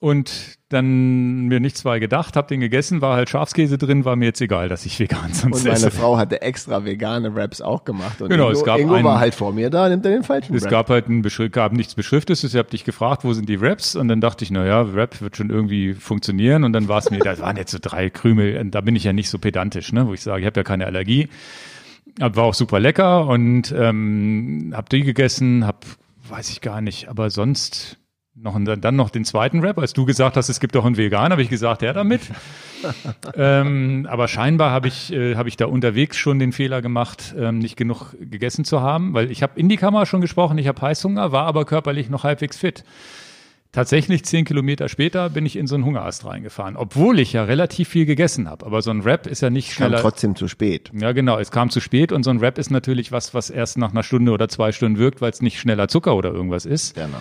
und dann mir nichts bei gedacht, hab den gegessen, war halt Schafskäse drin, war mir jetzt egal, dass ich vegan sonst und meine esse. Frau hatte extra vegane Raps auch gemacht. Und Genau, Ingo, es gab Ingo einen- war halt vor mir da, nimmt er den falschen Es Rap. gab halt ein Beschrift, gab nichts Beschriftetes. Ich habe dich gefragt, wo sind die Raps? Und dann dachte ich, na ja, Rap wird schon irgendwie funktionieren. Und dann war es mir, da waren jetzt so drei Krümel. Und Da bin ich ja nicht so pedantisch, ne? wo ich sage, ich habe ja keine Allergie. Aber War auch super lecker und ähm, habe die gegessen, hab, weiß ich gar nicht, aber sonst noch dann noch den zweiten Rap. Als du gesagt hast, es gibt auch einen Vegan, habe ich gesagt, her damit. ähm, aber scheinbar habe ich, äh, hab ich da unterwegs schon den Fehler gemacht, ähm, nicht genug gegessen zu haben, weil ich habe in die Kamera schon gesprochen, ich habe Heißhunger, war aber körperlich noch halbwegs fit. Tatsächlich zehn Kilometer später bin ich in so einen Hungerast reingefahren, obwohl ich ja relativ viel gegessen habe. Aber so ein Rap ist ja nicht Kam schneller. trotzdem zu spät. Ja, genau. Es kam zu spät und so ein Rap ist natürlich was, was erst nach einer Stunde oder zwei Stunden wirkt, weil es nicht schneller Zucker oder irgendwas ist. Genau.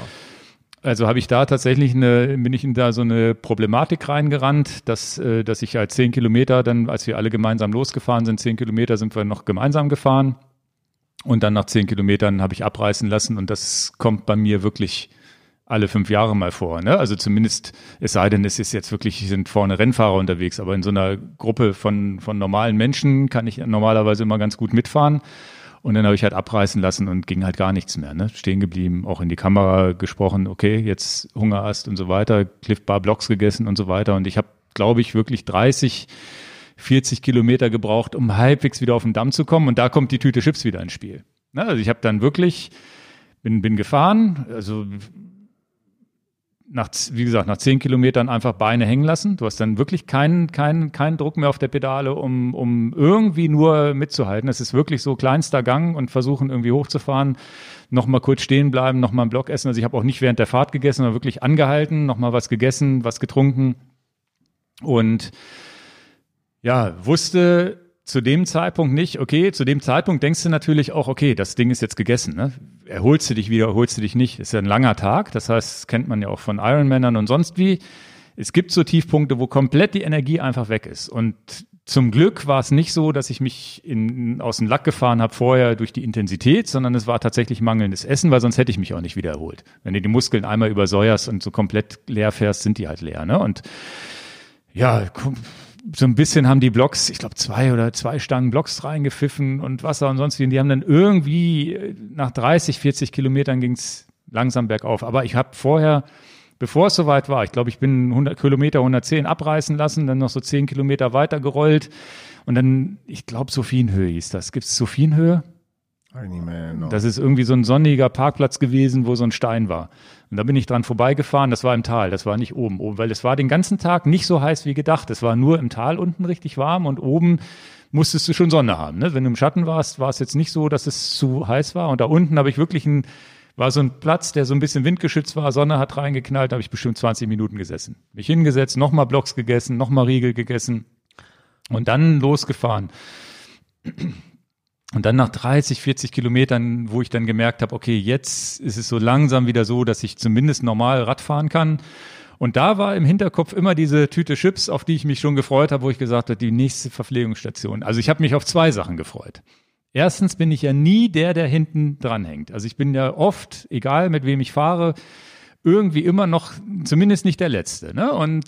Also habe ich da tatsächlich eine, bin ich in da so eine Problematik reingerannt, dass, äh, dass ich halt zehn Kilometer, dann, als wir alle gemeinsam losgefahren sind, zehn Kilometer sind wir noch gemeinsam gefahren. Und dann nach zehn Kilometern habe ich abreißen lassen und das kommt bei mir wirklich alle fünf Jahre mal vor. Ne? Also zumindest, es sei denn, es ist jetzt wirklich, sind vorne Rennfahrer unterwegs, aber in so einer Gruppe von, von normalen Menschen kann ich normalerweise immer ganz gut mitfahren. Und dann habe ich halt abreißen lassen und ging halt gar nichts mehr. Ne? Stehen geblieben, auch in die Kamera gesprochen, okay, jetzt Hungerast und so weiter, Cliff Bar Blocks gegessen und so weiter. Und ich habe, glaube ich, wirklich 30, 40 Kilometer gebraucht, um halbwegs wieder auf den Damm zu kommen. Und da kommt die Tüte Chips wieder ins Spiel. Ne? Also ich habe dann wirklich, bin, bin gefahren, also nach, wie gesagt, nach zehn Kilometern einfach Beine hängen lassen. Du hast dann wirklich keinen, keinen, keinen Druck mehr auf der Pedale, um, um irgendwie nur mitzuhalten. Es ist wirklich so kleinster Gang und versuchen irgendwie hochzufahren, nochmal kurz stehen bleiben, nochmal einen Block essen. Also ich habe auch nicht während der Fahrt gegessen, sondern wirklich angehalten, nochmal was gegessen, was getrunken und ja, wusste zu dem Zeitpunkt nicht, okay, zu dem Zeitpunkt denkst du natürlich auch, okay, das Ding ist jetzt gegessen, ne? Erholst du dich wieder, erholst du dich nicht. Ist ja ein langer Tag, das heißt, kennt man ja auch von Ironmanern und sonst wie. Es gibt so Tiefpunkte, wo komplett die Energie einfach weg ist. Und zum Glück war es nicht so, dass ich mich in, aus dem Lack gefahren habe vorher durch die Intensität, sondern es war tatsächlich mangelndes Essen, weil sonst hätte ich mich auch nicht wieder erholt. Wenn du die Muskeln einmal übersäuerst und so komplett leer fährst, sind die halt leer. Ne? Und ja, so ein bisschen haben die Blocks, ich glaube zwei oder zwei Stangen Blocks reingepfiffen und Wasser und sonst wie. Und die haben dann irgendwie äh, nach 30, 40 Kilometern ging's langsam bergauf. Aber ich habe vorher, bevor es soweit war, ich glaube, ich bin 100 Kilometer 110 abreißen lassen, dann noch so 10 Kilometer weiter gerollt und dann, ich glaube, Sophienhöhe hieß das. Gibt's Sophienhöhe? Das ist irgendwie so ein sonniger Parkplatz gewesen, wo so ein Stein war. Und da bin ich dran vorbeigefahren, das war im Tal, das war nicht oben, oben, weil es war den ganzen Tag nicht so heiß wie gedacht. Es war nur im Tal unten richtig warm und oben musstest du schon Sonne haben. Ne? Wenn du im Schatten warst, war es jetzt nicht so, dass es zu heiß war. Und da unten habe ich wirklich ein, war so ein Platz, der so ein bisschen windgeschützt war, Sonne hat reingeknallt, da habe ich bestimmt 20 Minuten gesessen. Mich hingesetzt, nochmal Blocks gegessen, nochmal Riegel gegessen und dann losgefahren. Und dann nach 30, 40 Kilometern, wo ich dann gemerkt habe, okay, jetzt ist es so langsam wieder so, dass ich zumindest normal Rad fahren kann. Und da war im Hinterkopf immer diese Tüte Chips, auf die ich mich schon gefreut habe, wo ich gesagt habe, die nächste Verpflegungsstation. Also ich habe mich auf zwei Sachen gefreut. Erstens bin ich ja nie der, der hinten dranhängt. Also ich bin ja oft, egal mit wem ich fahre, irgendwie immer noch, zumindest nicht der Letzte. Ne? Und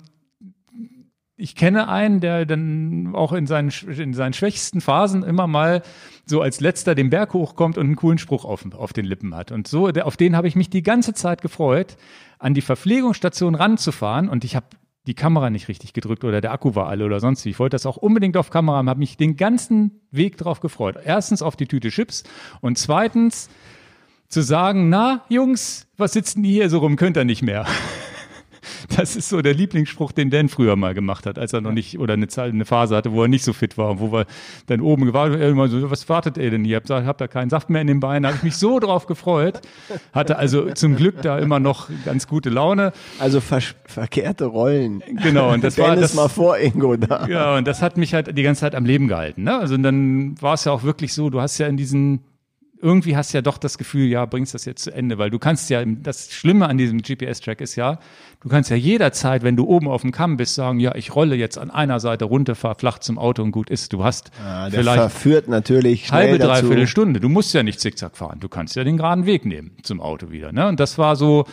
ich kenne einen, der dann auch in seinen, in seinen schwächsten Phasen immer mal so als letzter den Berg hochkommt und einen coolen Spruch auf, auf den Lippen hat. Und so, auf den habe ich mich die ganze Zeit gefreut, an die Verpflegungsstation ranzufahren. Und ich habe die Kamera nicht richtig gedrückt oder der Akku war alle oder sonst wie. Ich wollte das auch unbedingt auf Kamera haben, habe mich den ganzen Weg drauf gefreut. Erstens auf die Tüte Chips und zweitens zu sagen, na Jungs, was sitzen die hier so rum, könnt ihr nicht mehr. Das ist so der Lieblingsspruch, den Dan früher mal gemacht hat, als er noch nicht oder eine, Phase hatte, wo er nicht so fit war und wo wir dann oben gewartet immer so, was wartet ihr denn hier? Habt hab da keinen Saft mehr in den Beinen. Da habe ich mich so drauf gefreut. Hatte also zum Glück da immer noch ganz gute Laune. Also ver verkehrte Rollen. Genau, und das war das mal vor Ingo da. Ja, und das hat mich halt die ganze Zeit am Leben gehalten. Ne? Also dann war es ja auch wirklich so, du hast ja in diesen irgendwie hast du ja doch das Gefühl, ja, bringst das jetzt zu Ende, weil du kannst ja, das Schlimme an diesem GPS-Track ist ja, du kannst ja jederzeit, wenn du oben auf dem Kamm bist, sagen, ja, ich rolle jetzt an einer Seite runter, fahr flach zum Auto und gut ist. Du hast der vielleicht verführt natürlich halbe, dreiviertel Stunde. Du musst ja nicht zickzack fahren. Du kannst ja den geraden Weg nehmen zum Auto wieder. Ne? Und das war so,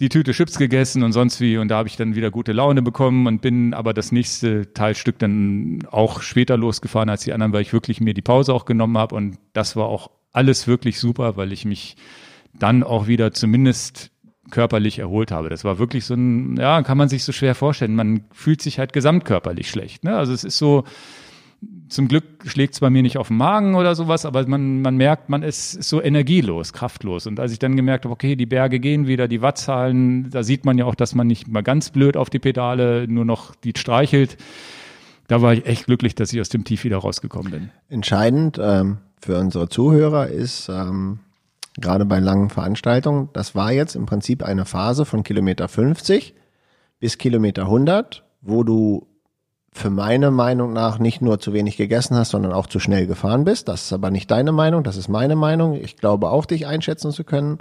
die Tüte Chips gegessen und sonst wie und da habe ich dann wieder gute Laune bekommen und bin aber das nächste Teilstück dann auch später losgefahren als die anderen, weil ich wirklich mir die Pause auch genommen habe und das war auch alles wirklich super, weil ich mich dann auch wieder zumindest körperlich erholt habe. Das war wirklich so ein, ja, kann man sich so schwer vorstellen. Man fühlt sich halt gesamtkörperlich schlecht. Ne? Also es ist so, zum Glück schlägt es bei mir nicht auf den Magen oder sowas, aber man, man merkt, man ist, ist so energielos, kraftlos. Und als ich dann gemerkt habe, okay, die Berge gehen wieder, die Wattzahlen, da sieht man ja auch, dass man nicht mal ganz blöd auf die Pedale nur noch die streichelt. Da war ich echt glücklich, dass ich aus dem Tief wieder rausgekommen bin. Entscheidend, ähm, für unsere Zuhörer ist, ähm, gerade bei langen Veranstaltungen, das war jetzt im Prinzip eine Phase von Kilometer 50 bis Kilometer 100, wo du für meine Meinung nach nicht nur zu wenig gegessen hast, sondern auch zu schnell gefahren bist. Das ist aber nicht deine Meinung, das ist meine Meinung. Ich glaube auch, dich einschätzen zu können,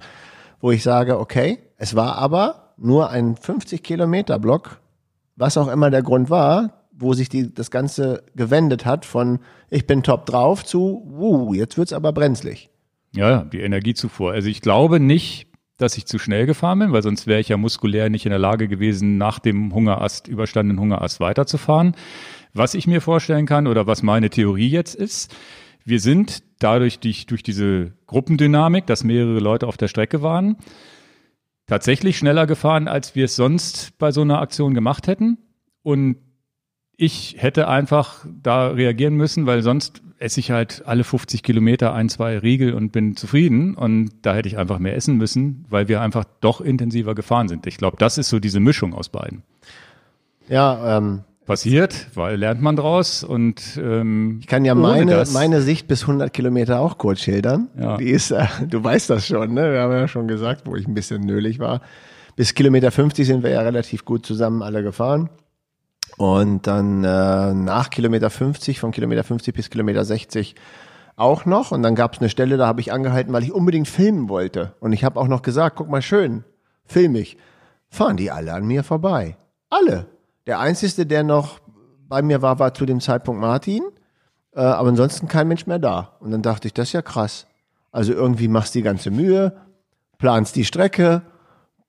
wo ich sage, okay, es war aber nur ein 50 Kilometer Block, was auch immer der Grund war, wo sich die, das Ganze gewendet hat von ich bin top drauf zu, wuh, jetzt wird's aber brenzlig. Ja, die Energiezufuhr. Also ich glaube nicht, dass ich zu schnell gefahren bin, weil sonst wäre ich ja muskulär nicht in der Lage gewesen, nach dem Hungerast, überstandenen Hungerast weiterzufahren. Was ich mir vorstellen kann oder was meine Theorie jetzt ist, wir sind dadurch durch, durch diese Gruppendynamik, dass mehrere Leute auf der Strecke waren, tatsächlich schneller gefahren, als wir es sonst bei so einer Aktion gemacht hätten. Und ich hätte einfach da reagieren müssen, weil sonst esse ich halt alle 50 Kilometer ein, zwei Riegel und bin zufrieden. Und da hätte ich einfach mehr essen müssen, weil wir einfach doch intensiver gefahren sind. Ich glaube, das ist so diese Mischung aus beiden. Ja, ähm, Passiert, weil lernt man draus und ähm, ich kann ja meine, meine Sicht bis 100 Kilometer auch kurz schildern. Ja. Die ist, äh, du weißt das schon, ne? Wir haben ja schon gesagt, wo ich ein bisschen nölig war. Bis Kilometer 50 sind wir ja relativ gut zusammen alle gefahren. Und dann äh, nach Kilometer 50, von Kilometer 50 bis Kilometer 60 auch noch. Und dann gab es eine Stelle, da habe ich angehalten, weil ich unbedingt filmen wollte. Und ich habe auch noch gesagt, guck mal schön, film ich. Fahren die alle an mir vorbei. Alle. Der Einzige, der noch bei mir war, war zu dem Zeitpunkt Martin. Äh, aber ansonsten kein Mensch mehr da. Und dann dachte ich, das ist ja krass. Also irgendwie machst die ganze Mühe, planst die Strecke,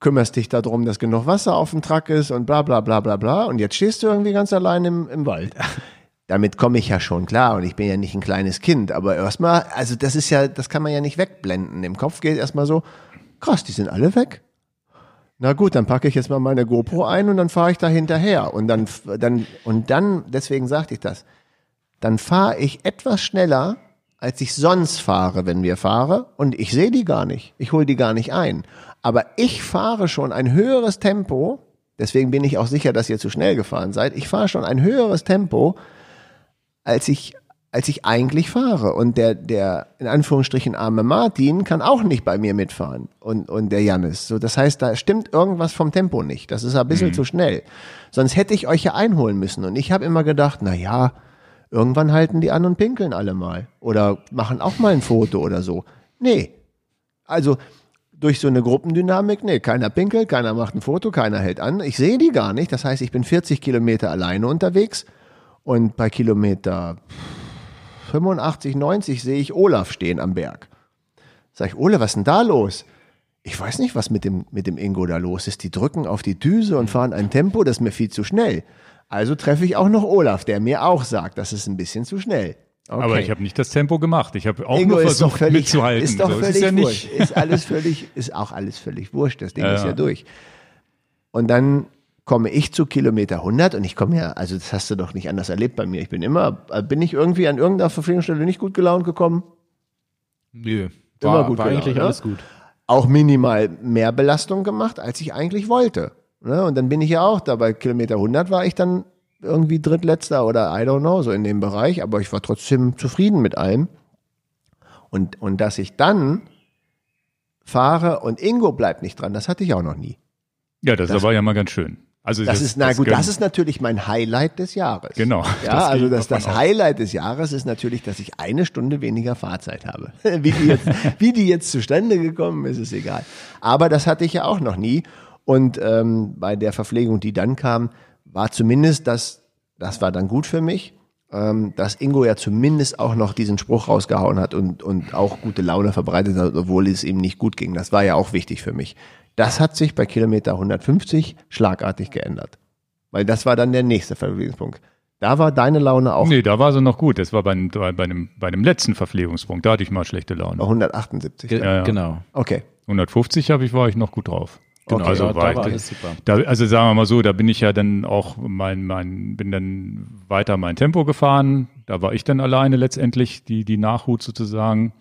kümmerst dich darum, dass genug Wasser auf dem Truck ist und bla bla bla bla bla. Und jetzt stehst du irgendwie ganz allein im, im Wald. Damit komme ich ja schon klar und ich bin ja nicht ein kleines Kind, aber erstmal, also das ist ja, das kann man ja nicht wegblenden. Im Kopf geht erstmal so, krass, die sind alle weg. Na gut, dann packe ich jetzt mal meine GoPro ein und dann fahre ich da hinterher. Und dann, dann, und dann, deswegen sagte ich das, dann fahre ich etwas schneller, als ich sonst fahre, wenn wir fahren. Und ich sehe die gar nicht. Ich hole die gar nicht ein. Aber ich fahre schon ein höheres Tempo. Deswegen bin ich auch sicher, dass ihr zu schnell gefahren seid. Ich fahre schon ein höheres Tempo, als ich, als ich eigentlich fahre. Und der, der, in Anführungsstrichen, arme Martin kann auch nicht bei mir mitfahren. Und, und der Jannis. So, das heißt, da stimmt irgendwas vom Tempo nicht. Das ist ein bisschen zu schnell. Sonst hätte ich euch ja einholen müssen. Und ich habe immer gedacht, na ja, irgendwann halten die an und pinkeln alle mal. Oder machen auch mal ein Foto oder so. Nee. Also, durch so eine Gruppendynamik, nee, keiner pinkelt, keiner macht ein Foto, keiner hält an. Ich sehe die gar nicht. Das heißt, ich bin 40 Kilometer alleine unterwegs und bei Kilometer 85, 90 sehe ich Olaf stehen am Berg. Sag ich, Ole, was denn da los? Ich weiß nicht, was mit dem, mit dem Ingo da los ist. Die drücken auf die Düse und fahren ein Tempo, das ist mir viel zu schnell. Also treffe ich auch noch Olaf, der mir auch sagt, das ist ein bisschen zu schnell. Okay. aber ich habe nicht das Tempo gemacht. Ich habe auch Ingo nur versucht völlig, mitzuhalten. Ist doch so, völlig ist ja wurscht. Ist alles völlig, ist auch alles völlig wurscht. Das Ding Ja, ist ja durch. Und dann komme ich zu Kilometer 100 und ich komme ja, also das hast du doch nicht anders erlebt bei mir. Ich bin immer, bin ich irgendwie an irgendeiner Verpflegungsstelle nicht gut gelaunt gekommen? Nö. Immer War, gut war gelaunt, eigentlich ne? alles gut. Auch minimal mehr Belastung gemacht, als ich eigentlich wollte. Ne? Und dann bin ich ja auch da bei Kilometer 100 war ich dann irgendwie drittletzter oder I don't know, so in dem Bereich, aber ich war trotzdem zufrieden mit allem. Und, und dass ich dann fahre und Ingo bleibt nicht dran, das hatte ich auch noch nie. Ja, das, Das- aber ja mal ganz schön. Also Das, ist, na gut, gönn- das ist natürlich mein Highlight des Jahres. Genau, Ja, das also das, das. Highlight des Jahres ist natürlich, dass ich eine Stunde weniger Fahrzeit habe. Wie die jetzt, wie die jetzt zustande gekommen ist, ist egal. Aber das hatte ich ja auch noch nie. Und ähm, bei der Verpflegung, die dann kam, war zumindest das, das war dann gut für mich, ähm, dass Ingo ja zumindest auch noch diesen Spruch rausgehauen hat und, und auch gute Laune verbreitet hat, obwohl es ihm nicht gut ging. Das war ja auch wichtig für mich. Das hat sich bei Kilometer 150 schlagartig geändert. Weil das war dann der nächste Verpflegungspunkt. Da war deine Laune auch Nee, da war sie noch gut. Das war bei, bei, bei, dem, bei dem letzten Verpflegungspunkt. Da hatte ich mal schlechte bei Laune. 178. Ge Ja, ja. Genau. Okay. 150 habe ich, war ich noch gut drauf. Genau, also da, war da war alles super. Da, also sagen wir mal so, da bin ich ja dann auch mein, mein, bin dann weiter mein Tempo gefahren. Da war ich dann alleine letztendlich, die, die Nachhut sozusagen.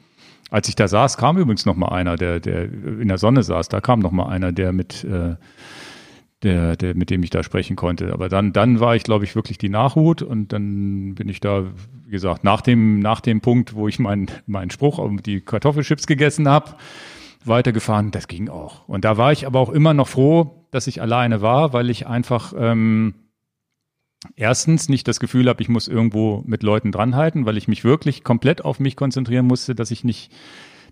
Als ich da saß, kam übrigens noch mal einer, der, der in der Sonne saß. Da kam noch mal einer, der mit, äh, der, der, mit dem ich da sprechen konnte. Aber dann, dann war ich, glaube ich, wirklich die Nachhut und dann bin ich da, wie gesagt, nach dem, nach dem Punkt, wo ich meinen meinen Spruch auf die Kartoffelchips gegessen habe, weitergefahren. Das ging auch. Und da war ich aber auch immer noch froh, dass ich alleine war, weil ich einfach ähm, erstens nicht das Gefühl habe, ich muss irgendwo mit Leuten dranhalten, weil ich mich wirklich komplett auf mich konzentrieren musste, dass ich nicht,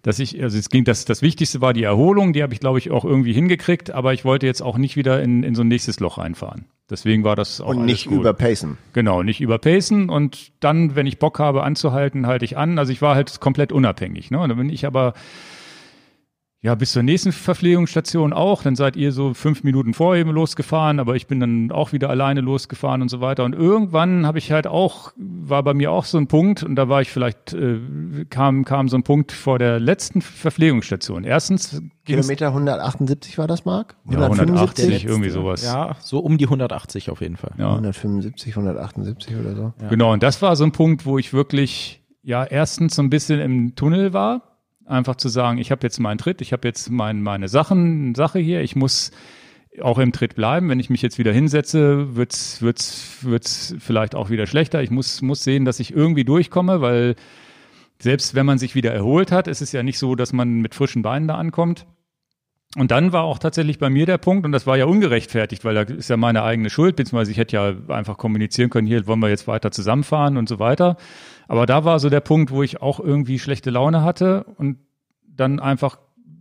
dass ich, also es ging, das, das Wichtigste war die Erholung, die habe ich, glaube ich, auch irgendwie hingekriegt, aber ich wollte jetzt auch nicht wieder in, in so ein nächstes Loch reinfahren. Deswegen war das auch Und nicht gut. überpacen. Genau, nicht überpacen und dann, wenn ich Bock habe anzuhalten, halte ich an. Also ich war halt komplett unabhängig. Ne? Und dann bin ich aber, ja, bis zur nächsten Verpflegungsstation auch. Dann seid ihr so fünf Minuten vorher eben losgefahren, aber ich bin dann auch wieder alleine losgefahren und so weiter. Und irgendwann habe ich halt auch, war bei mir auch so ein Punkt, und da war ich vielleicht, äh, kam, kam so ein Punkt vor der letzten Verpflegungsstation. Erstens Kilometer 178 war das, Marc? Ja, 180, irgendwie sowas. Ja, so um die 180 auf jeden Fall. Ja. 175, 178 oder so. Ja. Genau, und das war so ein Punkt, wo ich wirklich, ja, erstens so ein bisschen im Tunnel war einfach zu sagen, ich habe jetzt meinen Tritt, ich habe jetzt mein, meine Sachen, Sache hier, ich muss auch im Tritt bleiben. Wenn ich mich jetzt wieder hinsetze, wird's wird's wird's vielleicht auch wieder schlechter. Ich muss, muss sehen, dass ich irgendwie durchkomme, weil selbst wenn man sich wieder erholt hat, ist es ja nicht so, dass man mit frischen Beinen da ankommt. Und dann war auch tatsächlich bei mir der Punkt, und das war ja ungerechtfertigt, weil da ist ja meine eigene Schuld, beziehungsweise ich hätte ja einfach kommunizieren können, hier wollen wir jetzt weiter zusammenfahren und so weiter. Aber da war so der Punkt, wo ich auch irgendwie schlechte Laune hatte und dann einfach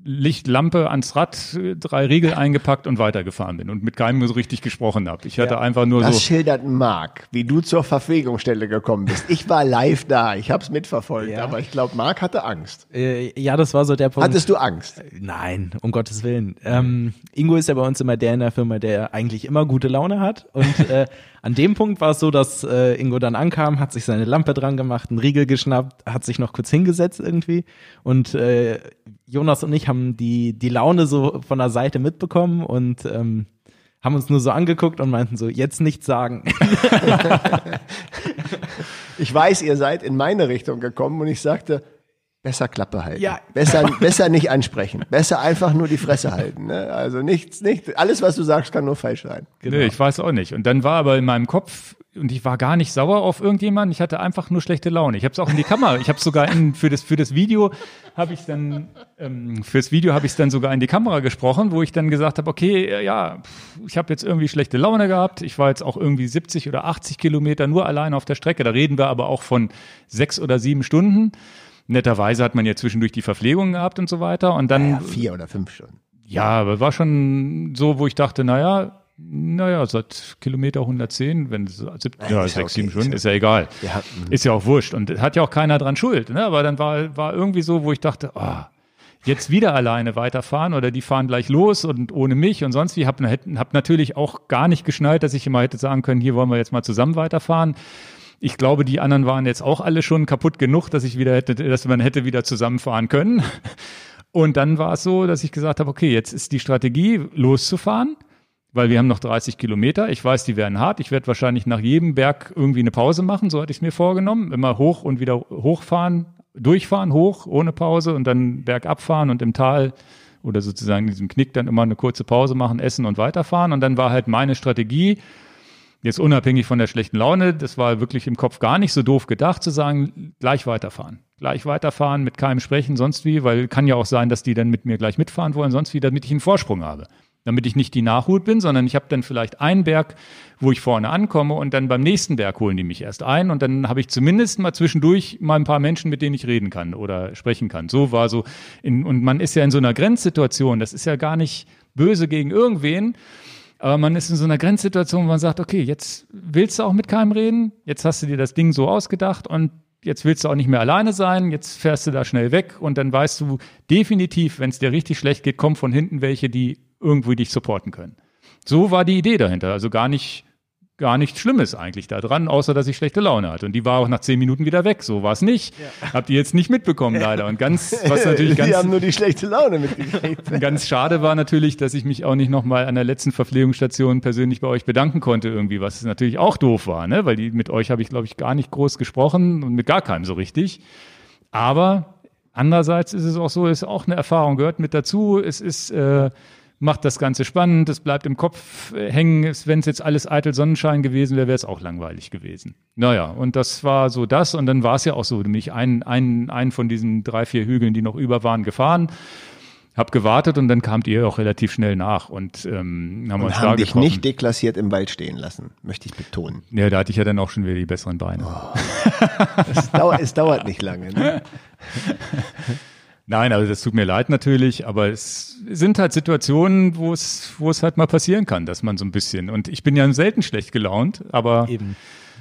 Lichtlampe ans Rad, drei Riegel eingepackt und weitergefahren bin und mit keinem so richtig gesprochen habe. Ich hatte ja, einfach nur das so. Das schildert Marc, wie du zur Verpflegungsstelle gekommen bist. Ich war live da, ich habe es mitverfolgt, ja. aber ich glaube, Marc hatte Angst. Äh, ja, das war so der Punkt. Hattest du Angst? Nein, um Gottes Willen. Ähm, Ingo ist ja bei uns immer der in der Firma, der eigentlich immer gute Laune hat und äh, an dem Punkt war es so, dass äh, Ingo dann ankam, hat sich seine Lampe dran gemacht, einen Riegel geschnappt, hat sich noch kurz hingesetzt irgendwie und äh, Jonas und ich haben die, die Laune so von der Seite mitbekommen und ähm, haben uns nur so angeguckt und meinten so, jetzt nichts sagen. ich weiß, ihr seid in meine Richtung gekommen und ich sagte, besser Klappe halten. Ja. Besser, besser nicht ansprechen. Besser einfach nur die Fresse halten. Ne? Also nichts, nicht, alles, was du sagst, kann nur falsch sein. Genau. Nee, ich weiß auch nicht. Und dann war aber in meinem Kopf, und ich war gar nicht sauer auf irgendjemanden, ich hatte einfach nur schlechte Laune. Ich habe es auch in die Kamera, ich habe sogar in, für das für das Video habe ich dann ähm, fürs Video habe ich dann sogar in die Kamera gesprochen, wo ich dann gesagt habe, okay, ja, ich habe jetzt irgendwie schlechte Laune gehabt. Ich war jetzt auch irgendwie 70 oder 80 Kilometer nur allein auf der Strecke. Da reden wir aber auch von sechs oder sieben Stunden. Netterweise hat man ja zwischendurch die Verpflegung gehabt und so weiter. Und dann. Ja, vier oder fünf Stunden. Ja, aber war schon so, wo ich dachte, naja, naja, seit Kilometer 110, wenn es ja, sechs, sieben Stunden, ist ja egal. Ja, ist ja auch wurscht. Und hat ja auch keiner dran Schuld. Ne? Aber dann war, war irgendwie so, wo ich dachte, oh, jetzt wieder alleine weiterfahren oder die fahren gleich los und ohne mich und sonst wie. Hab, hab natürlich auch gar nicht geschnallt, dass ich immer hätte sagen können, hier wollen wir jetzt mal zusammen weiterfahren. Ich glaube, die anderen waren jetzt auch alle schon kaputt genug, dass ich wieder hätte, dass man hätte wieder zusammenfahren können. Und dann war es so, dass ich gesagt habe, okay, jetzt ist die Strategie, loszufahren, weil wir haben noch 30 Kilometer. Ich weiß, die werden hart. Ich werde wahrscheinlich nach jedem Berg irgendwie eine Pause machen, so hatte ich es mir vorgenommen. Immer hoch und wieder hochfahren, durchfahren, hoch, ohne Pause und dann bergab fahren und im Tal oder sozusagen in diesem Knick dann immer eine kurze Pause machen, essen und weiterfahren. Und dann war halt meine Strategie, Jetzt unabhängig von der schlechten Laune, das war wirklich im Kopf gar nicht so doof gedacht, zu sagen, gleich weiterfahren. Gleich weiterfahren, mit keinem sprechen, sonst wie, weil kann ja auch sein, dass die dann mit mir gleich mitfahren wollen, sonst wie, damit ich einen Vorsprung habe. Damit ich nicht die Nachhut bin, sondern ich habe dann vielleicht einen Berg, wo ich vorne ankomme und dann beim nächsten Berg holen die mich erst ein und dann habe ich zumindest mal zwischendurch mal ein paar Menschen, mit denen ich reden kann oder sprechen kann. So war so, in, und man ist ja in so einer Grenzsituation, das ist ja gar nicht böse gegen irgendwen, aber man ist in so einer Grenzsituation, wo man sagt, okay, jetzt willst du auch mit keinem reden, jetzt hast du dir das Ding so ausgedacht und jetzt willst du auch nicht mehr alleine sein, jetzt fährst du da schnell weg und dann weißt du definitiv, wenn es dir richtig schlecht geht, kommen von hinten welche, die irgendwo dich supporten können. So war die Idee dahinter. Also gar nicht gar nichts Schlimmes eigentlich da dran, außer dass ich schlechte Laune hatte. Und die war auch nach zehn Minuten wieder weg. So war es nicht. Ja. Habt ihr jetzt nicht mitbekommen, leider. Und ganz, was natürlich ganz. Die haben nur die schlechte Laune mitgekriegt. ganz schade war natürlich, dass ich mich auch nicht nochmal an der letzten Verpflegungsstation persönlich bei euch bedanken konnte irgendwie, was natürlich auch doof war, ne? Weil die, mit euch habe ich, glaube ich, gar nicht groß gesprochen und mit gar keinem so richtig. Aber andererseits ist es auch so, ist auch eine Erfahrung, gehört mit dazu. Es ist, äh, macht das Ganze spannend, es bleibt im Kopf äh, hängen. Wenn es jetzt alles eitel Sonnenschein gewesen wäre, wäre es auch langweilig gewesen. Naja, und das war so das. Und dann war es ja auch so, nämlich ein, ein, ein von diesen drei, vier Hügeln, die noch über waren, gefahren. Hab gewartet und dann kamt ihr auch relativ schnell nach und ähm, haben und uns haben da dich getroffen. nicht deklassiert im Wald stehen lassen, möchte ich betonen. Ja, da hatte ich ja dann auch schon wieder die besseren Beine. Oh. es, dauert, es dauert nicht lange. Ne? Nein, also das tut mir leid natürlich, aber es sind halt Situationen, wo es, wo es halt mal passieren kann, dass man so ein bisschen, und ich bin ja selten schlecht gelaunt, aber Eben.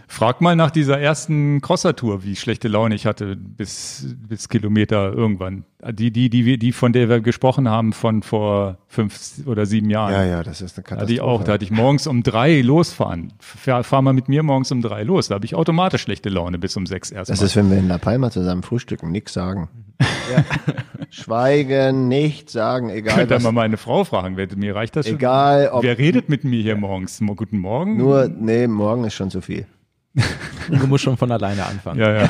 Frag mal nach dieser ersten Crosser-Tour, wie schlechte Laune ich hatte bis, bis Kilometer irgendwann. Die, die, die, die, von der wir gesprochen haben, von vor fünf oder sieben Jahren. Ja, ja, das ist eine Da hatte ich Katastrophe. auch, da hatte ich morgens um drei losfahren. Fahr, fahr mal mit mir morgens um drei los. Da habe ich automatisch schlechte Laune bis um sechs erst das ist, wenn wir in La Palma zusammen frühstücken, nichts sagen. Schweigen, nichts sagen, egal Könnt ihr was. mal meine Frau fragen, wer, mir reicht das schon. Egal, ob Wer redet mit mir hier morgens? Mo- Guten Morgen? nur, nee, morgen ist schon zu viel. Du musst schon von alleine anfangen. Ja, ja.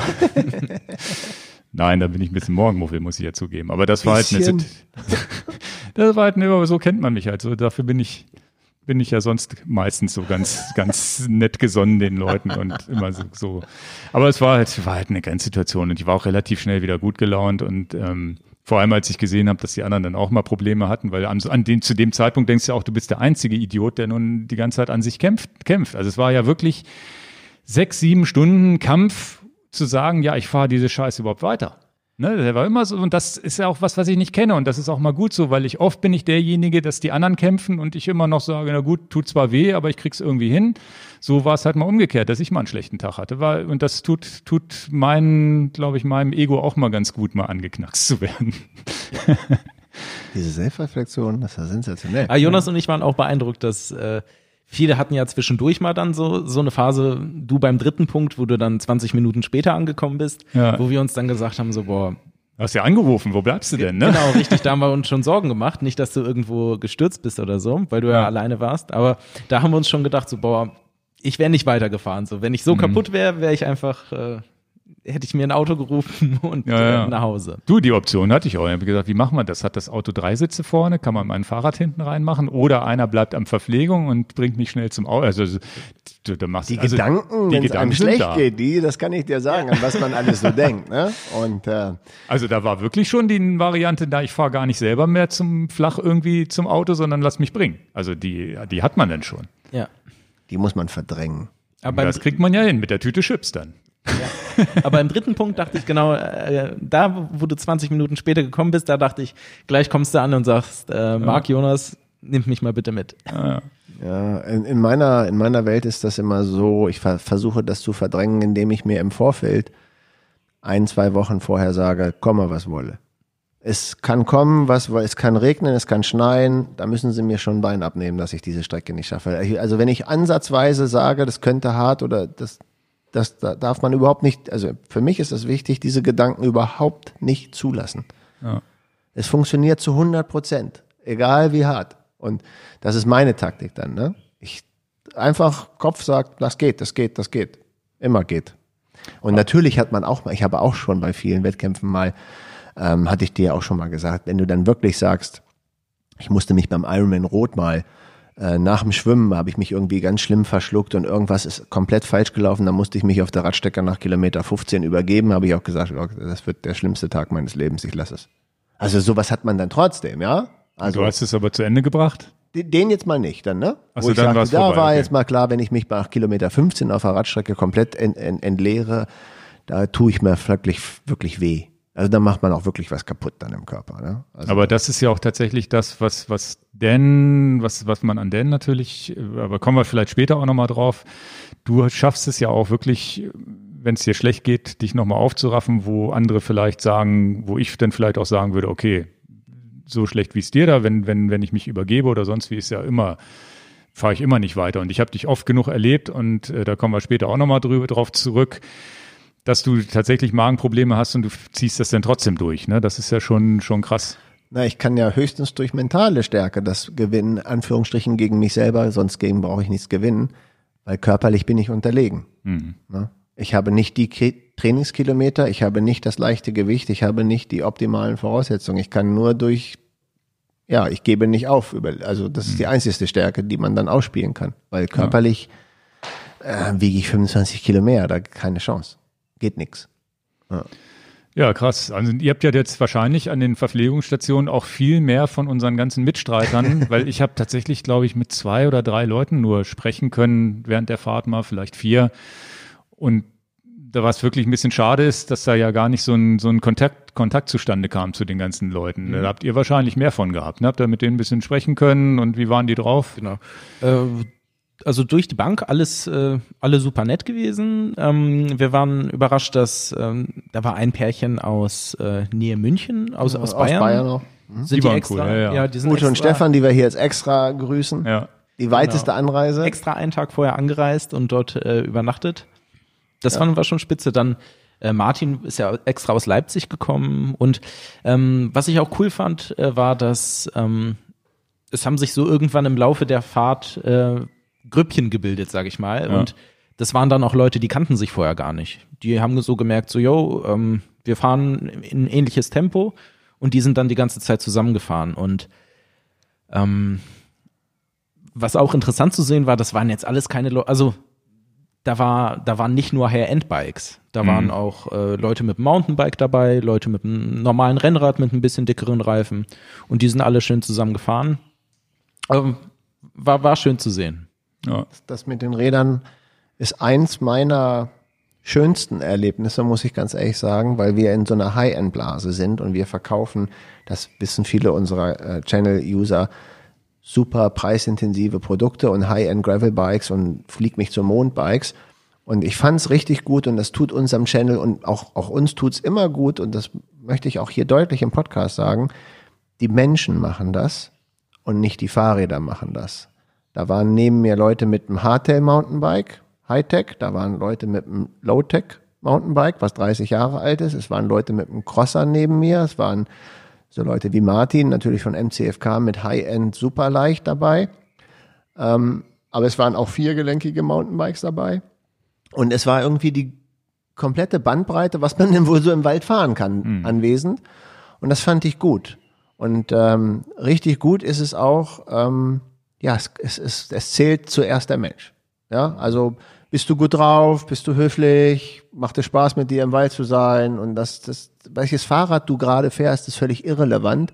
Nein, da bin ich ein bisschen Morgenmuffel, muss ich ja zugeben. Aber das war halt eine Das war halt eine, aber so kennt man mich halt. So, dafür bin ich, bin ich ja sonst meistens so ganz, ganz nett gesonnen den Leuten und immer so, so. Aber es war halt, war halt eine Grenzsituation und ich war auch relativ schnell wieder gut gelaunt und ähm, vor allem als ich gesehen habe, dass die anderen dann auch mal Probleme hatten, weil an, an den, zu dem Zeitpunkt denkst du ja auch, du bist der einzige Idiot, der nun die ganze Zeit an sich kämpft, kämpft. Also es war ja wirklich sechs, sieben Stunden Kampf zu sagen, ja, ich fahre diese Scheiße überhaupt weiter. Ne, der war immer so, und das ist ja auch was, was ich nicht kenne, und das ist auch mal gut so, weil ich oft bin ich derjenige, dass die anderen kämpfen und ich immer noch sage, na gut, tut zwar weh, aber ich krieg's irgendwie hin. So war es halt mal umgekehrt, dass ich mal einen schlechten Tag hatte. War, und das tut, tut meinen, glaube ich, meinem Ego auch mal ganz gut, mal angeknackst zu werden. Diese Selbstreflexion, das ist ja sensationell. Ah, Jonas und ich waren auch beeindruckt, dass äh, viele hatten ja zwischendurch mal dann so, so eine Phase, du beim dritten Punkt, wo du dann 20 Minuten später angekommen bist, Ja. wo wir uns dann gesagt haben, so, boah, Du hast ja angerufen, wo bleibst du denn, ne? Genau, richtig. Da haben wir uns schon Sorgen gemacht. Nicht, dass du irgendwo gestürzt bist oder so, weil du ja, Ja. alleine warst. Aber da haben wir uns schon gedacht, so, boah, ich wäre nicht weitergefahren. So, wenn ich so kaputt wäre, wäre ich einfach, äh, hätte ich mir ein Auto gerufen und Ja, ja. Äh, nach Hause. Du, die Option hatte ich auch. Ich habe gesagt, wie machen wir das? Hat das Auto drei Sitze vorne? Kann man mein Fahrrad hinten reinmachen? Oder einer bleibt am Verpflegung und bringt mich schnell zum Auto? Also, du, du machst Die also, Gedanken, die wenn es einem schlecht da. geht, die, das kann ich dir sagen, an was man alles so denkt. Ne? Und äh, Also da war wirklich schon die Variante, da ich fahre gar nicht selber mehr zum Flach irgendwie zum Auto, sondern lass mich bringen. Also die, die hat man dann schon. Ja. die muss man verdrängen. Aber das kriegt man ja hin mit der Tüte Chips dann. Aber im dritten Punkt dachte ich genau, äh, da, wo du 20 Minuten später gekommen bist, da dachte ich, gleich kommst du an und sagst, äh, Marc Jonas, nimm mich mal bitte mit. Ja, in, in, meiner, in meiner Welt ist das immer so, ich ver versuche das zu verdrängen, indem ich mir im Vorfeld ein, zwei Wochen vorher sage, komme, was wolle. Es kann kommen, was, es kann regnen, es kann schneien, da müssen sie mir schon ein Bein abnehmen, dass ich diese Strecke nicht schaffe. Also wenn ich ansatzweise sage, das könnte hart oder das, das da darf man überhaupt nicht, also für mich ist es wichtig, diese Gedanken überhaupt nicht zulassen. Ja. Es funktioniert zu 100 Prozent, egal wie hart. Und das ist meine Taktik dann. Ne? Ich einfach Kopf sagt, das geht, das geht, das geht, immer geht. Und natürlich hat man auch mal, ich habe auch schon bei vielen Wettkämpfen mal, ähm, hatte ich dir auch schon mal gesagt, wenn du dann wirklich sagst, ich musste mich beim Ironman Rot mal äh, nach dem Schwimmen habe ich mich irgendwie ganz schlimm verschluckt und irgendwas ist komplett falsch gelaufen. Da musste ich mich auf der Radstecker nach Kilometer 15 übergeben. Habe ich auch gesagt, oh, das wird der schlimmste Tag meines Lebens. Ich lasse es. Also sowas hat man dann trotzdem, ja. Also du hast es aber zu Ende gebracht? den jetzt mal nicht, dann ne? Ach Wo ich dann sagte, da vorbei, war okay. jetzt mal klar, wenn ich mich nach Kilometer 15 auf der Radstrecke komplett ent, ent, entleere, da tue ich mir wirklich wirklich weh. Also da macht man auch wirklich was kaputt dann im Körper. Ne? Also, Aber das ist ja auch tatsächlich das, was, was Dan, was, was man an Dan natürlich, aber kommen wir vielleicht später auch nochmal drauf. Du schaffst es ja auch wirklich, wenn es dir schlecht geht, dich nochmal aufzuraffen, wo andere vielleicht sagen, wo ich dann vielleicht auch sagen würde, okay, so schlecht wie es dir da, wenn, wenn, wenn ich mich übergebe oder sonst wie ist ja immer, fahre ich immer nicht weiter. Und ich habe dich oft genug erlebt und äh, da kommen wir später auch nochmal drüber drauf zurück, dass du tatsächlich Magenprobleme hast und du ziehst das dann trotzdem durch. Ne? Das ist ja schon, schon krass. na, ich kann ja höchstens durch mentale Stärke das gewinnen, Anführungsstrichen gegen mich selber, sonst gegen brauche ich nichts gewinnen, weil körperlich bin ich unterlegen. Ne? Ich habe nicht die Trainingskilometer, ich habe nicht das leichte Gewicht, ich habe nicht die optimalen Voraussetzungen. Ich kann nur durch, ja, ich gebe nicht auf. Über, also das ist die einzigste Stärke, die man dann ausspielen kann, weil körperlich äh, wiege ich 25 Kilo mehr, da keine Chance. Geht nix. Ja, krass. Also ihr habt ja jetzt wahrscheinlich an den Verpflegungsstationen auch viel mehr von unseren ganzen Mitstreitern, weil ich habe tatsächlich, glaube ich, mit zwei oder drei Leuten nur sprechen können während der Fahrt mal, vielleicht vier. Und da was wirklich ein bisschen schade ist, dass da ja gar nicht so ein, so ein Kontakt, Kontakt zustande kam zu den ganzen Leuten. Da habt ihr wahrscheinlich mehr von gehabt. Ne? Habt ihr mit denen ein bisschen sprechen können und wie waren die drauf? Genau. Äh, also durch die Bank alles, äh, alle super nett gewesen. Ähm, wir waren überrascht, dass ähm, da war ein Pärchen aus äh, Nähe München, aus, aus Bayern. Aus Bayern auch. Sind Die die, waren extra, cool, ja, ja. die sind Ute und extra, Stefan, die wir hier jetzt extra grüßen. Ja. Die weiteste Genau. Anreise. extra einen Tag vorher angereist und dort äh, übernachtet. Das fanden wir schon spitze. Dann äh, Martin ist ja extra aus Leipzig gekommen und ähm, was ich auch cool fand, äh, war, dass ähm, es haben sich so irgendwann im Laufe der Fahrt äh, Grüppchen gebildet, sag ich mal. Ja. Und das waren dann auch Leute, die kannten sich vorher gar nicht. Die haben so gemerkt, so, yo, ähm, wir fahren in ein ähnliches Tempo und die sind dann die ganze Zeit zusammengefahren. Und ähm, was auch interessant zu sehen war, das waren jetzt alles keine Leute, also da war, da waren nicht nur High-End-Bikes, da Mhm. waren auch äh, Leute mit einem Mountainbike dabei, Leute mit einem normalen Rennrad mit ein bisschen dickeren Reifen und die sind alle schön zusammen gefahren. Ähm, war, war schön zu sehen. Ja. Das mit den Rädern ist eins meiner schönsten Erlebnisse, muss ich ganz ehrlich sagen, weil wir in so einer High-End-Blase sind und wir verkaufen, das wissen viele unserer äh, Channel-User, super preisintensive Produkte und High-End Gravel-Bikes und Flieg mich zum Mond-Bikes. Und ich fand's richtig gut und das tut unserem Channel und auch, auch uns tut's immer gut und das möchte ich auch hier deutlich im Podcast sagen. Die Menschen machen das und nicht die Fahrräder machen das. Da waren neben mir Leute mit einem Hardtail Mountainbike, Hightech, da waren Leute mit einem Low-Tech Mountainbike, was 30 Jahre alt ist. Es waren Leute mit einem Crosser neben mir, es waren so Leute wie Martin, natürlich von MCFK mit High-End super leicht dabei. Ähm, aber es waren auch viergelenkige Mountainbikes dabei. Und es war irgendwie die komplette Bandbreite, was man denn wohl so im Wald fahren kann, anwesend. Und das fand ich gut. Und ähm, richtig gut ist es auch, ähm, ja, es, es, es, es zählt zuerst der Mensch. Ja, also bist du gut drauf, bist du höflich, macht es Spaß mit dir im Wald zu sein und das, das welches Fahrrad du gerade fährst, ist völlig irrelevant.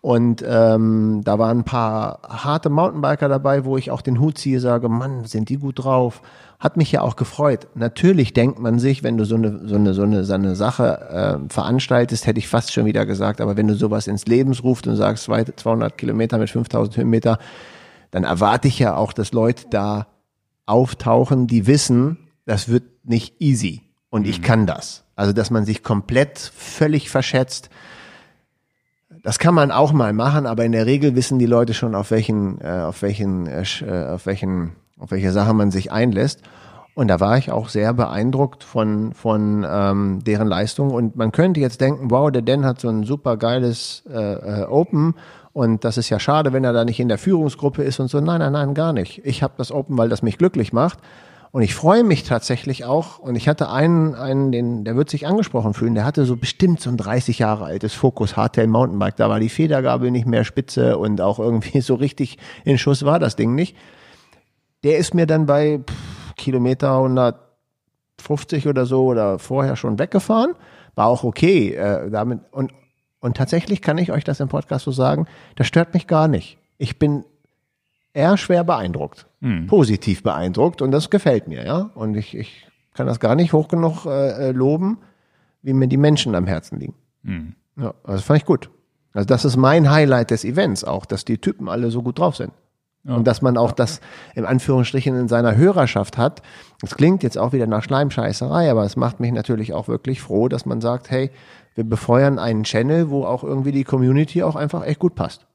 Und ähm, da waren ein paar harte Mountainbiker dabei, wo ich auch den Hut ziehe, sage, Mann, sind die gut drauf. Hat mich ja auch gefreut. Natürlich denkt man sich, wenn du so eine, so eine, so eine, so eine Sache äh, veranstaltest, hätte ich fast schon wieder gesagt, aber wenn du sowas ins Leben rufst und sagst, zwei- 200 Kilometer mit 5000 Höhenmeter, dann erwarte ich ja auch, dass Leute da auftauchen, die wissen, das wird nicht easy und ich kann das. Also, dass man sich komplett völlig verschätzt. Das kann man auch mal machen, aber in der Regel wissen die Leute schon, auf welchen, äh, auf welchen, äh, äh, auf welchen, auf welche Sache man sich einlässt. Und da war ich auch sehr beeindruckt von, von ähm, deren Leistung. Und man könnte jetzt denken, wow, der Dan hat so ein super geiles äh, äh, Open und das ist ja schade, wenn er da nicht in der Führungsgruppe ist und so. Nein, nein, nein, gar nicht. Ich habe das Open, weil das mich glücklich macht. Und ich freue mich tatsächlich auch. Und ich hatte einen, einen, den, der wird sich angesprochen fühlen. Der hatte so bestimmt so ein 30 Jahre altes Focus Hardtail Mountainbike. Da war die Federgabel nicht mehr spitze und auch irgendwie so richtig in Schuss war das Ding nicht. Der ist mir dann bei pff, Kilometer 150 oder so oder vorher schon weggefahren. War auch okay. Äh, damit und und tatsächlich kann ich euch das im Podcast so sagen, das stört mich gar nicht. Ich bin eher schwer beeindruckt, positiv beeindruckt und das gefällt mir, ja. Und ich, ich kann das gar nicht hoch genug äh, äh, loben, wie mir die Menschen am Herzen liegen. Ja, also das fand ich gut. Also das ist mein Highlight des Events auch, dass die Typen alle so gut drauf sind. Und dass man auch das im Anführungsstrichen in seiner Hörerschaft hat. Das klingt jetzt auch wieder nach Schleimscheißerei, aber es macht mich natürlich auch wirklich froh, dass man sagt, hey, wir befeuern einen Channel, wo auch irgendwie die Community auch einfach echt gut passt.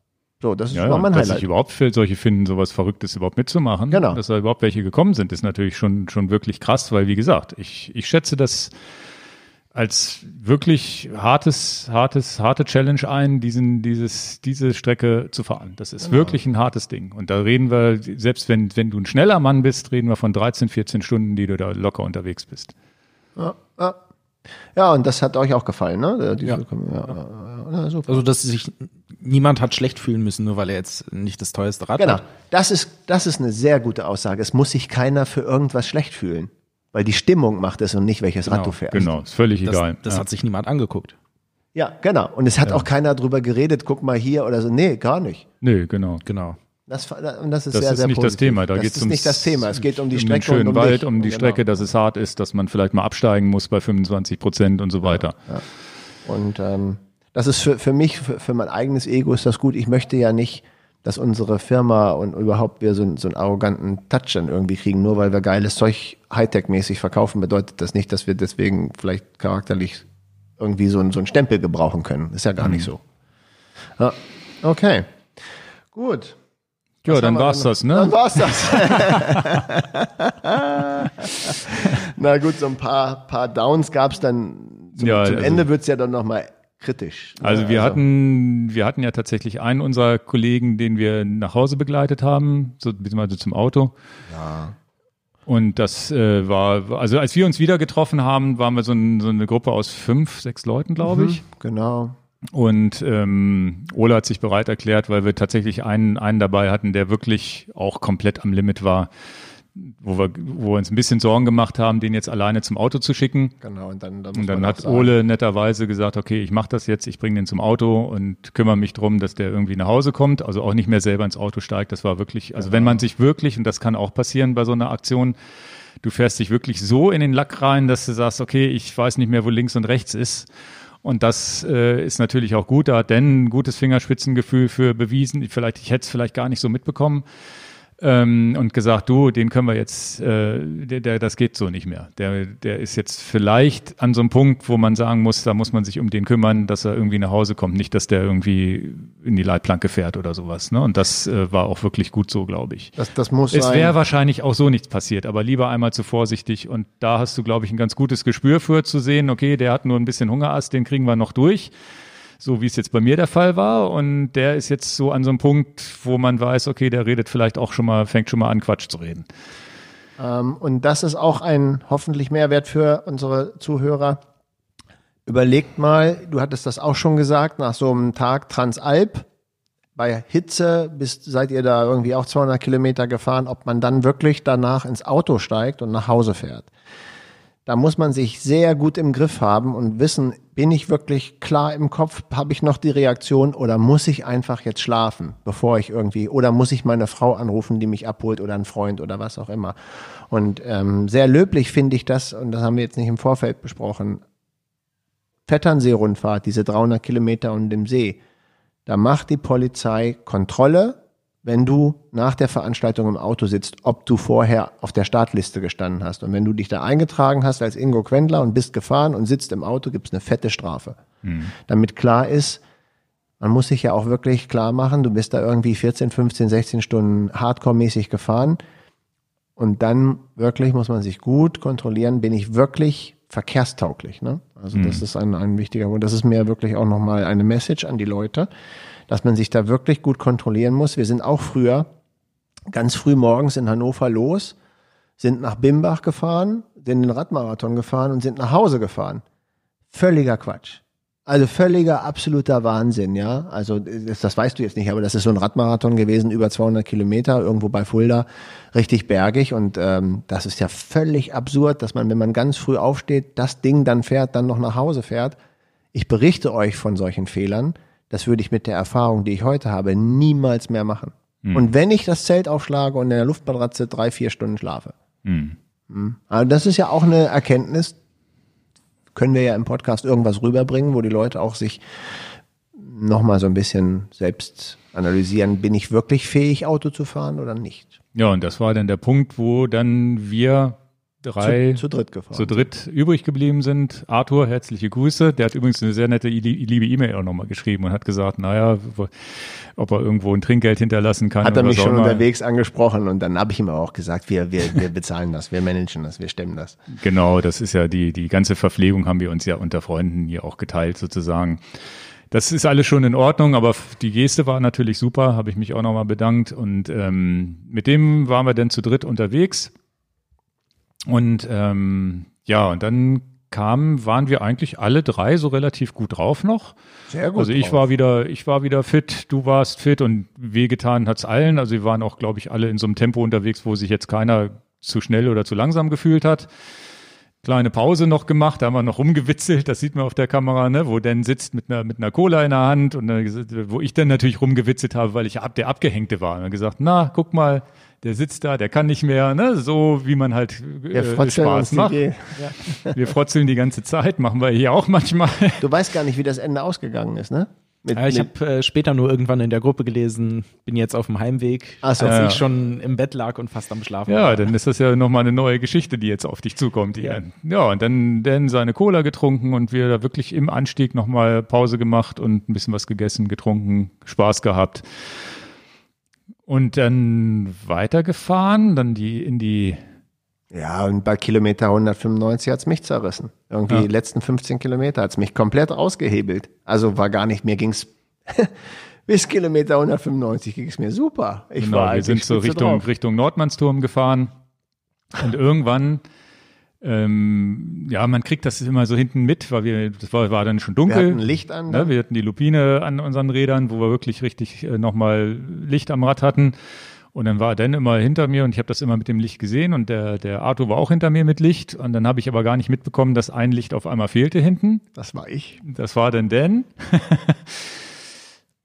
So, das ist Ja, mein dass Highlight. sich überhaupt für solche finden, sowas Verrücktes überhaupt mitzumachen. Genau. Dass da überhaupt welche gekommen sind, ist natürlich schon, schon wirklich krass, weil wie gesagt, ich, ich schätze das als wirklich hartes, hartes, harte Challenge ein, diesen, dieses, diese Strecke zu fahren. Das ist wirklich ein hartes Ding. Und da reden wir, selbst wenn, wenn du ein schneller Mann bist, reden wir von 13, 14 Stunden, die du da locker unterwegs bist. Ja, ja. Ja, und das hat euch auch gefallen, ne? Ja. ja. Ja, ja, super. Also, dass sich niemand hat schlecht fühlen müssen, nur weil er jetzt nicht das teuerste Rad Genau. hat. Das ist, das ist eine sehr gute Aussage. Es muss sich keiner für irgendwas schlecht fühlen. Weil die Stimmung macht es und nicht, welches Rad du fährst. Genau, ist völlig Das, egal. das ja. hat sich niemand angeguckt. Ja, genau. Und es hat auch keiner drüber geredet, guck mal hier oder so. Nee, gar nicht. Nö, genau. Genau. Das, und das ist Das sehr, ist sehr nicht das positiv. Thema. Da das geht's ist nicht ums- das Thema. Es geht um die um Strecke den schönen um Wald, um die Genau. Strecke, dass es hart ist, dass man vielleicht mal absteigen muss bei 25 Prozent und so weiter. Und ähm, das ist für, für mich, für, für mein eigenes Ego ist das gut. Ich möchte ja nicht dass unsere Firma und überhaupt wir so, so einen arroganten Touch dann irgendwie kriegen. Nur weil wir geiles Zeug Hightech-mäßig verkaufen, bedeutet das nicht, dass wir deswegen vielleicht charakterlich irgendwie so, so einen Stempel gebrauchen können. Ist ja gar nicht so. Ja, okay. Gut. Ja, dann war's das, ne? Dann war's das. Na gut, so ein paar, paar Downs gab's dann. Zum, Ja, zum also- Ende wird's ja dann nochmal kritisch. ne? Also wir hatten, wir hatten ja tatsächlich einen unserer Kollegen, den wir nach Hause begleitet haben, so beziehungsweise zum Auto. Ja. Und das äh, war, also als wir uns wieder getroffen haben, waren wir so, ein, so eine Gruppe aus fünf, sechs Leuten, glaube ich. Genau. Und ähm, Ola hat sich bereit erklärt, weil wir tatsächlich einen, einen dabei hatten, der wirklich auch komplett am Limit war, wo wir, wo wir uns ein bisschen Sorgen gemacht haben, den jetzt alleine zum Auto zu schicken. Genau. Und dann, dann, Und dann hat sagen, Ole netterweise gesagt, okay, ich mache das jetzt, ich bringe den zum Auto und kümmere mich drum, dass der irgendwie nach Hause kommt, also auch nicht mehr selber ins Auto steigt. Das war wirklich, also wenn man sich wirklich, und das kann auch passieren bei so einer Aktion, du fährst dich wirklich so in den Lack rein, dass du sagst, okay, ich weiß nicht mehr, wo links und rechts ist. Und das äh, ist natürlich auch gut. Da hat Dan ein gutes Fingerspitzengefühl für bewiesen. Vielleicht, ich hätte es vielleicht gar nicht so mitbekommen ähm, und gesagt, du, den können wir jetzt, äh, der, der, das geht so nicht mehr. Der, der ist jetzt vielleicht an so einem Punkt, wo man sagen muss, da muss man sich um den kümmern, dass er irgendwie nach Hause kommt, nicht, dass der irgendwie in die Leitplanke fährt oder sowas. Ne? Und das äh, war auch wirklich gut so, glaube ich. Das, das muss Es wäre wahrscheinlich auch so nichts passiert, aber lieber einmal zu vorsichtig. Und da hast du, glaube ich, ein ganz gutes Gespür für zu sehen, okay, der hat nur ein bisschen Hungerast, den kriegen wir noch durch. So wie es jetzt bei mir der Fall war. Und der ist jetzt so an so einem Punkt, wo man weiß, okay, der redet vielleicht auch schon mal, fängt schon mal an, Quatsch zu reden. Ähm, und das ist auch ein hoffentlich Mehrwert für unsere Zuhörer. Überlegt mal, du hattest das auch schon gesagt, nach so einem Tag Transalp, bei Hitze bist, seid ihr da irgendwie auch 200 Kilometer gefahren, ob man dann wirklich danach ins Auto steigt und nach Hause fährt. Da muss man sich sehr gut im Griff haben und wissen, bin ich wirklich klar im Kopf, habe ich noch die Reaktion oder muss ich einfach jetzt schlafen, bevor ich irgendwie, oder muss ich meine Frau anrufen, die mich abholt oder einen Freund oder was auch immer. Und ähm, sehr löblich finde ich das, und das haben wir jetzt nicht im Vorfeld besprochen, Vetternseerundfahrt, diese 300 Kilometer um dem See, da macht die Polizei Kontrolle, wenn du nach der Veranstaltung im Auto sitzt, ob du vorher auf der Startliste gestanden hast. Und wenn du dich da eingetragen hast als Ingo Quendler und bist gefahren und sitzt im Auto, gibt's eine fette Strafe. Damit klar ist, man muss sich ja auch wirklich klar machen, du bist da irgendwie 14, 15, 16 Stunden hardcore-mäßig gefahren. Und dann wirklich muss man sich gut kontrollieren, bin ich wirklich verkehrstauglich. Ne? Also das ist ein, ein wichtiger Punkt. Das ist mir wirklich auch nochmal eine Message an die Leute, dass man sich da wirklich gut kontrollieren muss. Wir sind auch früher ganz früh morgens in Hannover los, sind nach Bimbach gefahren, sind den Radmarathon gefahren und sind nach Hause gefahren. Völliger Quatsch. Also völliger, absoluter Wahnsinn, ja. Also das, das weißt du jetzt nicht, aber das ist so ein Radmarathon gewesen, über 200 Kilometer, irgendwo bei Fulda, richtig bergig. Und ähm, das ist ja völlig absurd, dass man, wenn man ganz früh aufsteht, das Ding dann fährt, dann noch nach Hause fährt. Ich berichte euch von solchen Fehlern. Das würde ich mit der Erfahrung, die ich heute habe, niemals mehr machen. Und wenn ich das Zelt aufschlage und in der Luftmatratze drei, vier Stunden schlafe. Hm. Mhm. Also das ist ja auch eine Erkenntnis, können wir ja im Podcast irgendwas rüberbringen, wo die Leute auch sich nochmal so ein bisschen selbst analysieren, bin ich wirklich fähig, Auto zu fahren oder nicht? Ja, und das war dann der Punkt, wo dann wir drei Zu, zu dritt gefahren. zu dritt übrig geblieben sind. Arthur, herzliche Grüße. Der hat übrigens eine sehr nette, li- liebe E-Mail auch nochmal geschrieben und hat gesagt, naja, ob er irgendwo ein Trinkgeld hinterlassen kann. Hat er mich schon immer. unterwegs angesprochen und dann habe ich ihm auch gesagt, wir, wir, wir bezahlen das, wir managen das, wir stemmen das. Genau, das ist ja die, die ganze Verpflegung haben wir uns ja unter Freunden hier auch geteilt sozusagen. Das ist alles schon in Ordnung, aber die Geste war natürlich super, habe ich mich auch nochmal bedankt. Und ähm, mit dem waren wir dann zu dritt unterwegs. Und ähm, ja, und dann kamen, waren wir eigentlich alle drei so relativ gut drauf noch. Sehr gut. Also ich drauf. war wieder, ich war wieder fit, du warst fit und wehgetan hat's allen. Also wir waren auch, glaube ich, alle in so einem Tempo unterwegs, wo sich jetzt keiner zu schnell oder zu langsam gefühlt hat. Kleine Pause noch gemacht, da haben wir noch rumgewitzelt, das sieht man auf der Kamera, ne, wo Dan sitzt mit einer, mit einer Cola in der Hand und äh, wo ich dann natürlich rumgewitzelt habe, weil ich ab, der Abgehängte war. Und dann gesagt, na, guck mal, der sitzt da, der kann nicht mehr, ne, so wie man halt äh, Spaß macht. Ge- Wir frotzeln die ganze Zeit, machen wir hier auch manchmal. Du weißt gar nicht, wie das Ende ausgegangen ist, ne? Mit, Ja, ich habe äh, später nur irgendwann in der Gruppe gelesen, bin jetzt auf dem Heimweg, Ach so. als Ja. ich schon im Bett lag und fast am Schlafen Ja, war. dann ist das ja nochmal eine neue Geschichte, die jetzt auf dich zukommt. Ja, ja und dann, dann seine Cola getrunken und wir da wirklich im Anstieg nochmal Pause gemacht und ein bisschen was gegessen, getrunken, Spaß gehabt. Und dann weitergefahren, dann die in die, ja, und bei Kilometer 195 hat's mich zerrissen. Irgendwie Ja. die letzten 15 Kilometer hat's mich komplett ausgehebelt. Also war gar nicht, mir ging's bis Kilometer 195 ging's mir super. Ich genau, war wir sind so Richtung, drauf. Richtung Nordmannsturm gefahren. Und irgendwann, ähm, ja, man kriegt das immer so hinten mit, weil wir, das war, war dann schon Wir dunkel. hatten Licht an. Ne, wir hatten die Lupine an unseren Rädern, wo wir wirklich richtig äh, nochmal Licht am Rad hatten. Und dann war Dan immer hinter mir und ich habe das immer mit dem Licht gesehen und der, der Arthur war auch hinter mir mit Licht. Und dann habe ich aber gar nicht mitbekommen, dass ein Licht auf einmal fehlte hinten. das war ich. Das war dann Dan.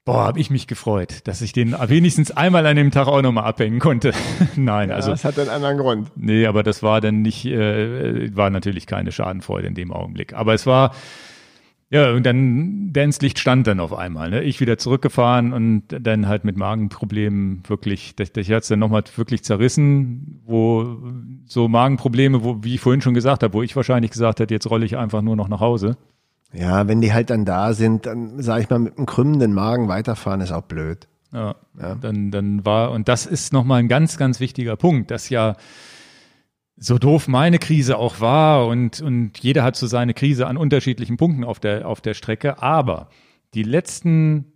Boah, habe ich mich gefreut, dass ich den wenigstens einmal an dem Tag auch nochmal abhängen konnte. Nein, also das hat einen anderen Grund. Nee, aber das war dann nicht, äh, war natürlich keine Schadenfreude in dem Augenblick. Aber es war, ja, und dann, Dans Licht stand dann auf einmal. Ne? Ich wieder zurückgefahren und dann halt mit Magenproblemen wirklich, das, das hat's dann nochmal wirklich zerrissen, wo so Magenprobleme, wo, wie ich vorhin schon gesagt habe, wo ich wahrscheinlich gesagt hätte, jetzt rolle ich einfach nur noch nach Hause. Ja, wenn die halt dann da sind, dann sage ich mal, mit einem krümmenden Magen weiterfahren ist auch blöd. Ja, Dann, dann war, und das ist nochmal ein ganz, ganz wichtiger Punkt, dass ja so doof meine Krise auch war und, und jeder hat so seine Krise an unterschiedlichen Punkten auf der, auf der Strecke, aber die letzten,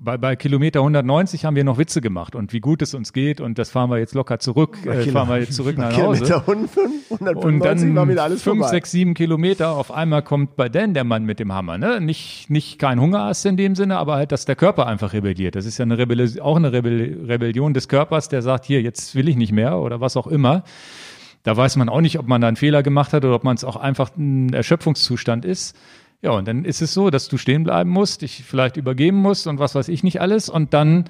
bei, bei Kilometer 190 haben wir noch Witze gemacht und wie gut es uns geht und das fahren wir jetzt locker zurück, äh, fahren wir jetzt zurück nach Kilometer Hause. 195 Und dann war wieder alles fünf, vorbei. sechs, sieben Kilometer, auf einmal kommt bei Dan der Mann mit dem Hammer. Ne? Nicht, nicht kein Hungerast in dem Sinne, aber halt, dass der Körper einfach rebelliert. Das ist ja eine Rebellion, auch eine Rebell Rebellion des Körpers, der sagt, hier, jetzt will ich nicht mehr oder was auch immer. Da weiß man auch nicht, ob man da einen Fehler gemacht hat oder ob man es auch einfach ein Erschöpfungszustand ist. Ja, und dann ist es so, dass du stehen bleiben musst, dich vielleicht übergeben musst und was weiß ich nicht alles. Und dann,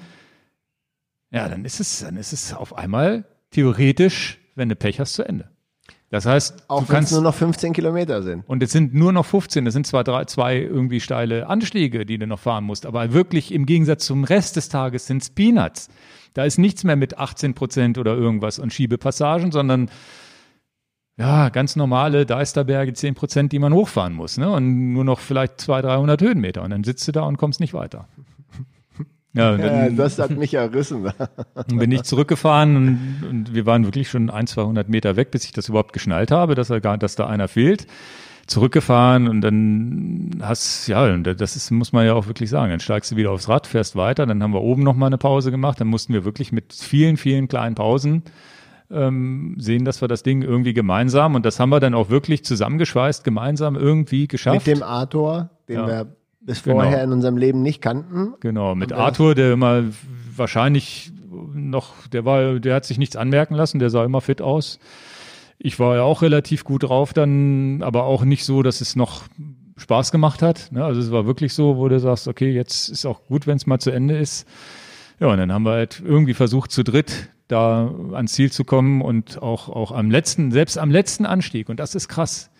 ja, dann ist es, dann ist es auf einmal theoretisch, wenn du Pech hast, zu Ende. Das heißt, Auch du wenn es kannst nur noch 15 Kilometer sind. und es sind nur noch 15, es sind zwar drei, zwei irgendwie steile Anstiege, die du noch fahren musst, aber wirklich im Gegensatz zum Rest des Tages sind es Peanuts. Da ist nichts mehr mit 18 Prozent oder irgendwas und Schiebepassagen, sondern ja, ganz normale Deisterberge, 10 Prozent, die man hochfahren muss. Ne? Und nur noch vielleicht 200, 300 Höhenmeter. Und dann sitzt du da und kommst nicht weiter. Ja, Ja, das hat mich errissen. bin ich zurückgefahren und, und wir waren wirklich schon ein, 200 Meter weg, bis ich das überhaupt geschnallt habe, dass, er gar, dass da einer fehlt. Zurückgefahren und dann hast, ja, das ist, muss man ja auch wirklich sagen, dann steigst du wieder aufs Rad, fährst weiter, dann haben wir oben nochmal eine Pause gemacht, dann mussten wir wirklich mit vielen, vielen kleinen Pausen ähm, sehen, dass wir das Ding irgendwie gemeinsam und das haben wir dann auch wirklich zusammengeschweißt, gemeinsam irgendwie geschafft. Mit dem Arthur, den Ja. wir bis Genau. vorher in unserem Leben nicht kannten. Genau, mit Und das- Arthur, der immer wahrscheinlich noch, der war, der hat sich nichts anmerken lassen, der sah immer fit aus. Ich war ja auch relativ gut drauf dann, aber auch nicht so, dass es noch Spaß gemacht hat. Ne? Also es war wirklich so, wo du sagst, okay, jetzt ist auch gut, wenn es mal zu Ende ist. Ja, und dann haben wir halt irgendwie versucht, zu dritt da ans Ziel zu kommen und auch, auch am letzten, selbst am letzten Anstieg, und das ist krass,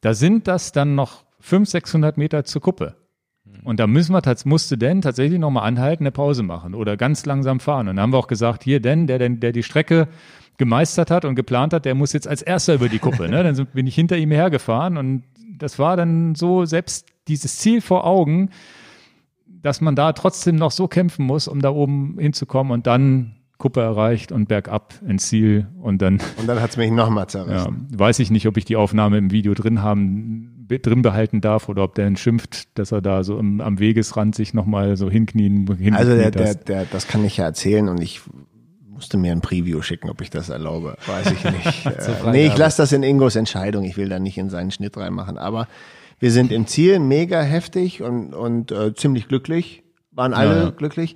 da sind das dann noch 500, 600 Meter zur Kuppe. Und da müssen wir, musste Dan tatsächlich nochmal anhalten, eine Pause machen oder ganz langsam fahren. Und dann haben wir auch gesagt, hier, Dan, der, der, der die Strecke gemeistert hat und geplant hat, der muss jetzt als erster über die Kuppe. Ne? Dann bin ich hinter ihm hergefahren und das war dann so, selbst dieses Ziel vor Augen, dass man da trotzdem noch so kämpfen muss, um da oben hinzukommen und dann Kuppe erreicht und bergab ins Ziel und dann Und dann hat's mich nochmal ja, zerrissen. weiß ich nicht, ob ich die Aufnahme im Video drin haben, be- drin behalten darf oder ob der schimpft, dass er da so im, am Wegesrand sich nochmal so hinknien, hinkniet. Also der, der, das. der, das kann ich ja erzählen und ich musste mir ein Preview schicken, ob ich das erlaube. Weiß ich nicht. äh, nee, ich lasse das in Ingos Entscheidung. Ich will da nicht in seinen Schnitt reinmachen. Aber wir sind im Ziel mega heftig und, und äh, ziemlich glücklich. Waren alle Ja, ja. glücklich.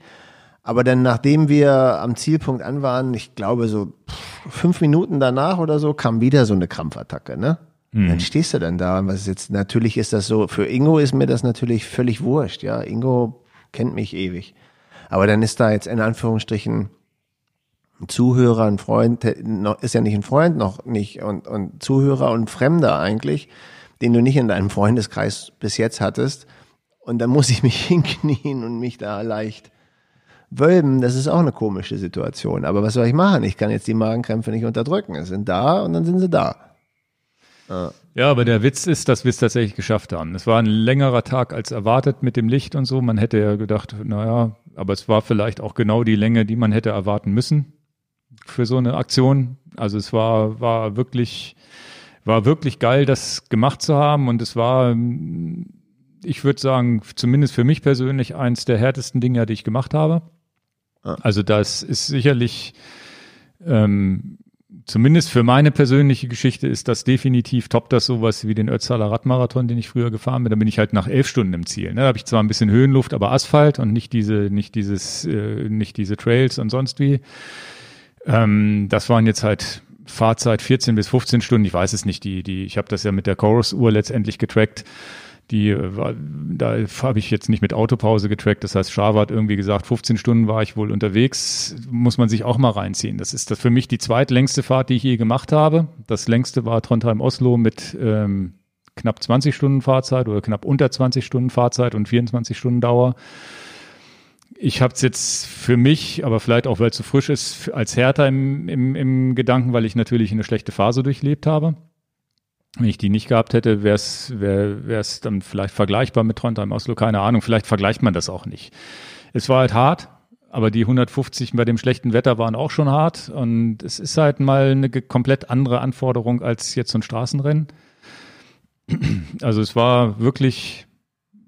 Aber dann, nachdem wir am Zielpunkt an waren, ich glaube so fünf Minuten danach oder so, kam wieder so eine Krampfattacke, ne? Hm. Dann stehst du dann da und was ist jetzt, natürlich ist das so, für Ingo ist mir das natürlich völlig wurscht, ja. Ingo kennt mich ewig. Aber dann ist da jetzt in Anführungsstrichen ein Zuhörer, ein Freund, ist ja nicht ein Freund noch nicht und, und Zuhörer und Fremder eigentlich, den du nicht in deinem Freundeskreis bis jetzt hattest. und dann muss ich mich hinknien und mich da leicht wölben. Das ist auch eine komische Situation. Aber was soll ich machen? Ich kann jetzt die Magenkrämpfe nicht unterdrücken. Es sind da und dann sind sie da. Ja, aber der Witz ist, dass wir es tatsächlich geschafft haben. Es war ein längerer Tag als erwartet mit dem Licht und so. Man hätte ja gedacht, naja, aber es war vielleicht auch genau die Länge, die man hätte erwarten müssen für so eine Aktion. Also es war, war wirklich, war wirklich geil, das gemacht zu haben und es war, ich würde sagen, zumindest für mich persönlich eins der härtesten Dinge, die ich gemacht habe. Also das ist sicherlich ähm, zumindest für meine persönliche Geschichte ist das definitiv top, das sowas wie den Ötzaler Radmarathon, den ich früher gefahren bin. Da bin ich halt nach elf Stunden im Ziel. Ne? Da habe ich zwar ein bisschen Höhenluft, aber Asphalt und nicht diese, nicht dieses, äh, nicht diese Trails und sonst wie. Ähm, das waren jetzt halt Fahrzeit 14 bis 15 Stunden. Ich weiß es nicht. Die, die, ich habe das ja mit der Chorus-Uhr letztendlich getrackt. Die äh, da habe ich jetzt nicht mit Autopause getrackt. Das heißt, Strava hat irgendwie gesagt, 15 Stunden war ich wohl unterwegs. Muss man sich auch mal reinziehen. Das ist das für mich die zweitlängste Fahrt, die ich je gemacht habe. Das längste war Trondheim-Oslo mit ähm, knapp 20 Stunden Fahrzeit oder knapp unter 20 Stunden Fahrzeit und 24 Stunden Dauer. Ich habe es jetzt für mich, aber vielleicht auch, weil es zu frisch ist, als härter im, im, im Gedanken, weil ich natürlich eine schlechte Phase durchlebt habe. Wenn ich die nicht gehabt hätte, wäre es dann vielleicht vergleichbar mit Trondheim Oslo, keine Ahnung, vielleicht vergleicht man das auch nicht. Es war halt hart, aber die 150 bei dem schlechten Wetter waren auch schon hart und es ist halt mal eine komplett andere Anforderung als jetzt so ein Straßenrennen. Also es war wirklich,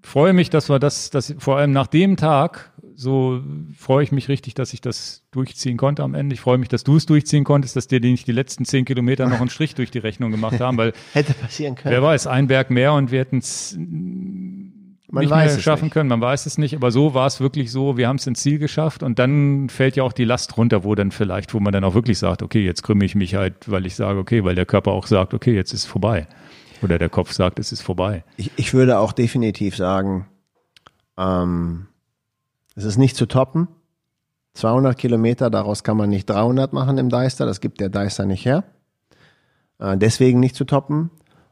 freue mich, dass wir das, dass vor allem nach dem Tag so freue ich mich richtig, dass ich das durchziehen konnte am Ende. Ich freue mich, dass du es durchziehen konntest, dass dir nicht die letzten zehn Kilometer noch einen Strich durch die Rechnung gemacht haben, weil hätte passieren können. Wer weiß, ein Berg mehr und wir hätten es nicht mehr schaffen nicht. können. Man weiß es nicht, aber so war es wirklich so. Wir haben es ins Ziel geschafft und dann fällt ja auch die Last runter, wo dann vielleicht, wo man dann auch wirklich sagt, okay, jetzt krümme ich mich halt, weil ich sage, okay, weil der Körper auch sagt, okay, jetzt ist es vorbei. Oder der Kopf sagt, es ist vorbei. Ich, ich würde auch definitiv sagen, ähm, es ist nicht zu toppen. 200 Kilometer, daraus kann man nicht 300 machen im Deister, das gibt der Deister nicht her. Äh, deswegen nicht zu toppen.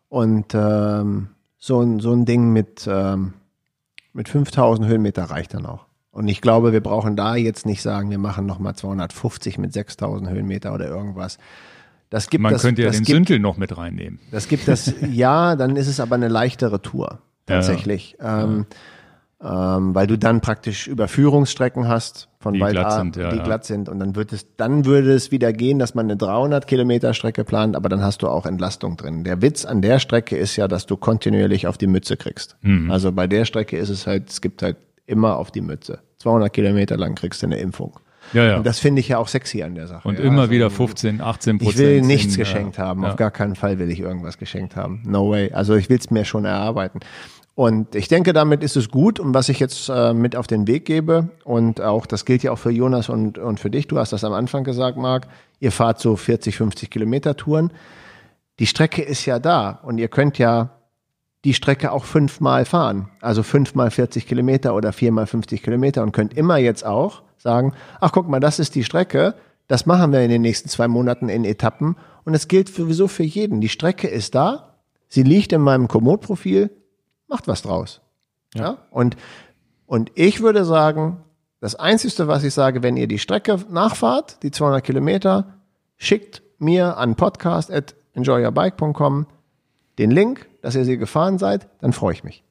Und ähm, so, ein, so ein Ding mit, ähm, mit 5000 Höhenmeter reicht dann auch. Und ich glaube, wir brauchen da jetzt nicht sagen, wir machen nochmal 250 mit 6000 Höhenmeter oder irgendwas. Das gibt Man das, könnte ja den gibt, Sündel noch mit reinnehmen. Das gibt das, ja, dann ist es aber eine leichtere Tour. Tatsächlich. Ja. Ähm, ja ähm, weil du dann praktisch Überführungsstrecken hast von die Wald glatt A, sind, ja, die ja. glatt sind und dann wird es, dann würde es wieder gehen, dass man eine 300 Kilometer Strecke plant, aber dann hast du auch Entlastung drin. Der Witz an der Strecke ist ja, dass du kontinuierlich auf die Mütze kriegst. Mhm. Also bei der Strecke ist es halt, es gibt halt immer auf die Mütze. 200 Kilometer lang kriegst du eine Impfung. Ja, ja. Und das finde ich ja auch sexy an der Sache. Und ja, immer also, wieder 15, 18 Prozent. Ich will nichts sind, geschenkt haben. ja. Auf gar keinen Fall will ich irgendwas geschenkt haben. No way. Also ich will es mir schon erarbeiten. Und ich denke, damit ist es gut. Und was ich jetzt äh, mit auf den Weg gebe, und auch das gilt ja auch für Jonas und, und für dich, du hast das am Anfang gesagt, Marc, ihr fahrt so 40, 50 Kilometer Touren. Die Strecke ist ja da und ihr könnt ja die Strecke auch fünfmal fahren. Also fünfmal 40 Kilometer oder viermal 50 Kilometer und könnt immer jetzt auch sagen, ach guck mal, das ist die Strecke. Das machen wir in den nächsten zwei Monaten in Etappen. Und es gilt sowieso für jeden. Die Strecke ist da. Sie liegt in meinem Komoot-Profil macht was draus. Ja. ja. Und, und ich würde sagen, das Einzige, was ich sage, wenn ihr die Strecke nachfahrt, die 200 Kilometer, schickt mir an podcast at enjoyyourbike.com den Link, dass ihr sie gefahren seid, dann freue ich mich.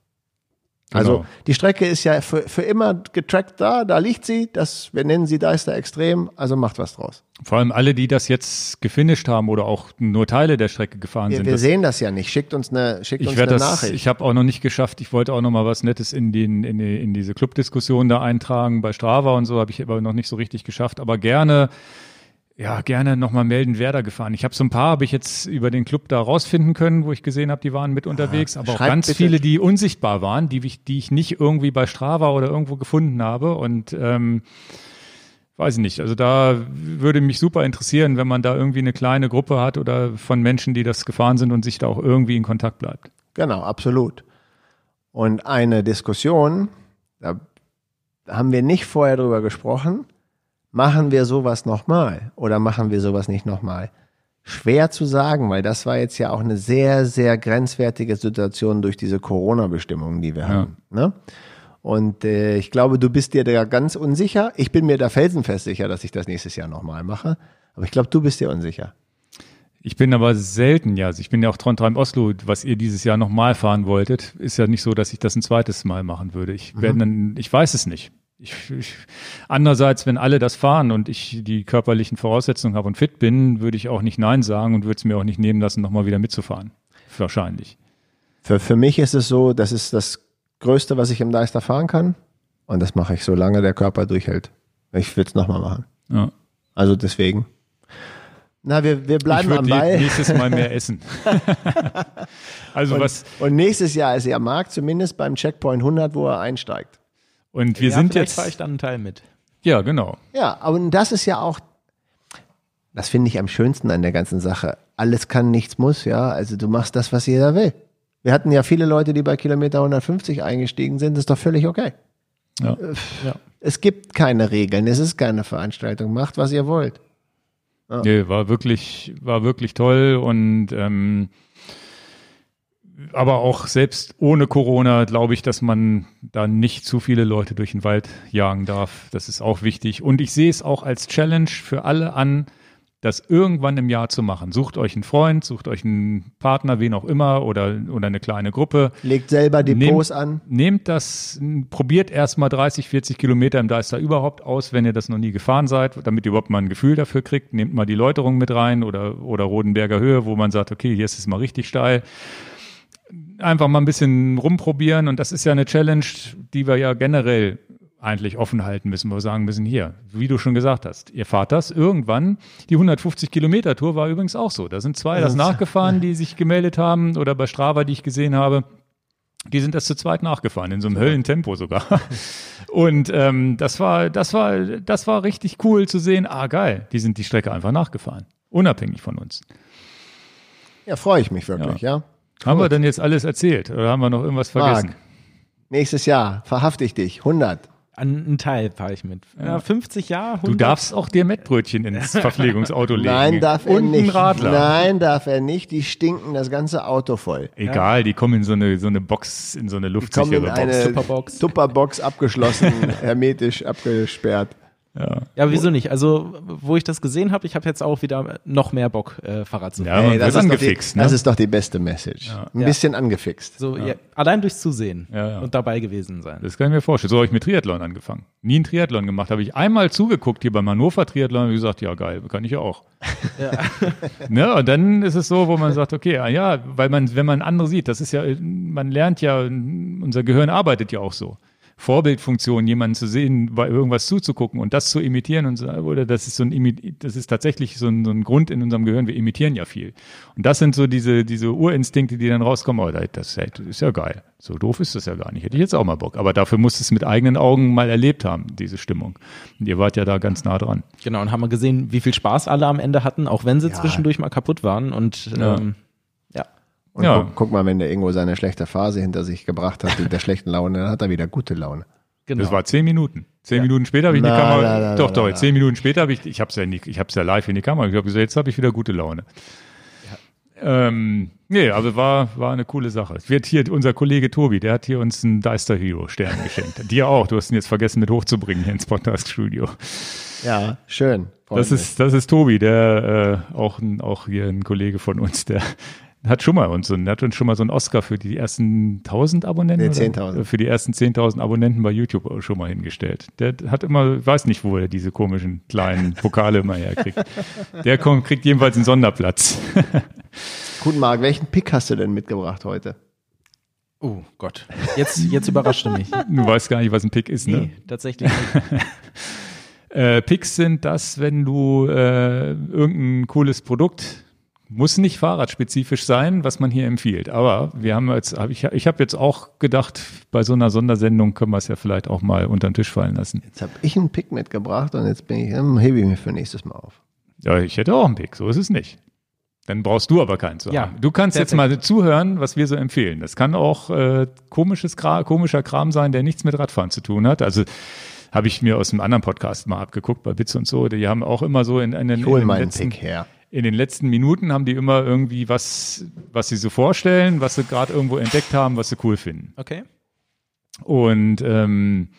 Also genau. die Strecke ist ja für, für immer getrackt da, da liegt sie, das, wir nennen sie Deister Extrem, also macht was draus. Vor allem alle, die das jetzt gefinisht haben oder auch nur Teile der Strecke gefahren wir, sind. Wir sehen das ja nicht, schickt uns eine, schickt ich uns eine das, Nachricht. Ich habe auch noch nicht geschafft, ich wollte auch noch mal was Nettes in, den, in, die, in diese Clubdiskussion da eintragen, bei Strava und so, habe ich aber noch nicht so richtig geschafft, aber gerne ja, gerne nochmal melden, wer da gefahren. Ich habe so ein paar, habe ich jetzt über den Club da rausfinden können, wo ich gesehen habe, die waren mit unterwegs, aber auch ganz bitte. viele, die unsichtbar waren, die ich, die ich nicht irgendwie bei Strava oder irgendwo gefunden habe. Und ähm, weiß ich nicht. Also da würde mich super interessieren, wenn man da irgendwie eine kleine Gruppe hat oder von Menschen, die das gefahren sind und sich da auch irgendwie in Kontakt bleibt. Genau, absolut. Und eine Diskussion, da haben wir nicht vorher drüber gesprochen, machen wir sowas nochmal oder machen wir sowas nicht nochmal? Schwer zu sagen, weil das war jetzt ja auch eine sehr, sehr grenzwertige Situation durch diese Corona-Bestimmungen, die wir haben. Ne? Und äh, ich glaube, du bist dir da ganz unsicher. Ich bin mir da felsenfest sicher, dass ich das nächstes Jahr nochmal mache. Aber ich glaube, du bist dir unsicher. Ich bin aber selten, ja. Also ich bin ja auch Trondheim Oslo, was ihr dieses Jahr nochmal fahren wolltet, ist ja nicht so, dass ich das ein zweites Mal machen würde. Ich werde dann, ich weiß es nicht. Ich, ich, andererseits, wenn alle das fahren und ich die körperlichen Voraussetzungen habe und fit bin, würde ich auch nicht Nein sagen und würde es mir auch nicht nehmen lassen, nochmal wieder mitzufahren. Wahrscheinlich. Für, für mich ist es so, das ist das Größte, was ich im Deister fahren kann. Und das mache ich, solange der Körper durchhält. Ich will es nochmal machen. Ja. Also deswegen. Na, wir, wir bleiben am würde Ball. nächstes Mal mehr essen. also Und, was, und nächstes Jahr ist ja Marc zumindest beim Checkpoint 100, wo er einsteigt. Und wir ja, sind jetzt, fahre ich dann einen Teil mit. ja, genau. Ja, aber das ist ja auch, das finde ich am schönsten an der ganzen Sache. Alles kann, nichts muss, ja. Also du machst das, was jeder will. Wir hatten ja viele Leute, die bei Kilometer 150 eingestiegen sind. Das ist doch völlig okay. Ja. Es gibt keine Regeln. Es ist keine Veranstaltung. Macht, was ihr wollt. Nee, war wirklich, war wirklich toll und ähm, aber auch selbst ohne Corona glaube ich, dass man da nicht zu viele Leute durch den Wald jagen darf. Das ist auch wichtig. Und ich sehe es auch als Challenge für alle an, das irgendwann im Jahr zu machen. Sucht euch einen Freund, sucht euch einen Partner, wen auch immer, oder, oder eine kleine Gruppe. Legt selber Depots Nehmt- an. Nehmt das, probiert erstmal 30, 40 Kilometer im Deister überhaupt aus, wenn ihr das noch nie gefahren seid, damit ihr überhaupt mal ein Gefühl dafür kriegt. Nehmt mal die Läuterung mit rein oder, oder Rodenberger Höhe, wo man sagt, okay, hier ist es mal richtig steil. Einfach mal ein bisschen rumprobieren und das ist ja eine Challenge, die wir ja generell eigentlich offen halten müssen, wo wir sagen müssen, hier, wie du schon gesagt hast, ihr fahrt das irgendwann. Die 150 Kilometer Tour war übrigens auch so. Da sind zwei das nachgefahren, die sich gemeldet haben oder bei Strava, die ich gesehen habe. Die sind das zu zweit nachgefahren, in so einem Höllentempo sogar. Und ähm, das war, das war, das war richtig cool zu sehen. Ah, geil, die sind die Strecke einfach nachgefahren. Unabhängig von uns. Ja, freue ich mich wirklich, ja. Haben wir denn jetzt alles erzählt? Oder haben wir noch irgendwas vergessen? Marc, nächstes Jahr verhafte ich dich. 100. An einen Teil fahre ich mit. Ja, 50 Jahre, 100. Du darfst auch dir Mettbrötchen ins Verpflegungsauto legen. Nein, darf er Und nicht. einen Radler. Nein, darf er nicht. Die stinken das ganze Auto voll. Egal, die kommen in so eine, so eine Box, in so eine Kommen luftsichere in eine Box. Tupperbox. Tupperbox abgeschlossen, hermetisch abgesperrt. Ja. Ja, wieso nicht? Also, wo ich das gesehen habe, ich habe jetzt auch wieder noch mehr Bock, äh, Fahrrad zu fahren. Ja, man Ey, wird ist angefixt, die, ne? das ist doch die beste Message. Ein Ja. bisschen angefixt. So, ja. allein durchs Zusehen Ja, ja. und dabei gewesen sein. Das kann ich mir vorstellen. So habe ich mit Triathlon angefangen. Nie einen Triathlon gemacht. Habe ich einmal zugeguckt hier beim Hannover Triathlon und gesagt, ja geil, kann ich ja auch. ne? Und dann ist es so, wo man sagt, okay, ah ja, weil man, wenn man andere sieht, das ist ja, man lernt ja, unser Gehirn arbeitet ja auch so. Vorbildfunktion, jemanden zu sehen, bei irgendwas zuzugucken und das zu imitieren und so, oder das ist so ein, das ist tatsächlich so ein, so ein Grund in unserem Gehirn, wir imitieren ja viel. Und das sind so diese, diese Urinstinkte, die dann rauskommen, oh, das ist ja geil. So doof ist das ja gar nicht. Hätte ich jetzt auch mal Bock. Aber dafür musst du es mit eigenen Augen mal erlebt haben, diese Stimmung. Und ihr wart ja da ganz nah dran. Genau, und haben wir gesehen, wie viel Spaß alle am Ende hatten, auch wenn sie Ja. zwischendurch mal kaputt waren. Und ähm, ja. Und Ja. guck, guck mal, wenn der irgendwo seine schlechte Phase hinter sich gebracht hat, mit der schlechten Laune, dann hat er wieder gute Laune. Genau. Das war zehn Minuten. Zehn Minuten später habe ich in die Na, Kamera. na, na, doch, na, doch. na. Zehn Minuten später habe ich, ich habe es ja, nicht- ich hab's ja live in die Kamera. Ich habe gesagt, jetzt habe ich wieder gute Laune. Ähm, nee, aber war, war eine coole Sache. Es wird hier, unser Kollege Tobi, der hat hier uns einen Deister Hero Stern geschenkt. Dir auch. Du hast ihn jetzt vergessen mit hochzubringen hier ins Podcast Studio. Ja, schön. Das ist, das ist Tobi, der äh, auch, ein, auch hier ein Kollege von uns, der hat schon mal uns, so, der hat uns schon mal so einen Oscar für die ersten 1000 Abonnenten. Nee, oder? 10.000. Für die ersten 10.000 Abonnenten bei YouTube schon mal hingestellt. Der hat immer, weiß nicht, wo er diese komischen kleinen Pokale immer herkriegt. Der kommt, kriegt jedenfalls einen Sonderplatz. Gut, Marc, welchen Pick hast du denn mitgebracht heute? Oh Gott. Jetzt, jetzt überraschte mich. Du weißt gar nicht, was ein Pick ist, ne? Nee, tatsächlich nicht. Äh, Picks sind das, wenn du äh, irgendein cooles Produkt, muss nicht fahrradspezifisch sein, was man hier empfiehlt. Aber wir haben jetzt, hab ich, ich habe jetzt auch gedacht, bei so einer Sondersendung können wir es ja vielleicht auch mal unter den Tisch fallen lassen. Jetzt habe ich einen Pick mitgebracht und jetzt bin ich, hm, hebe ich mir für nächstes Mal auf. Ja, ich hätte auch einen Pick, so ist es nicht. Dann brauchst du aber keinen zu Ja, haben. Du kannst jetzt mal zuhören, was wir so empfehlen. Das kann auch äh, komisches Kram, komischer Kram sein, der nichts mit Radfahren zu tun hat. Also habe ich mir aus einem anderen Podcast mal abgeguckt, bei Bits und so. Die haben auch immer so in, in, in, Ich hol den letzten, Pick her. In den letzten Minuten haben die immer irgendwie was, was sie so vorstellen, was sie gerade irgendwo entdeckt haben, was sie cool finden. Okay. Und ähm,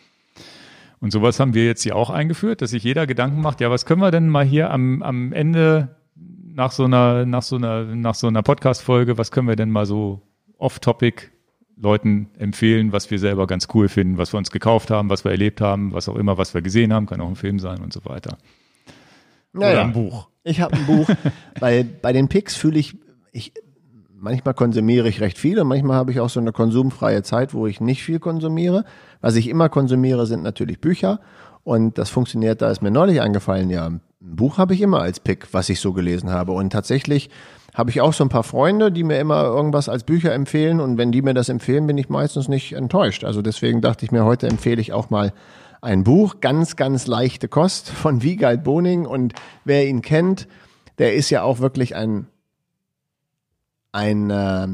und sowas haben wir jetzt hier auch eingeführt, dass sich jeder Gedanken macht, ja, was können wir denn mal hier am, am Ende nach so einer, nach so einer, nach so einer Podcast-Folge, was können wir denn mal so off-topic Leuten empfehlen, was wir selber ganz cool finden, was wir uns gekauft haben, was wir erlebt haben, was auch immer, was wir gesehen haben, kann auch ein Film sein und so weiter. Naja, Oder ein Buch. Ich habe ein Buch, weil bei den Picks fühle ich, ich, manchmal konsumiere ich recht viel und manchmal habe ich auch so eine konsumfreie Zeit, wo ich nicht viel konsumiere. Was ich immer konsumiere, sind natürlich Bücher. Und das funktioniert, da ist mir neulich eingefallen, ja, ein Buch habe ich immer als Pick, was ich so gelesen habe. Und tatsächlich habe ich auch so ein paar Freunde, die mir immer irgendwas als Bücher empfehlen. Und wenn die mir das empfehlen, bin ich meistens nicht enttäuscht. Also deswegen dachte ich mir, heute empfehle ich auch mal ein Buch, ganz, ganz leichte Kost von Wiegald Boning. Und wer ihn kennt, der ist ja auch wirklich ein, ein äh,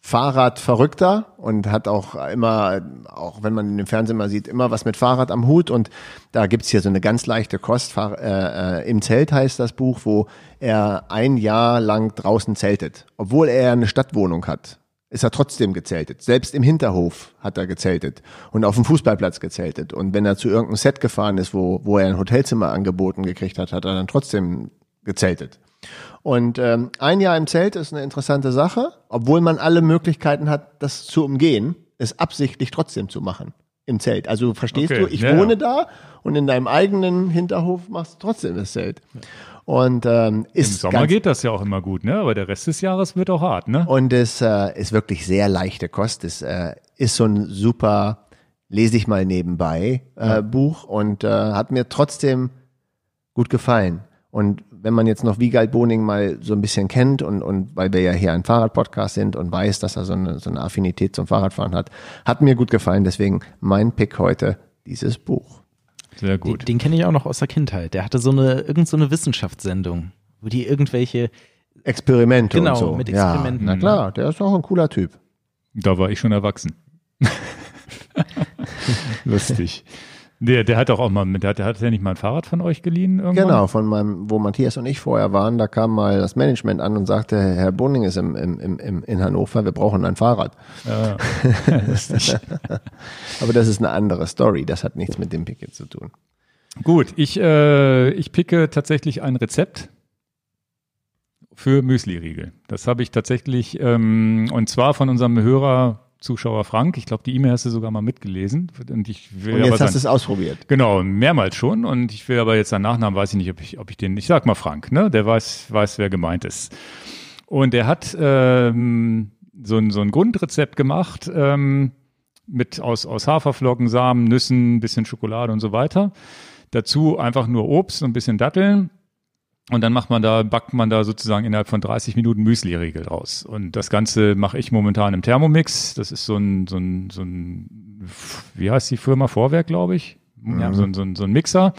Fahrradverrückter und hat auch immer, auch wenn man in dem Fernsehen mal sieht, immer was mit Fahrrad am Hut. Und da gibt's hier so eine ganz leichte Kost. Äh, äh, Im Zelt heißt das Buch, wo er ein Jahr lang draußen zeltet. Obwohl er eine Stadtwohnung hat, ist er trotzdem gezeltet. Selbst im Hinterhof hat er gezeltet und auf dem Fußballplatz gezeltet. Und wenn er zu irgendeinem Set gefahren ist, wo, wo er ein Hotelzimmer angeboten gekriegt hat, hat er dann trotzdem gezeltet. Und ähm, ein Jahr im Zelt ist eine interessante Sache, obwohl man alle Möglichkeiten hat, das zu umgehen, es absichtlich trotzdem zu machen im Zelt. Also verstehst Okay, du, ich ja, wohne ja. da und in deinem eigenen Hinterhof machst du trotzdem das Zelt. Und ähm, Im ist Sommer ganz, geht das ja auch immer gut, ne? Aber der Rest des Jahres wird auch hart, ne? und es äh, ist wirklich sehr leichte Kost. Es äh, ist so ein super, lese ich mal nebenbei äh, Buch und äh, hat mir trotzdem gut gefallen. Und wenn man jetzt noch Wiegald Boning mal so ein bisschen kennt und, und weil wir ja hier ein Fahrradpodcast sind und weiß, dass er so eine, so eine Affinität zum Fahrradfahren hat, hat mir gut gefallen. Deswegen mein Pick heute dieses Buch. Sehr Den, gut. den kenne ich auch noch aus der Kindheit. Der hatte so eine, irgend so eine Wissenschaftssendung, wo die irgendwelche, Experimente Genau, und so. mit Ja, Experimenten. na klar, der ist auch ein cooler Typ. Da war ich schon erwachsen. Lustig. Der, der hat doch auch mal, mit- der hat, der hat ja nicht mal ein Fahrrad von euch geliehen irgendwann? Genau, von meinem, wo Matthias und ich vorher waren, da kam mal das Management an und sagte, Herr Boning ist im, im, im, in Hannover, wir brauchen ein Fahrrad. Ja. Aber das ist eine andere Story, das hat nichts mit dem Pick jetzt zu tun. Gut, ich, äh, ich picke tatsächlich ein Rezept für Müsli-Riegel. Das habe ich tatsächlich, ähm, und zwar von unserem Hörer, Zuschauer Frank. Ich glaube, die E-Mail hast du sogar mal mitgelesen. Und ich will Und aber jetzt hast du es ausprobiert. Genau, mehrmals schon. Und ich will aber jetzt seinen Nachnamen, weiß ich nicht, ob ich, ob ich den, ich sag mal Frank, ne? Der weiß, weiß, wer gemeint ist. Und der hat ähm, so, ein, so ein Grundrezept gemacht ähm, mit aus, aus Haferflocken, Samen, Nüssen, bisschen Schokolade und so weiter. Dazu einfach nur Obst und ein bisschen Datteln. Und dann macht man da, backt man da sozusagen innerhalb von 30 Minuten Müsli-Riegel raus. Und das Ganze mache ich momentan im Thermomix. Das ist so ein, so ein, so ein, wie heißt die Firma? Vorwerk, glaube ich. Ja, so, ein, so, ein, so ein Mixer.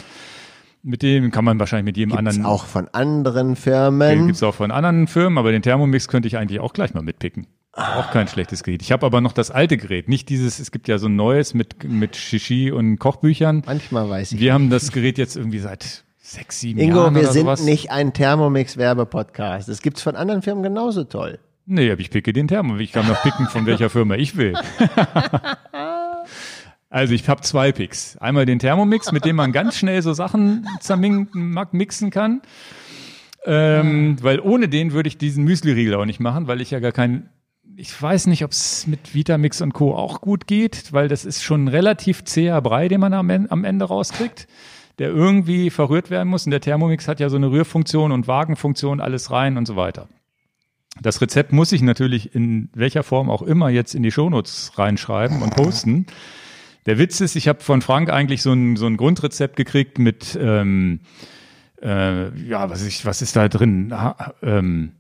Mit dem kann man wahrscheinlich mit jedem Gibt's anderen. auch von anderen Den Firmen. gibt's auch von anderen Firmen, aber den Thermomix könnte ich eigentlich auch gleich mal mitpicken. Auch kein schlechtes Gerät. Ich habe aber noch das alte Gerät, nicht dieses, es gibt ja so ein neues mit, mit Shishi und Kochbüchern. Manchmal weiß ich. Wir haben das Gerät jetzt irgendwie seit sechs, sieben Ingo, Jahren wir sind sowas. nicht ein Thermomix-Werbepodcast. Das gibt's von anderen Firmen genauso toll. Nee, aber ich picke den Thermomix. Ich kann noch picken, von welcher Firma ich will. Also ich habe zwei Picks. Einmal den Thermomix, mit dem man ganz schnell so Sachen mixen kann. Ähm, weil ohne den würde ich diesen Müsli-Riegel auch nicht machen, weil ich ja gar kein, ich weiß nicht, ob es mit Vitamix und Co. auch gut geht, weil das ist schon ein relativ zäher Brei, den man am Ende rauskriegt, der irgendwie verrührt werden muss. Und der Thermomix hat ja so eine Rührfunktion und Wagenfunktion, alles rein und so weiter. Das Rezept muss ich natürlich in welcher Form auch immer jetzt in die Shownotes reinschreiben und posten. Der Witz ist, ich habe von Frank eigentlich so ein, so ein Grundrezept gekriegt mit, ähm, äh, ja, was, ich, was ist da drin? Ha, ähm,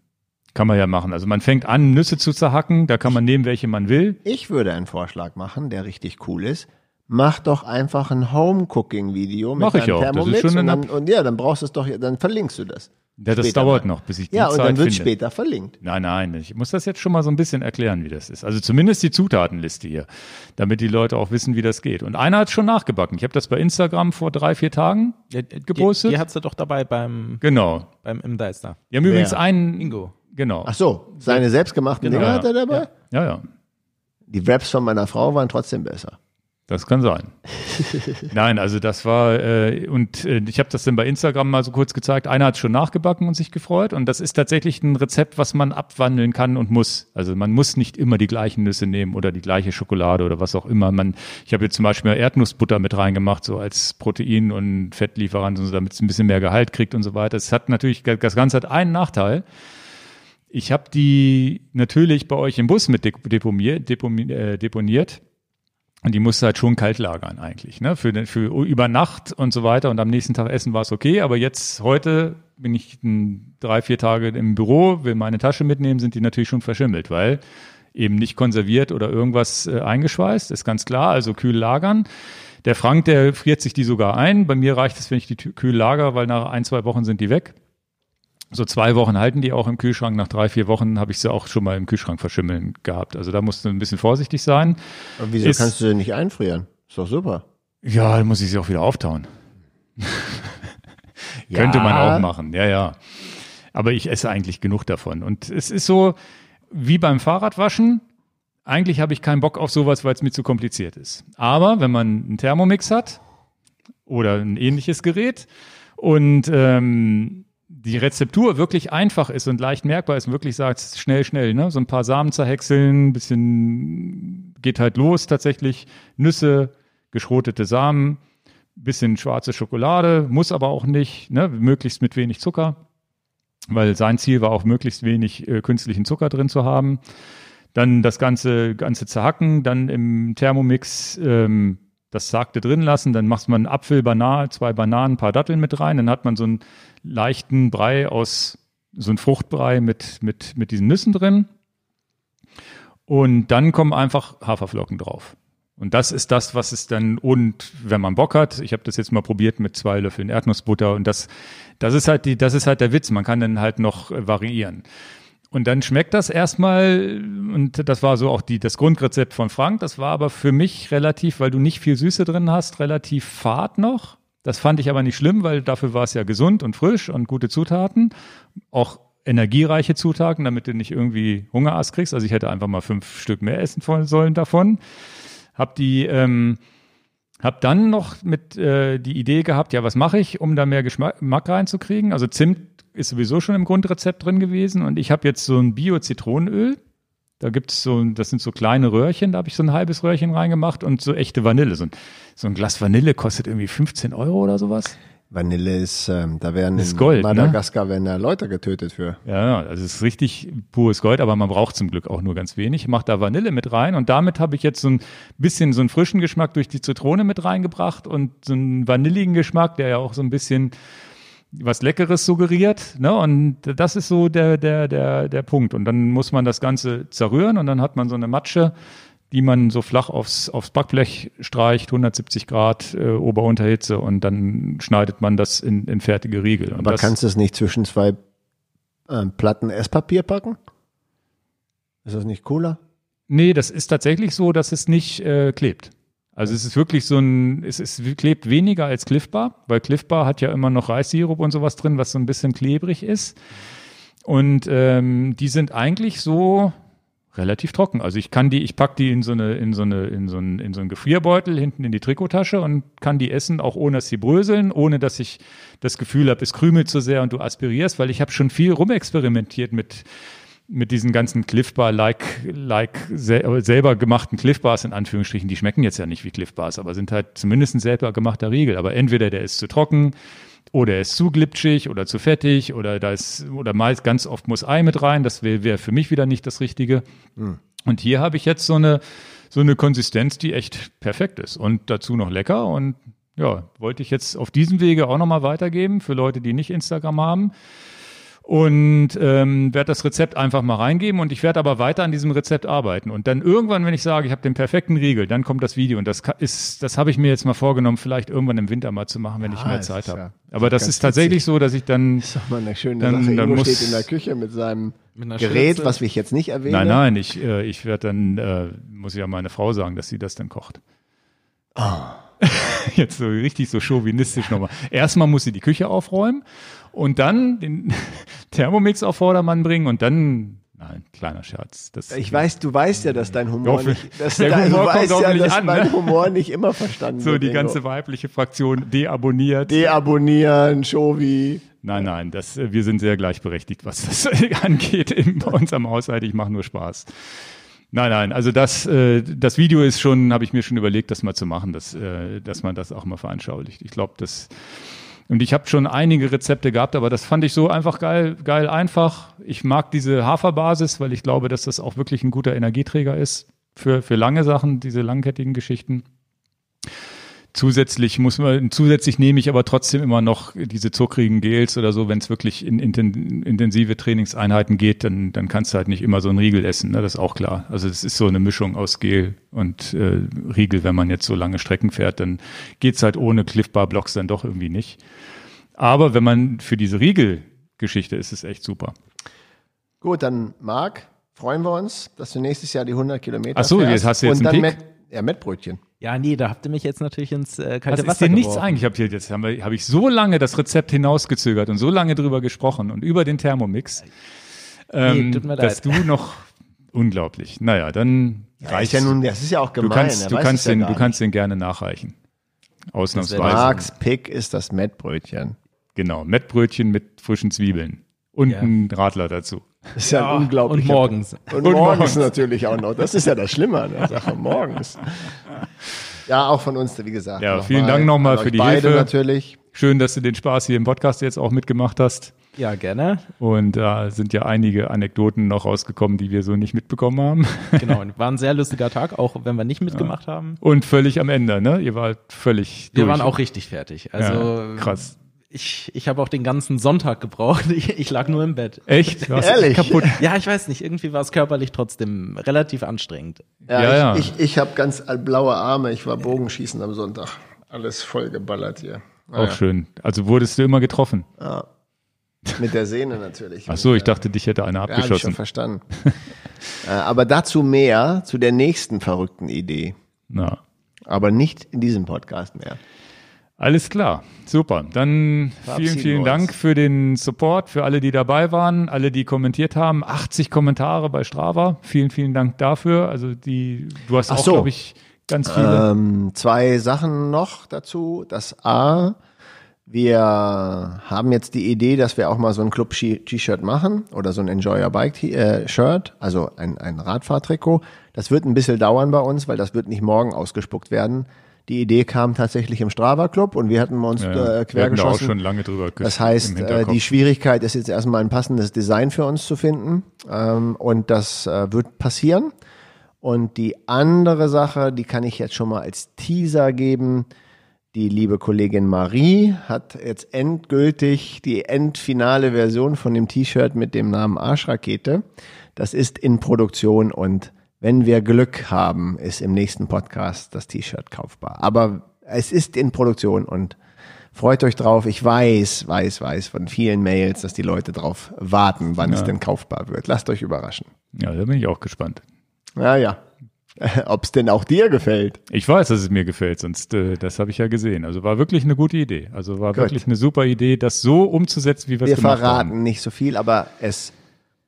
kann man ja machen. Also man fängt an, Nüsse zu zerhacken, da kann man nehmen, welche man will. Ich würde einen Vorschlag machen, der richtig cool ist. Mach doch einfach ein Home-Cooking-Video mit Mach ich deinem auch. Das ist Thermomix schon und, dann, und ja, dann brauchst du es doch, dann verlinkst du das. Ja, das Später dauert mal. noch, bis ich die Ja, und Zeit dann wird finde. später verlinkt. Nein, nein, ich muss das jetzt schon mal so ein bisschen erklären, wie das ist. Also zumindest die Zutatenliste hier, damit die Leute auch wissen, wie das geht. Und einer hat schon nachgebacken. Ich habe das bei Instagram vor drei, vier Tagen gepostet. Die, die hat's ja doch dabei beim, genau. beim im Deister. Die haben übrigens einen. Ingo. Genau. Ach so, seine selbstgemachten Genau. Dinger hat er dabei? Ja, ja. Die Raps von meiner Frau waren trotzdem besser. Das kann sein. Nein, also das war, äh, und äh, ich habe das dann bei Instagram mal so kurz gezeigt. Einer hat schon nachgebacken und sich gefreut. Und das ist tatsächlich ein Rezept, was man abwandeln kann und muss. Also man muss nicht immer die gleichen Nüsse nehmen oder die gleiche Schokolade oder was auch immer. Man, ich habe jetzt zum Beispiel Erdnussbutter mit reingemacht, so als Protein- und Fettlieferant, so, damit es ein bisschen mehr Gehalt kriegt und so weiter. Es hat natürlich, das Ganze hat einen Nachteil. Ich habe die natürlich bei euch im Bus mit de- deponiert, äh, deponiert. Und die musste halt schon kalt lagern eigentlich, ne? Für, für über Nacht und so weiter. Und am nächsten Tag essen war es okay. Aber jetzt, heute bin ich drei, vier Tage im Büro, will meine Tasche mitnehmen, sind die natürlich schon verschimmelt, weil eben nicht konserviert oder irgendwas äh, eingeschweißt, ist ganz klar. Also kühl lagern. Der Frank, der friert sich die sogar ein. Bei mir reicht es, wenn ich die kühl lager, weil nach ein, zwei Wochen sind die weg. So zwei Wochen halten die auch im Kühlschrank. Nach drei, vier Wochen habe ich sie auch schon mal im Kühlschrank verschimmeln gehabt. Also da musst du ein bisschen vorsichtig sein. Aber wieso Ist- kannst du denn nicht einfrieren? Ist doch super. Ja, dann muss ich sie auch wieder auftauen. Könnte man auch machen, ja, ja. Aber ich esse eigentlich genug davon. Und es ist so wie beim Fahrradwaschen. Eigentlich habe ich keinen Bock auf sowas, weil es mir zu kompliziert ist. Aber wenn man einen Thermomix hat oder ein ähnliches Gerät und ähm, die Rezeptur wirklich einfach ist und leicht merkbar ist wirklich sagt, schnell, schnell, ne? So ein paar Samen zerhäckseln, bisschen geht halt los tatsächlich. Nüsse, geschrotete Samen, bisschen schwarze Schokolade, muss aber auch nicht, ne? möglichst mit wenig Zucker, weil sein Ziel war auch möglichst wenig äh, künstlichen Zucker drin zu haben. Dann das ganze, ganze zerhacken, dann im Thermomix ähm, das Sagte drin lassen, dann macht man Apfel, Banane, zwei Bananen, ein paar Datteln mit rein, dann hat man so einen leichten Brei aus, so einen Fruchtbrei mit, mit, mit diesen Nüssen drin. Und dann kommen einfach Haferflocken drauf. Und das ist das, was es dann, und wenn man Bock hat, ich habe das jetzt mal probiert mit zwei Löffeln Erdnussbutter und das, das ist halt die, das ist halt der Witz. Man kann dann halt noch variieren. Und dann schmeckt das erstmal, und das war so auch die, das Grundrezept von Frank, das war aber für mich relativ, weil du nicht viel Süße drin hast, relativ fad noch. Das fand ich aber nicht schlimm, weil dafür war es ja gesund und frisch und gute Zutaten. Auch energiereiche Zutaten, damit du nicht irgendwie Hungerass kriegst. Also ich hätte einfach mal fünf Stück mehr essen sollen davon. Hab die, ähm, hab dann noch mit äh, die Idee gehabt, ja, was mache ich, um da mehr Geschmack reinzukriegen? Also Zimt ist sowieso schon im Grundrezept drin gewesen und ich habe jetzt so ein Bio-Zitronenöl. Da gibt's so, das sind so kleine Röhrchen, da habe ich so ein halbes Röhrchen reingemacht und so echte Vanille. So ein, so ein Glas Vanille kostet irgendwie 15 Euro oder sowas. Vanille ist, ähm, da werden Ist in Gold, ne? Madagaskar werden da Leute getötet für. Ja, also es ist richtig pures Gold, aber man braucht zum Glück auch nur ganz wenig. Ich mache da Vanille mit rein und damit habe ich jetzt so ein bisschen so einen frischen Geschmack durch die Zitrone mit reingebracht und so einen vanilligen Geschmack, der ja auch so ein bisschen was Leckeres suggeriert. Ne? Und das ist so der, der, der, der Punkt. Und dann muss man das Ganze zerrühren und dann hat man so eine Matsche, die man so flach aufs, aufs Backblech streicht, 170 Grad äh, Ober-Unterhitze und dann schneidet man das in, in fertige Riegel. Und Aber das, kannst du es nicht zwischen zwei ähm, Platten Esspapier packen? Ist das nicht cooler? Nee, das ist tatsächlich so, dass es nicht äh, klebt. Also es ist wirklich so ein, es ist, klebt weniger als Cliff Bar, weil Cliff Bar hat ja immer noch Reissirup und sowas drin, was so ein bisschen klebrig ist. Und ähm, die sind eigentlich so relativ trocken. Also ich kann die, ich pack die in so eine, in so eine, in so einen, in so einen Gefrierbeutel hinten in die Trikottasche und kann die essen, auch ohne dass sie bröseln, ohne dass ich das Gefühl habe, es krümelt zu sehr und du aspirierst, weil ich habe schon viel rumexperimentiert mit mit diesen ganzen Cliff Bar like like sel selber gemachten Cliff Bars in Anführungsstrichen, die schmecken jetzt ja nicht wie Cliff Bars, aber sind halt zumindest ein selber gemachter Riegel. Aber entweder der ist zu trocken oder er ist zu glitschig oder zu fettig oder da ist oder meist ganz oft muss Ei mit rein. Das wäre wär für mich wieder nicht das Richtige. Und hier habe ich jetzt so eine so eine Konsistenz, die echt perfekt ist und dazu noch lecker und ja, wollte ich jetzt auf diesem Wege auch nochmal weitergeben für Leute, die nicht Instagram haben. Und ähm, werde das Rezept einfach mal reingeben und ich werde aber weiter an diesem Rezept arbeiten und dann irgendwann, wenn ich sage, ich habe den perfekten Riegel, dann kommt das Video und das ist, das habe ich mir jetzt mal vorgenommen, vielleicht irgendwann im Winter mal zu machen, wenn ich Ja, mehr Zeit habe. ja aber das ist tatsächlich so, dass ich dann Das ist doch mal eine schöne Dann- Sache. dann Ingo muss- steht in der Küche mit seinem Mit Gerät, Schnitzel. was ich jetzt nicht erwähne. Nein, nein, ich, äh, ich werde dann, äh, muss ich ja meine Frau sagen, dass sie das dann kocht. Jetzt so richtig so chauvinistisch nochmal. Erstmal muss sie die Küche aufräumen und dann den Thermomix auf Vordermann bringen und dann, nein, kleiner Scherz. Das, Ich weiß, du weißt ja, dass dein Humor Hoffe- nicht, dass der dein, Humor du weißt ja, dass an, mein ne? Humor nicht immer verstanden so wird. die Ingo. ganze weibliche Fraktion deabonniert. Deabonnieren, Shovi. Nein, nein, das, wir sind sehr gleichberechtigt, was das angeht in, bei uns am Haushalt. Ich mache nur Spaß. Nein, nein, also das, äh, das Video ist schon, habe ich mir schon überlegt, das mal zu machen, dass, äh, dass man das auch mal veranschaulicht. Ich glaube, das und ich habe schon einige Rezepte gehabt, aber das fand ich so einfach geil, geil einfach. Ich mag diese Haferbasis, weil ich glaube, dass das auch wirklich ein guter Energieträger ist für, für lange Sachen, diese langkettigen Geschichten. Zusätzlich muss man, zusätzlich nehme ich aber trotzdem immer noch diese zuckrigen Gels oder so, wenn es wirklich in, inten, intensive Trainingseinheiten geht, dann, dann kannst du halt nicht immer so einen Riegel essen, ne? das ist auch klar. Also es ist so eine Mischung aus Gel und äh, Riegel, wenn man jetzt so lange Strecken fährt, dann geht's halt ohne Cliff Bar Blocks dann doch irgendwie nicht. Aber wenn man für diese Riegel-Geschichte ist es echt super. Gut, dann Marc, freuen wir uns, dass du nächstes Jahr die 100 Kilometer Ach so, fährst. jetzt hast du jetzt Und einen dann Pick? Met, ja, Mettbrötchen. Ja, nee, da habt ihr mich jetzt natürlich ins äh, kalte Was ist Wasser denn nichts geworfen. eigentlich? Ich hab hier, jetzt habe hab ich so lange das Rezept hinausgezögert und so lange drüber gesprochen und über den Thermomix, ähm, tut mir dass leid. du noch unglaublich. Naja, dann Reicht reicht ja nun, das ist ja auch Du gemein. kannst, du kannst es ja den, gar du kannst den gerne nachreichen. Ausnahmsweise. Marks Pick ist das Mettbrötchen. Genau, Mettbrötchen mit frischen Zwiebeln und Ja. ein Radler dazu. Das ist ja, ein unglaublich. Und morgens. Und, Und morgens, morgens. natürlich auch noch. Das ist ja das Schlimme an der Sache. Morgens. Ja, auch von uns, wie gesagt. Ja, vielen Dank nochmal für die beide Hilfe. natürlich. Schön, dass du den Spaß hier im Podcast jetzt auch mitgemacht hast. Ja, gerne. Und da sind ja einige Anekdoten noch rausgekommen, die wir so nicht mitbekommen haben. Genau, und war ein sehr lustiger Tag, auch wenn wir nicht mitgemacht haben. Und völlig am Ende, ne? Ihr wart völlig Wir durch. waren auch richtig fertig. Also Ja, krass. Ich, ich habe auch den ganzen Sonntag gebraucht. Ich, ich lag nur im Bett. Echt? Warst Ehrlich? kaputt. Ja, ich weiß nicht. Irgendwie war es körperlich trotzdem relativ anstrengend. Ja, Ja, ja. ich, ich, ich habe ganz blaue Arme. Ich war Bogenschießen am Sonntag. Alles voll geballert hier. Auch schön. Also wurdest du immer getroffen. Mit der Sehne natürlich. Ach so, ich dachte, dich hätte einer Ja, hab ich schon abgeschossen. verstanden. äh, aber dazu mehr, zu der nächsten verrückten Idee. Na, Aber nicht in diesem Podcast mehr. Alles klar. Super. Dann vielen, vielen. Dank für den Support, für alle, die dabei waren, alle, die kommentiert haben. 80 Kommentare bei Strava. Vielen, vielen Dank dafür. Also die, du hast Ach auch, so. glaube ich, ganz viele. Ähm, zwei Sachen noch dazu. Das A, wir haben jetzt die Idee, dass wir auch mal so ein Club-T-Shirt machen oder so ein Enjoy Your Bike-Shirt, also ein, ein Radfahrtrikot. Das wird ein bisschen dauern bei uns, weil das wird nicht morgen ausgespuckt werden. Die Idee kam tatsächlich im Strava Club und wir hatten uns Ja, äh, da auch quergeschossen. schon lange drüber Das heißt, äh, die Schwierigkeit ist jetzt erstmal ein passendes Design für uns zu finden. Ähm, und das äh, wird passieren. Und die andere Sache, die kann ich jetzt schon mal als Teaser geben. Die liebe Kollegin Marie hat jetzt endgültig die endfinale Version von dem T-Shirt mit dem Namen Arschrakete. Das ist in Produktion und wenn wir Glück haben, ist im nächsten Podcast das T-Shirt kaufbar. Aber es ist in Produktion und freut euch drauf. Ich weiß, weiß, weiß von vielen Mails, dass die Leute drauf warten, wann es denn kaufbar wird. Lasst euch überraschen. Ja, da bin ich auch gespannt. Naja, ob es denn auch dir gefällt. Ich weiß, dass es mir gefällt, sonst äh, das habe ich ja gesehen. Also war wirklich eine gute Idee. Also war wirklich eine super Idee, das so umzusetzen, wie wir es Wir gemacht verraten haben. nicht so viel, aber es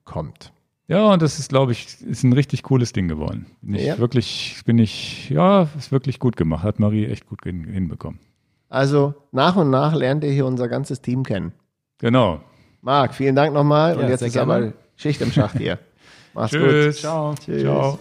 kommt. Ja, und das ist, glaube ich, ist ein richtig cooles Ding geworden. Bin ich Ja. wirklich, bin ich, ja, ist wirklich gut gemacht. Hat Marie echt gut hin, hinbekommen. Also nach und nach lernt ihr hier unser ganzes Team kennen. Genau. Marc, vielen Dank nochmal. Ja, und jetzt ist aber gerne. Schicht im Schacht hier. Mach's Tschüss. gut. Ciao. Tschüss. Ciao.